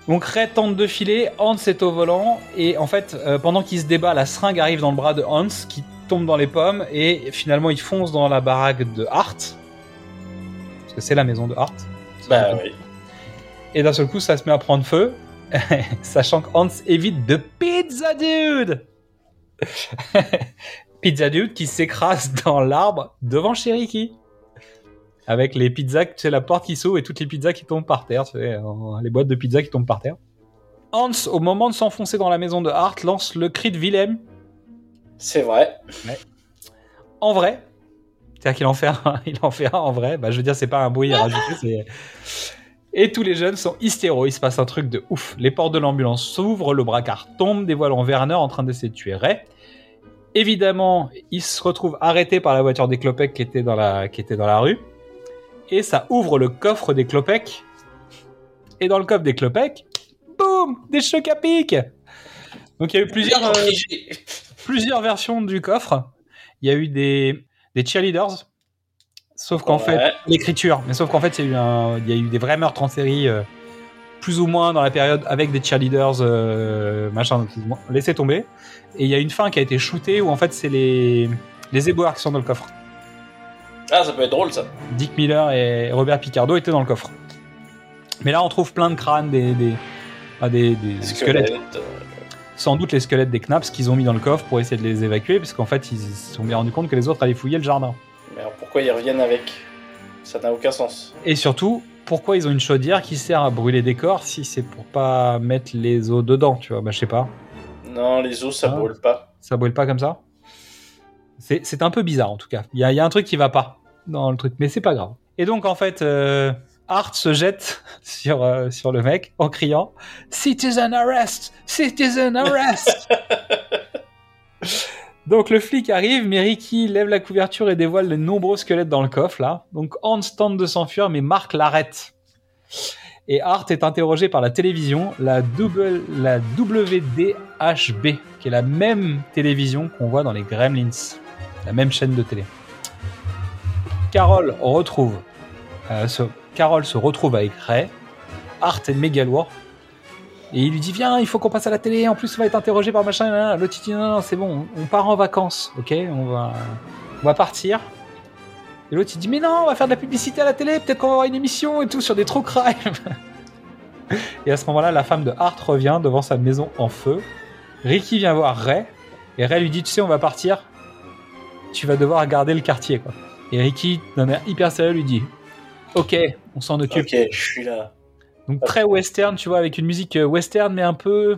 B: Donc Ray tente de filer, Hans est au volant, et en fait, euh, pendant qu'il se débat, la seringue arrive dans le bras de Hans, qui tombe dans les pommes, et finalement il fonce dans la baraque de Hart. Parce que c'est la maison de Hart.
C: Bah oui.
B: Et d'un seul coup, ça se met à prendre feu, sachant que Hans évite de Pizza Dude Pizza Dude qui s'écrase dans l'arbre devant Cheriki. Avec les pizzas, tu sais, la porte qui s'ouvre et toutes les pizzas qui tombent par terre, tu sais, euh, les boîtes de pizza qui tombent par terre. Hans, au moment de s'enfoncer dans la maison de Hart, lance le cri de Willem
C: C'est vrai.
B: en vrai. C'est-à-dire qu'il en fait un, il en fait un en vrai. Bah, je veux dire, c'est pas un bruit à rajouter, c'est. Et tous les jeunes sont hystéros, il se passe un truc de ouf. Les portes de l'ambulance s'ouvrent, le bracard tombe, dévoilant Werner en train d'essayer de tuer Ray. Évidemment, il se retrouve arrêté par la voiture des Klopek qui était dans la, qui était dans la rue. Et ça ouvre le coffre des Klopek. Et dans le coffre des Klopek, boum, des chocs à pic. Donc il y a eu plusieurs, euh, plusieurs versions du coffre. Il y a eu des, des cheerleaders. Sauf qu'en
C: Ouais.
B: fait, l'écriture, mais sauf qu'en fait, il y, a eu des vrais meurtres en série, euh, plus ou moins dans la période avec des cheerleaders, euh, machin, laissé tomber. Et il y a une fin qui a été shootée où en fait, c'est les, les éboueurs qui sont dans le coffre.
C: Ah, ça peut être drôle, ça.
B: Dick Miller et Robert Picardo étaient dans le coffre. Mais là, on trouve plein de crânes, des, des, ah, des- des squelettes.
C: Squelette. euh,
B: Sans doute les squelettes des Knaps qu'ils ont mis dans le coffre pour essayer de les évacuer, parce qu'en fait, ils se sont bien rendus compte que les autres allaient fouiller le jardin.
C: Mais alors pourquoi ils reviennent avec? Ça n'a aucun sens.
B: Et surtout, pourquoi ils ont une chaudière qui sert à brûler des corps si c'est pour pas mettre les os dedans, tu vois? Bah, je sais pas.
C: Non, les os, ça
B: Ah.
C: brûle pas.
B: Ça brûle pas comme ça? C'est un peu bizarre en tout cas. Il y y a un truc qui va pas dans le truc, mais c'est pas grave. Et donc en fait, euh, Art se jette sur, euh, sur le mec en criant Citizen arrest Citizen arrest Donc le flic arrive, mais Ricky lève la couverture et dévoile les nombreux squelettes dans le coffre là. Donc Hans tente de s'enfuir, mais Mark l'arrête. Et Art est interrogé par la télévision, la, WDHB, qui est la même télévision qu'on voit dans les Gremlins, la même chaîne de télé. Carol euh, se, retrouve avec Ray. Art est méga lourd. Et il lui dit Viens, il faut qu'on passe à la télé, en plus on va être interrogé par machin. L'autre dit Non, non, c'est bon, on part en vacances, ok on va, on va partir. Et l'autre il dit Mais non, on va faire de la publicité à la télé, peut-être qu'on va avoir une émission et tout sur des true crime. et à ce moment-là, la femme de Hart revient devant sa maison en feu. Ricky vient voir Ray, et Ray lui dit Tu sais, on va partir, tu vas devoir garder le quartier, quoi. Et Ricky, d'un air hyper sérieux, lui dit Ok, on s'en occupe.
C: Ok, je suis là.
B: Donc très western, tu vois, avec une musique euh, western, mais un peu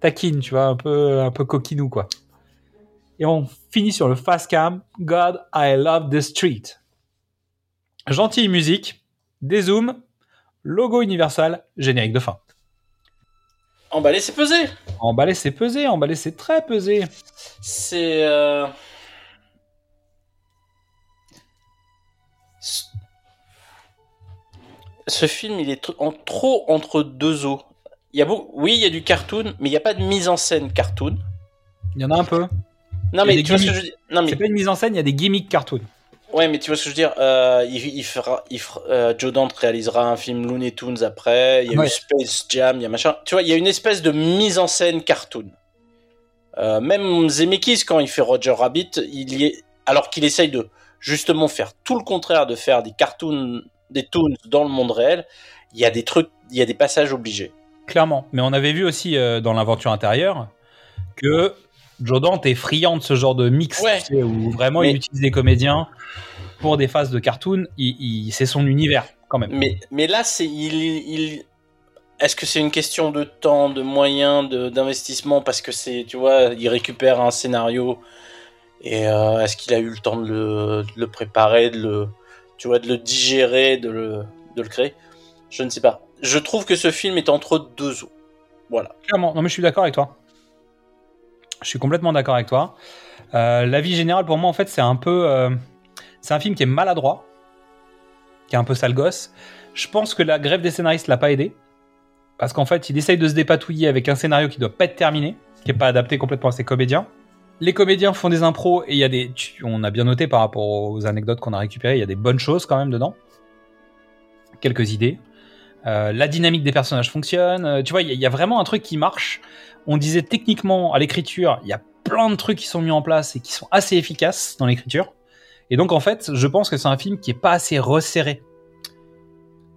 B: taquine, tu vois, un peu, un peu coquinou, quoi. Et on finit sur le fast cam. God, I love the street. Gentille musique, dézoom, logo Universal, générique de fin.
C: Emballé, c'est pesé.
B: Emballé, c'est pesé, emballé, c'est très pesé.
C: C'est. euh, Ce film, il est en trop entre deux eaux. Il y a. Oui, il y a du cartoon, mais il n'y a pas de mise en scène cartoon.
B: Il y en a un peu.
C: Non, mais tu vois ce que je veux dire Non, mais
B: C'est pas une mise en scène, il y a des gimmicks cartoon.
C: Ouais, mais tu vois ce que je veux dire euh, il, il fera, il fera- euh, Joe Dante réalisera un film Looney Tunes après. Il y a
B: Ouais.
C: eu Space Jam, il y a machin. Tu vois, il y a une espèce de mise en scène cartoon. Euh, même Zemeckis, quand il fait Roger Rabbit, il y est, alors qu'il essaye de justement faire tout le contraire, de faire des cartoons, des toons dans le monde réel, il y a des trucs, il y a des passages obligés.
B: Clairement. Mais on avait vu aussi euh, dans l'aventure intérieure que Joe Dante est friand de ce genre de mix,
C: Ouais.
B: tu sais, où vraiment
C: Mais-
B: il utilise des comédiens pour des phases de cartoon. Il, il- c'est son univers quand même.
C: Mais, mais là, c'est il, il est-ce que c'est une question de temps, de moyens, d'investissement? Parce que c'est, tu vois, il récupère un scénario et euh, est-ce qu'il a eu le temps de le, de le préparer, de le, tu vois, de le digérer, de le, de le créer Je ne sais pas. Je trouve que ce film est entre deux eaux. Voilà.
B: Clairement. Non, mais je suis d'accord avec toi. Je suis complètement d'accord avec toi. Euh, la vie générale, pour moi, en fait, c'est un peu. euh, c'est un film qui est maladroit, qui est un peu sale gosse. Je pense que la grève des scénaristes l'a pas aidé. Parce qu'en fait, il essaye de se dépatouiller avec un scénario qui doit pas être terminé, qui est pas adapté complètement à ses comédiens. Les comédiens font des impros et il y a des. on a bien noté par rapport aux anecdotes qu'on a récupérées, il y a des bonnes choses quand même dedans. Quelques idées. Euh, la dynamique des personnages fonctionne. Euh, tu vois, il y, a- il y a vraiment un truc qui marche. On disait techniquement à l'écriture, il y a plein de trucs qui sont mis en place et qui sont assez efficaces dans l'écriture. Et donc en fait, je pense que c'est un film qui est pas assez resserré.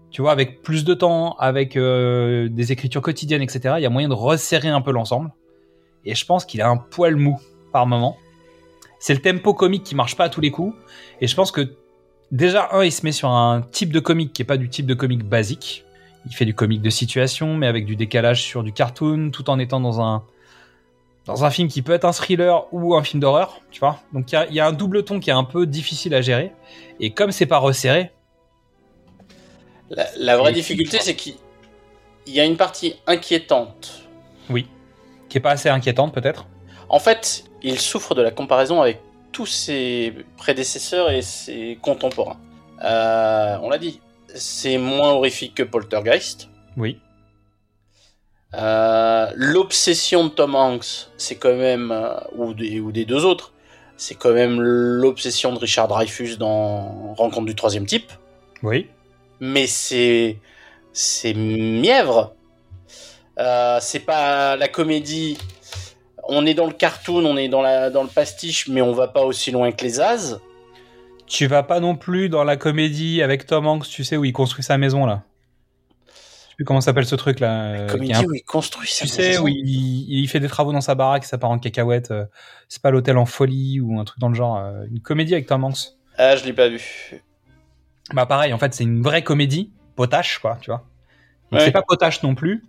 B: Tu vois, avec plus de temps, avec euh, des écritures quotidiennes, etc. Il y a moyen de resserrer un peu l'ensemble. Et je pense qu'il a un poil mou par moment. C'est le tempo comique qui marche pas à tous les coups. Et je pense que déjà un, il se met sur un type de comique qui est pas du type de comique basique. Il fait du comique de situation, mais avec du décalage sur du cartoon, tout en étant dans un dans un film qui peut être un thriller ou un film d'horreur, tu vois. Donc il y a, il y a un double ton qui est un peu difficile à gérer. Et comme c'est pas resserré,
C: La, la vraie difficulté, c'est qu'il il y a une partie inquiétante.
B: oui, qui est pas assez inquiétante peut-être.
C: En fait, il souffre de la comparaison avec tous ses prédécesseurs et ses contemporains. Euh, on l'a dit, c'est moins horrifique que Poltergeist.
B: Oui.
C: Euh, L'obsession de Tom Hanks, c'est quand même, euh, ou, des, ou des deux autres, c'est quand même l'obsession de Richard Dreyfuss dans Rencontre du troisième type.
B: Oui.
C: Mais c'est c'est mièvre. Euh, c'est pas la comédie. On est dans le cartoon, on est dans la dans le pastiche, mais on va pas aussi loin que les As.
B: Tu vas pas non plus dans la comédie avec Tom Hanks, tu sais, où il construit sa maison là. Je sais plus comment s'appelle ce truc là. euh, qui
C: comédie
B: un-
C: où il construit sa
B: Tu sais,
C: maison.
B: où il, il fait des travaux dans sa baraque, ça part en cacahuète. euh, C'est pas l'hôtel en folie ou un truc dans le genre. euh, Une comédie avec Tom Hanks.
C: Ah, je l'ai pas vu.
B: Bah pareil, en fait, c'est une vraie comédie, potache, quoi, tu vois.
C: Ouais.
B: C'est pas potache non plus.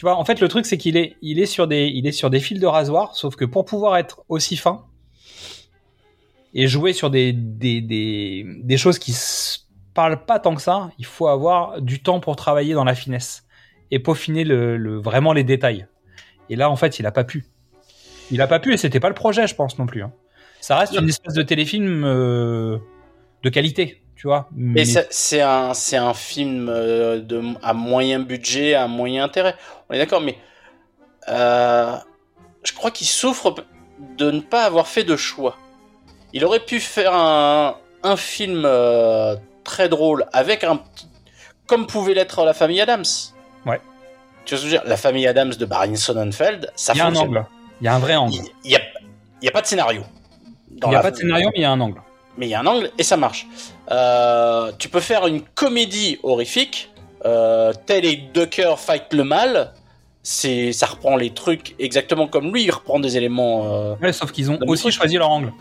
B: Tu vois, en fait, le truc, c'est qu'il est, il est sur des, il est sur des fils de rasoir, sauf que pour pouvoir être aussi fin et jouer sur des, des, des, des choses qui se parlent pas tant que ça, il faut avoir du temps pour travailler dans la finesse et peaufiner le, le, vraiment les détails. Et là, en fait, il a pas pu. Il a pas pu et c'était pas le projet, je pense non plus. hein. Ça reste une espèce de téléfilm euh, de qualité, tu vois.
C: Mais c'est un un film euh, de à moyen budget, à moyen intérêt. On est d'accord, mais euh, je crois qu'il souffre de ne pas avoir fait de choix. Il aurait pu faire un, un film euh, très drôle avec un petit- comme pouvait l'être la famille Adams.
B: Ouais.
C: tu vois ce que je veux dire? La famille Adams de Barry Sonnenfeld, ça
B: Il y a un angle. Il y a un vrai angle.
C: Il y a, a pas de scénario.
B: Il n'y a pas de scénario, mais il y a un angle.
C: mais il y a un angle et ça marche. Euh, tu peux faire une comédie horrifique, euh, tel et Ducker fight le mal. C'est, ça reprend les trucs exactement comme lui. Il reprend des éléments. euh,
B: Ouais, sauf qu'ils ont aussi
C: truc.
B: choisi leur angle.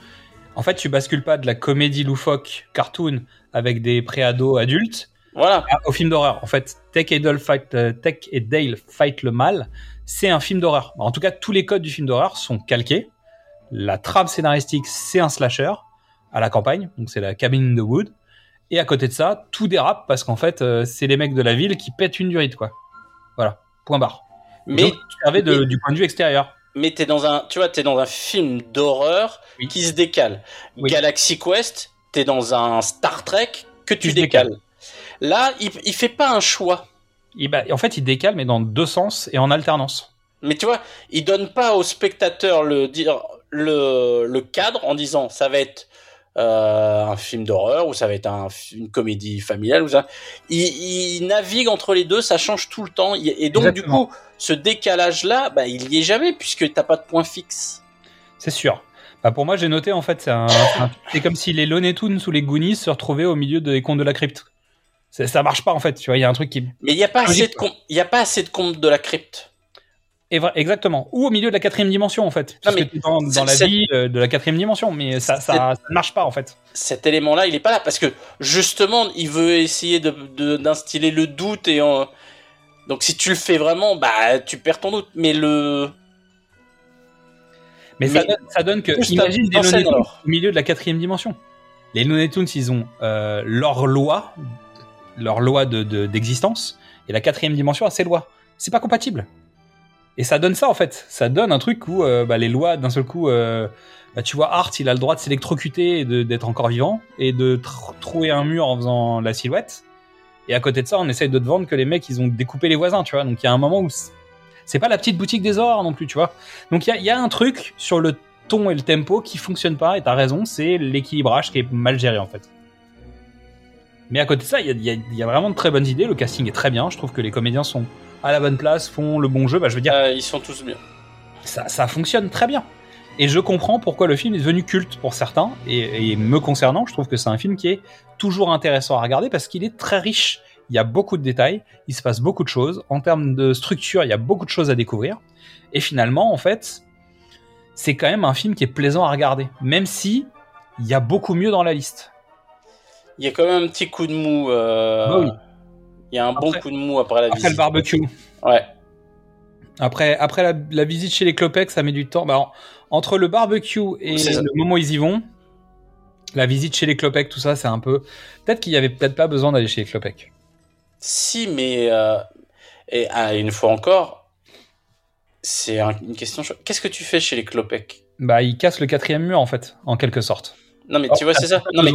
B: En fait, tu bascules pas de la comédie loufoque cartoon avec des préados adultes
C: Voilà.
B: à- au film d'horreur. En fait, Tech et Dale fight, euh, Tech et Dale fight le mal, c'est un film d'horreur. En tout cas, tous les codes du film d'horreur sont calqués. La trame scénaristique, c'est un slasher à la campagne, donc c'est la cabin in the wood. Et à côté de ça, tout dérape parce qu'en fait, euh, c'est les mecs de la ville qui pètent une durite, quoi. Voilà, point barre.
C: Mais,
B: Donc, tu servais de-
C: mais-
B: du point de vue extérieur.
C: mais t'es dans un, tu vois, t'es dans un film d'horreur
B: Oui.
C: qui se décale.
B: Oui.
C: Galaxy Quest, t'es dans un Star Trek que tu décales. Là, il, il fait pas un choix.
B: Bah, en fait, il décale, mais dans deux sens et en alternance.
C: Mais tu vois, il donne pas au spectateur le dire le, le cadre en disant ça va être euh, un film d'horreur ou ça va être un- une comédie familiale ou ça. Il, il navigue entre les deux, ça change tout le temps. Et donc
B: Exactement.
C: du coup, ce décalage là, bah, il y est jamais puisque t'as pas de point fixe.
B: C'est sûr. Bah, pour moi, j'ai noté, en fait, c'est un- comme si les Looney Tunes ou les Goonies se retrouvaient au milieu des contes de la crypte. C'est- Ça marche pas, en fait. Tu vois, il y a un truc qui.
C: Mais il y a pas
B: Logique,
C: assez de com- il y a pas assez de comptes de la crypte.
B: Exactement. Ou au milieu de la quatrième dimension, en fait.
C: Non, mais
B: dans, dans la vie euh, de la quatrième dimension. Mais ça, ça, ne marche pas, en fait.
C: Cet élément-là, il est pas là parce que justement, il veut essayer de de- d'instiller le doute et en- donc si tu le fais vraiment, bah tu perds ton doute. Mais le
B: Mais, ça, donne, ça donne que. Imagine des Looney au milieu de la quatrième dimension. Les Looney Tunes, ils ont euh, leur loi, leur loi de- de- d'existence, et la quatrième dimension a ses lois. C'est pas compatible. Et ça donne ça en fait. Ça donne un truc où euh, bah, les lois, d'un seul coup, euh, bah, tu vois, Art, il a le droit de s'électrocuter et d'être encore vivant, et de tr- trouer un mur en faisant la silhouette. Et à côté de ça, on essaye de te vendre que les mecs, ils ont découpé les voisins, tu vois. Donc il y a un moment où c'est- pas la petite boutique des horreurs non plus, tu vois. Donc il y a, un truc sur le ton et le tempo qui fonctionne pas, et t'as raison, c'est l'équilibrage qui est mal géré en fait. Mais à côté de ça, il y y a vraiment de très bonnes idées, le casting est très bien, je trouve que les comédiens sont à la bonne place, font le bon jeu, bah je veux dire,
C: euh, ils sont tous bien.
B: ça, ça fonctionne très bien. Et je comprends pourquoi le film est devenu culte pour certains, et, et me concernant, je trouve que c'est un film qui est toujours intéressant à regarder parce qu'il est très riche. Il y a beaucoup de détails, il se passe beaucoup de choses. En termes de structure, il y a beaucoup de choses à découvrir. Et finalement, en fait, c'est quand même un film qui est plaisant à regarder, même si il y a beaucoup mieux dans la liste.
C: Il y a quand même un petit coup de mou. euh,
B: Bah oui.
C: Il y a un bon
B: Après-
C: coup de mou après la
B: Après
C: visite.
B: le barbecue,
C: Ouais.
B: Après, après la, la visite chez les Clopex, ça met du temps. Bah, en- entre le barbecue et le moment où ils y vont, la visite chez les Clopex, tout ça, c'est un peu. Peut-être qu'il y avait peut-être pas besoin d'aller chez les Clopex.
C: Si, mais euh, et ah, une fois encore, c'est un- une question. Qu'est-ce que tu fais chez les Clopec
B: Bah, ils cassent le quatrième mur en fait, en quelque sorte.
C: Non, mais
B: Oh,
C: tu vois, c'est ça. Non, mais.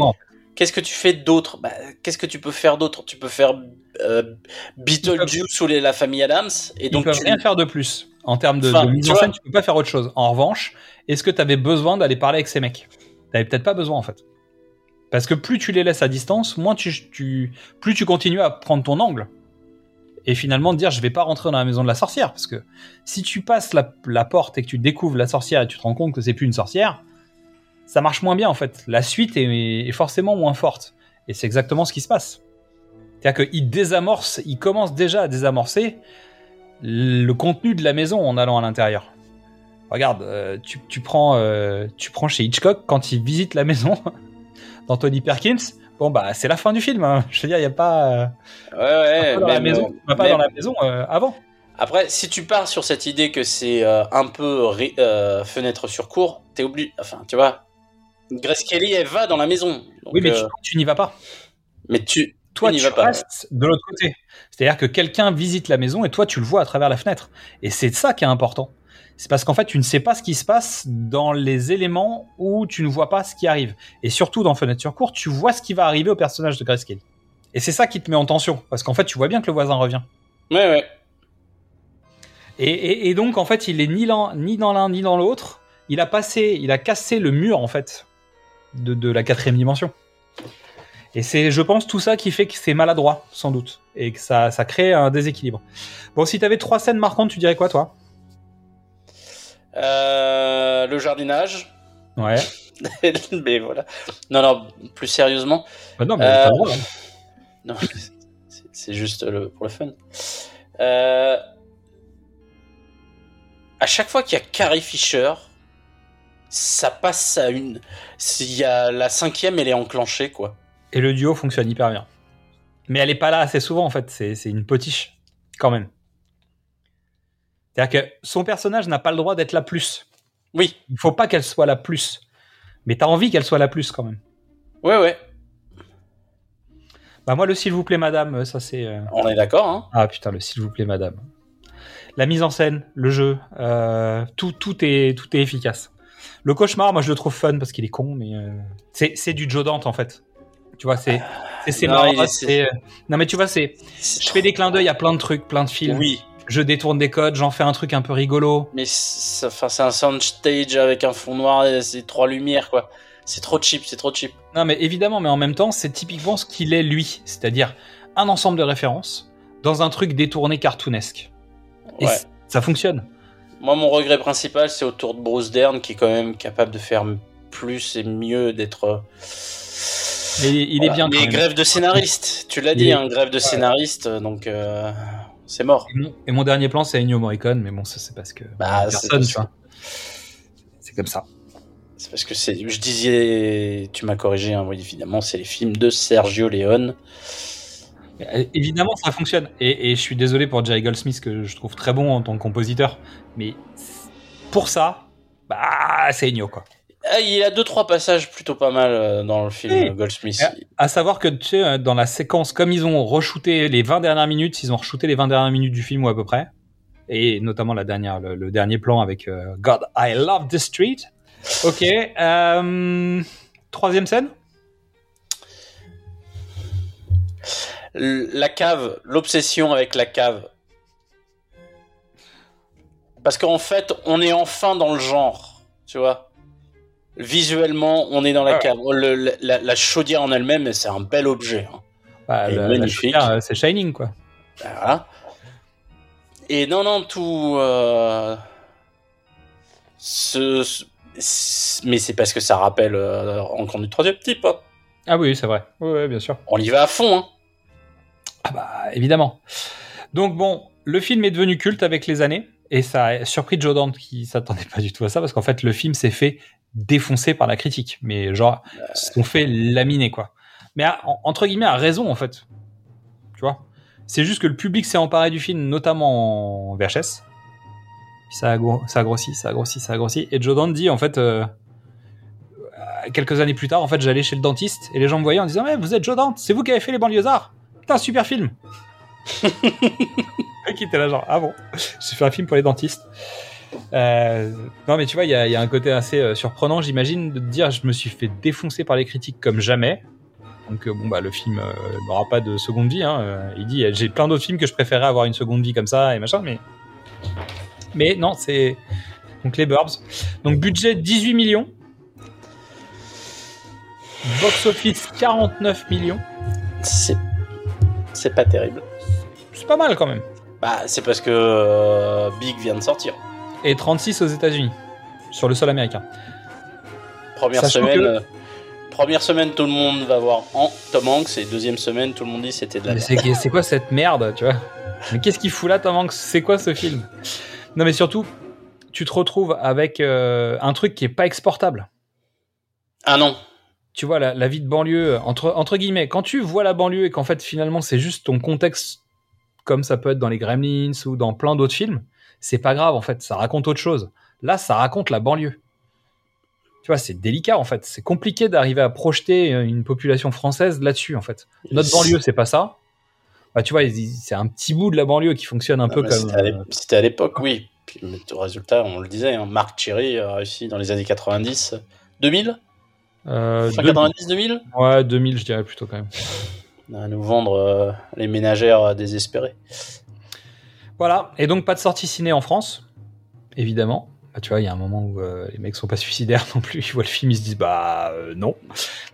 C: Qu'est-ce que tu fais d'autre? Bah, Qu'est-ce que tu peux faire d'autre? Tu peux faire euh, Beetlejuice ou la famille Adams, et
B: Ils
C: donc
B: peuvent
C: tu-
B: rien faire de plus. En termes de,
C: Enfin,
B: de mise en scène, tu peux pas faire autre chose. En revanche, est-ce que tu avais besoin d'aller parler avec ces mecs? T'avais peut-être pas besoin en fait. Parce que plus tu les laisses à distance, moins tu, tu- plus tu continues à prendre ton angle. Et finalement dire je vais pas rentrer dans la maison de la sorcière. Parce que si tu passes la, la porte et que tu découvres la sorcière et tu te rends compte que c'est plus une sorcière, ça marche moins bien en fait. La suite est, est forcément moins forte. Et c'est exactement ce qui se passe. C'est-à-dire qu'il désamorce, il commence déjà à désamorcer le contenu de la maison en allant à l'intérieur. Regarde, euh, tu, tu prends, euh, tu prends chez Hitchcock quand il visite la maison d'Anthony Perkins. Bon bah c'est la fin du film. hein. Je veux dire, il y a pas, euh,
C: Ouais, ouais,
B: pas dans la maison, pas dans la maison euh, avant.
C: Après, si tu pars sur cette idée que c'est un peu fenêtre sur cour, t'es obligé. Enfin, tu vois, Grace Kelly, elle va dans la maison. Donc,
B: oui, mais tu,
C: euh,
B: tu n'y vas pas.
C: mais tu,
B: Toi,
C: n'y
B: tu
C: vas pas.
B: restes de l'autre côté. C'est-à-dire que quelqu'un visite la maison et toi, tu le vois à travers la fenêtre. Et c'est ça qui est important. C'est parce qu'en fait, tu ne sais pas ce qui se passe dans les éléments où tu ne vois pas ce qui arrive. Et surtout dans Fenêtre sur cour, tu vois ce qui va arriver au personnage de Grace Kelly. Et c'est ça qui te met en tension. Parce qu'en fait, tu vois bien que le voisin revient.
C: Ouais, ouais.
B: Et, et- et donc, en fait, il est ni, ni dans l'un ni dans l'autre. Il a passé, il a cassé le mur, en fait, de, de la quatrième dimension. Et c'est, je pense, tout ça qui fait que c'est maladroit, sans doute, et que ça, ça crée un déséquilibre. Bon, si t'avais trois scènes marquantes, tu dirais quoi, toi?
C: Euh, le jardinage.
B: Ouais.
C: mais voilà. Non, non, plus sérieusement.
B: Bah non, mais
C: Euh,
B: t'as le droit, hein.
C: Non, c'est- c'est juste le, pour le fun. Euh, à chaque fois qu'il y a Carrie Fisher, ça passe à une. S'il y a la cinquième, elle est enclenchée, quoi.
B: Et le duo fonctionne hyper bien. Mais elle est pas là assez souvent, en fait. C'est, une potiche, quand même. C'est-à-dire que son personnage n'a pas le droit d'être la plus.
C: Oui.
B: Il faut pas qu'elle soit la plus. Mais t'as envie qu'elle soit la plus, quand même.
C: Ouais, ouais,
B: Bah moi, le s'il vous plaît, madame, ça c'est... euh,
C: on est d'accord, hein.
B: Ah putain, le s'il vous plaît, madame. La mise en scène, le jeu, euh, tout, tout, est, tout est efficace. Le cauchemar, moi je le trouve fun parce qu'il est con, mais euh, c'est, du Joe Dante en fait. Tu vois, c'est, c'est, marrant, c'est- euh, Non mais tu vois, c'est, je fais des clins d'œil à plein de trucs, plein de films.
C: Oui,
B: Je détourne des codes, j'en fais un truc un peu rigolo.
C: mais c'est un soundstage avec un fond noir et c'est trois lumières, quoi. C'est trop cheap, c'est trop cheap.
B: Non mais évidemment, mais en même temps, c'est typiquement ce qu'il est lui, c'est-à-dire un ensemble de références dans un truc détourné cartoonesque. Et
C: Ouais.
B: ça fonctionne.
C: Moi, mon regret principal, c'est autour de Bruce Dern, qui est quand même capable de faire plus et mieux d'être. euh,
B: Mais il est- il est bien.
C: Mais grève de scénariste, tu l'as
B: Il
C: dit,
B: est-
C: hein, grève de scénariste, donc euh, c'est mort.
B: Et mon, et mon dernier plan, c'est Ennio Morricone, mais bon, ça c'est parce que
C: Bah,
B: personne,
C: c'est-
B: tu vois. C'est comme ça.
C: C'est parce que c'est. Je disais, tu m'as corrigé, hein, oui, évidemment, c'est les films de Sergio Leone.
B: Euh, Évidemment, ça fonctionne. Et, et je suis désolé pour Jerry Goldsmith, que je trouve très bon en tant que compositeur, mais pour ça, bah, c'est Ennio, quoi.
C: Ah, il a deux trois passages plutôt pas mal euh, dans le film
B: Oui.
C: euh, Goldsmith.
B: À savoir que, tu sais, euh, dans la séquence, comme ils ont re-shooté les 20 dernières minutes, ils ont re-shooté les 20 dernières minutes du film, ou à peu près, et notamment la dernière, le, le dernier plan avec euh, God, I love this street. Ok. euh, troisième scène
C: La cave, l'obsession avec la cave. Parce qu'en fait, on est enfin dans le genre, tu vois. Visuellement, on est dans la
B: Ouais.
C: cave. Le- le- la, la chaudière en elle-même, c'est un bel objet. hein.
B: Bah,
C: magnifique.
B: euh, C'est Shining, quoi.
C: Voilà. Et non, non, tout. euh, ce- ce- c- mais c'est parce que ça rappelle euh, encore du troisième type. hein.
B: Ah oui, c'est vrai. Oui, oui, bien sûr.
C: On y va à fond. Hein.
B: Ah bah évidemment. Donc bon, le film est devenu culte avec les années et ça a surpris Joe Dante qui s'attendait pas du tout à ça parce qu'en fait le film s'est fait défoncer par la critique, mais genre sont fait laminer quoi. Mais entre guillemets à raison en fait. Tu vois? C'est juste que le public s'est emparé du film notamment en VHS. Ça a, ça grossi, ça a grossi, ça a grossi et Joe Dante dit en fait euh, euh, quelques années plus tard en fait j'allais chez le dentiste et les gens me voyaient en disant mais vous êtes Joe Dante, c'est vous qui avez fait les banlieusards. Putain, super film. Il était là genre, ah bon, j'ai fait un film pour les dentistes. Euh, non mais tu vois, il y a, il y a un côté assez euh, surprenant, j'imagine, de te dire, je me suis fait défoncer par les critiques comme jamais. Donc euh, bon bah le film euh, n'aura pas de seconde vie. Hein. Il dit, j'ai plein d'autres films que je préférais avoir une seconde vie comme ça et machin, mais mais non, c'est donc les Burbs. Donc budget 18 millions, box office 49 millions.
C: C'est. C'est pas terrible.
B: C'est pas mal quand même.
C: Bah, c'est parce que euh, Big vient de sortir.
B: et 36 aux États-Unis sur le sol américain.
C: Première
B: Sachant
C: semaine.
B: que-
C: euh, Première semaine, tout le monde va voir en Tom Hanks, et deuxième semaine, tout le monde dit c'était de la
B: Mais
C: merde.
B: c'est c'est quoi cette merde, tu vois? Mais qu'est-ce qu'il fout là, Tom Hanks? C'est quoi ce film? Non, mais surtout, tu te retrouves avec euh, un truc qui est pas exportable.
C: Ah non.
B: Tu vois, la, la vie de banlieue, entre, entre guillemets, quand tu vois la banlieue et qu'en fait, finalement, c'est juste ton contexte, comme ça peut être dans les Gremlins ou dans plein d'autres films, c'est pas grave, en fait, ça raconte autre chose. Là, ça raconte la banlieue. Tu vois, c'est délicat, en fait. C'est compliqué d'arriver à projeter une population française là-dessus, en fait. Notre banlieue, c'est pas ça. Bah, tu vois, c'est un petit bout de la banlieue qui fonctionne un
C: Non,
B: peu comme.
C: C'était à l'ép- C'était à l'époque, oui. Puis, mais au résultat, on le disait, hein, Marc Thierry a réussi dans les années 90. 2000
B: Euh,
C: Fin
B: deux-
C: 90, 2000
B: Ouais, 2000, je dirais plutôt quand même.
C: À nous vendre euh, les ménagères euh, désespérées.
B: Voilà, et donc pas de sortie ciné en France, évidemment. Bah, tu vois, il y a un moment où euh, les mecs sont pas suicidaires non plus. Ils voient le film, ils se disent bah non.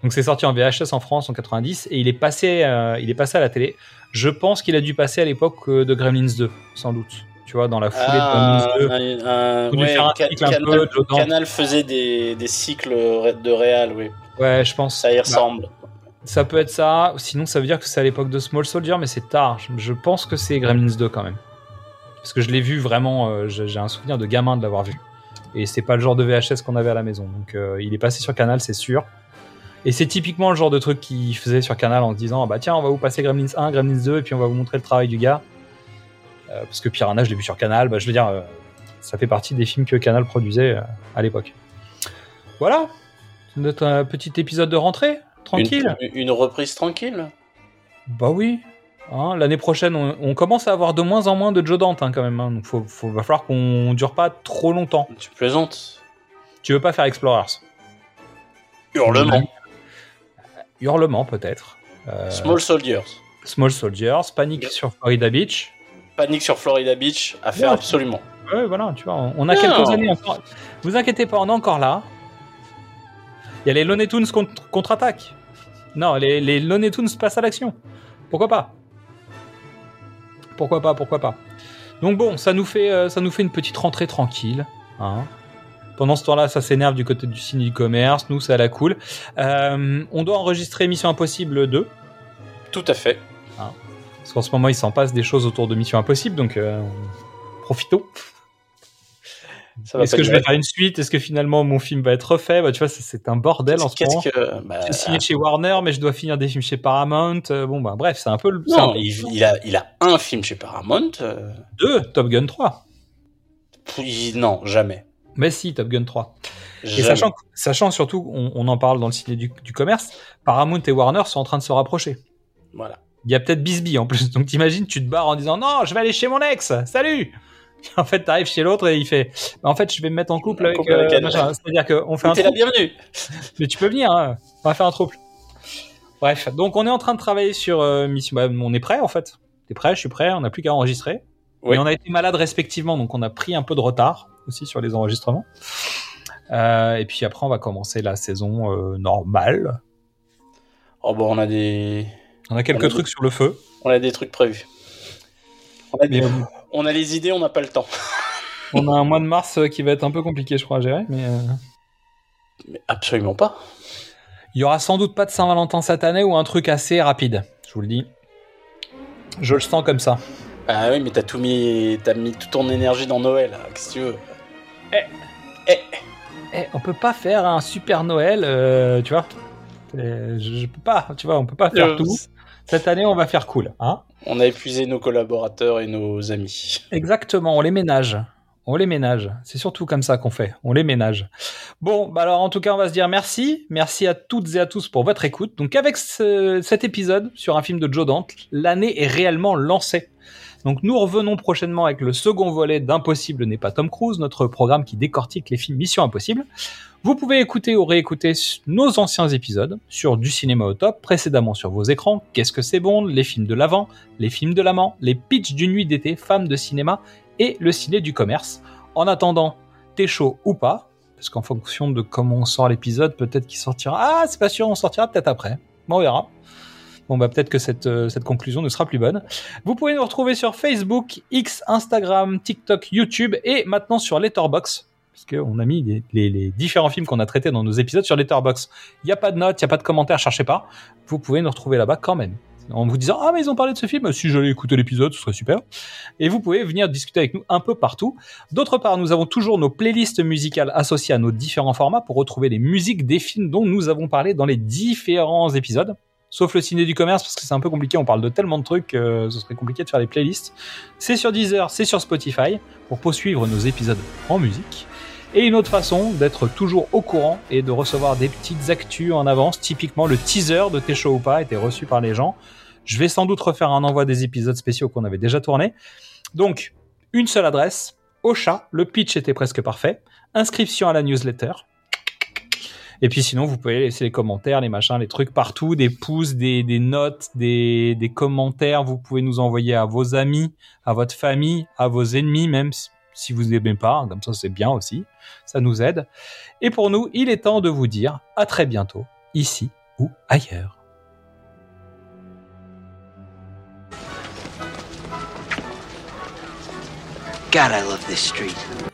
B: Donc c'est sorti en VHS en France en 90 et il est passé, il est passé à la télé. Je pense qu'il a dû passer à l'époque de Gremlins 2, sans doute. Tu vois, dans la foulée
C: Ah,
B: de Gremlins 2.
C: un- ouais, Canal,
B: peu,
C: faisait des, des cycles de réal, oui.
B: Ouais, je pense.
C: Ça y
B: Bah,
C: ressemble.
B: ça peut être ça. Sinon, ça veut dire que c'est à l'époque de Small Soldier, mais c'est tard. Je, pense que c'est Gremlins 2 quand même. Parce que je l'ai vu vraiment. euh, j'ai un souvenir de gamin de l'avoir vu. Et c'est pas le genre de VHS qu'on avait à la maison. Donc euh, il est passé sur Canal, c'est sûr. Et c'est typiquement le genre de truc qu'il faisait sur Canal en se disant ah bah tiens, on va vous passer Gremlins 1, Gremlins 2, et puis on va vous montrer le travail du gars. Euh, parce que Piranha, je l'ai vu sur Canal. Bah, je veux dire, euh, ça fait partie des films que Canal produisait euh, à l'époque. Voilà. Notre petit épisode de rentrée. Tranquille.
C: Une, une reprise tranquille.
B: Bah oui. Hein, L'année prochaine, on, on commence à avoir de moins en moins de Joe Dante hein, quand même. hein. Donc faut, faut- va falloir qu'on dure pas trop longtemps.
C: Tu plaisantes.
B: Tu veux pas faire Explorers?
C: Hurlement.
B: Hurlement peut-être. Euh,
C: Small Soldiers.
B: Small Soldiers, Panic sur Florida Beach.
C: Panique sur Florida Beach à faire
B: Ouais.
C: absolument.
B: Ouais, voilà, tu vois, on- a
C: Non.
B: quelques années encore. Vous inquiétez pas, on est encore là. Il y a les Looney Tunes contre- contre-attaque. Non, les, les Looney Tunes passent à l'action. Pourquoi pas? Pourquoi pas, pourquoi pas Donc bon, ça nous fait, euh, ça nous fait une petite rentrée tranquille. hein. Pendant ce temps-là, ça s'énerve du côté du ciné du commerce. Nous, ça la cool. Euh, on doit enregistrer Mission Impossible 2.
C: Tout à fait.
B: Parce qu'en ce moment, il s'en passe des choses autour de Mission Impossible, donc euh, profitons. Est-ce que je vais faire une suite? Est-ce que finalement mon film va être refait? Bah, Tu vois, c'est- un bordel en ce moment.
C: Que. bah,
B: J'ai signé chez Warner, mais je dois finir des films chez Paramount. Euh, bon, bah bref, c'est un peu le. un
C: Non,
B: peu-
C: il, il a, il a un film chez Paramount. euh,
B: Deux, Top Gun 3.
C: puis non, jamais.
B: Mais si, Top Gun 3. Et
C: Jamais.
B: sachant, sachant surtout, on, on en parle dans le ciné du, du commerce, Paramount et Warner sont en train de se rapprocher.
C: Voilà.
B: Il y a peut-être Bisbee en plus. Donc t'imagines, tu te barres en disant non, je vais aller chez mon ex. Salut. En fait, t'arrives chez l'autre et il fait. bah, en fait, je vais me mettre en couple avec. euh. C'est-à-dire qu'on fait un
C: T'es la bienvenue.
B: Mais tu peux venir, hein. on va faire un trouble. Bref, donc on est en train de travailler sur euh, Mission. bah, on est prêt en fait. T'es prêt, je suis prêt, on n'a plus qu'à enregistrer.
C: Oui.
B: Et on a été malades respectivement, donc on a pris un peu de retard aussi sur les enregistrements. Euh, et puis après, on va commencer la saison euh, normale.
C: Oh bon, on a des,
B: On a quelques
C: On a
B: trucs sur le feu.
C: on a des trucs prévus. On a, des-
B: euh,
C: on a les idées, on n'a pas le temps.
B: on a un mois de mars euh, qui va être un peu compliqué, je crois, à gérer. Mais euh,
C: Mais absolument pas.
B: il y aura sans doute pas de Saint-Valentin cette année ou un truc assez rapide. Je vous le dis. Je le sens comme ça.
C: Ah oui, mais t'as tout mis, t'as mis toute ton énergie dans Noël. hein, Qu'est-ce que tu veux?
B: Eh, on peut pas faire un super Noël, euh, tu vois. Je, je peux pas, tu vois, on peut pas faire
C: Euh,
B: tout. Cette année, on va faire cool, hein.
C: On a épuisé nos collaborateurs et nos amis.
B: Exactement, on les ménage. On les ménage. C'est surtout comme ça qu'on fait. On les ménage. Bon, bah alors en tout cas, on va se dire merci. Merci à toutes et à tous pour votre écoute. Donc avec ce- cet épisode sur un film de Joe Dante, l'année est réellement lancée. Donc nous revenons prochainement avec le second volet d'Impossible n'est pas Tom Cruise, notre programme qui décortique les films Mission Impossible. Vous pouvez écouter ou réécouter nos anciens épisodes sur Du cinéma au top, précédemment sur vos écrans, Qu'est-ce que c'est bon, les films de l'avant, les films de l'amant, les pitchs d'une nuit d'été, femmes de cinéma et le ciné du commerce. En attendant, t'es chaud ou pas, parce qu'en fonction de comment on sort l'épisode, peut-être qu'il sortira. Ah, c'est pas sûr, on sortira peut-être après. Bon, on verra. Bon, bah peut-être que cette, euh, conclusion ne sera plus bonne. Vous pouvez nous retrouver sur Facebook, X, Instagram, TikTok, YouTube et maintenant sur Letterboxd. Parce qu'on a mis les, les- les différents films qu'on a traités dans nos épisodes sur Letterboxd. Il n'y a pas de notes, il n'y a pas de commentaires, cherchez pas. Vous pouvez nous retrouver là-bas quand même. En vous disant, ah, mais ils ont parlé de ce film, si j'allais écouter l'épisode, ce serait super. Et vous pouvez venir discuter avec nous un peu partout. D'autre part, nous avons toujours nos playlists musicales associées à nos différents formats pour retrouver les musiques des films dont nous avons parlé dans les différents épisodes. Sauf le ciné du commerce parce que c'est un peu compliqué, on parle de tellement de trucs, euh, ce serait compliqué de faire des playlists. C'est sur Deezer, c'est sur Spotify pour poursuivre nos épisodes en musique. Et une autre façon d'être toujours au courant et de recevoir des petites actus en avance. Typiquement, le teaser de T'es chaud ou pas était reçu par les gens. Je vais sans doute refaire un envoi des épisodes spéciaux qu'on avait déjà tournés. Donc, une seule adresse, au chat, le pitch était presque parfait. Inscription à la newsletter. Et puis sinon, vous pouvez laisser les commentaires, les machins, les trucs partout, des pouces, des, des notes, des, des commentaires. Vous pouvez nous envoyer à vos amis, à votre famille, à vos ennemis, même si- vous aimez pas, comme ça c'est bien aussi, ça nous aide. Et pour nous, il est temps de vous dire à très bientôt, ici ou ailleurs.
I: God, I love this street.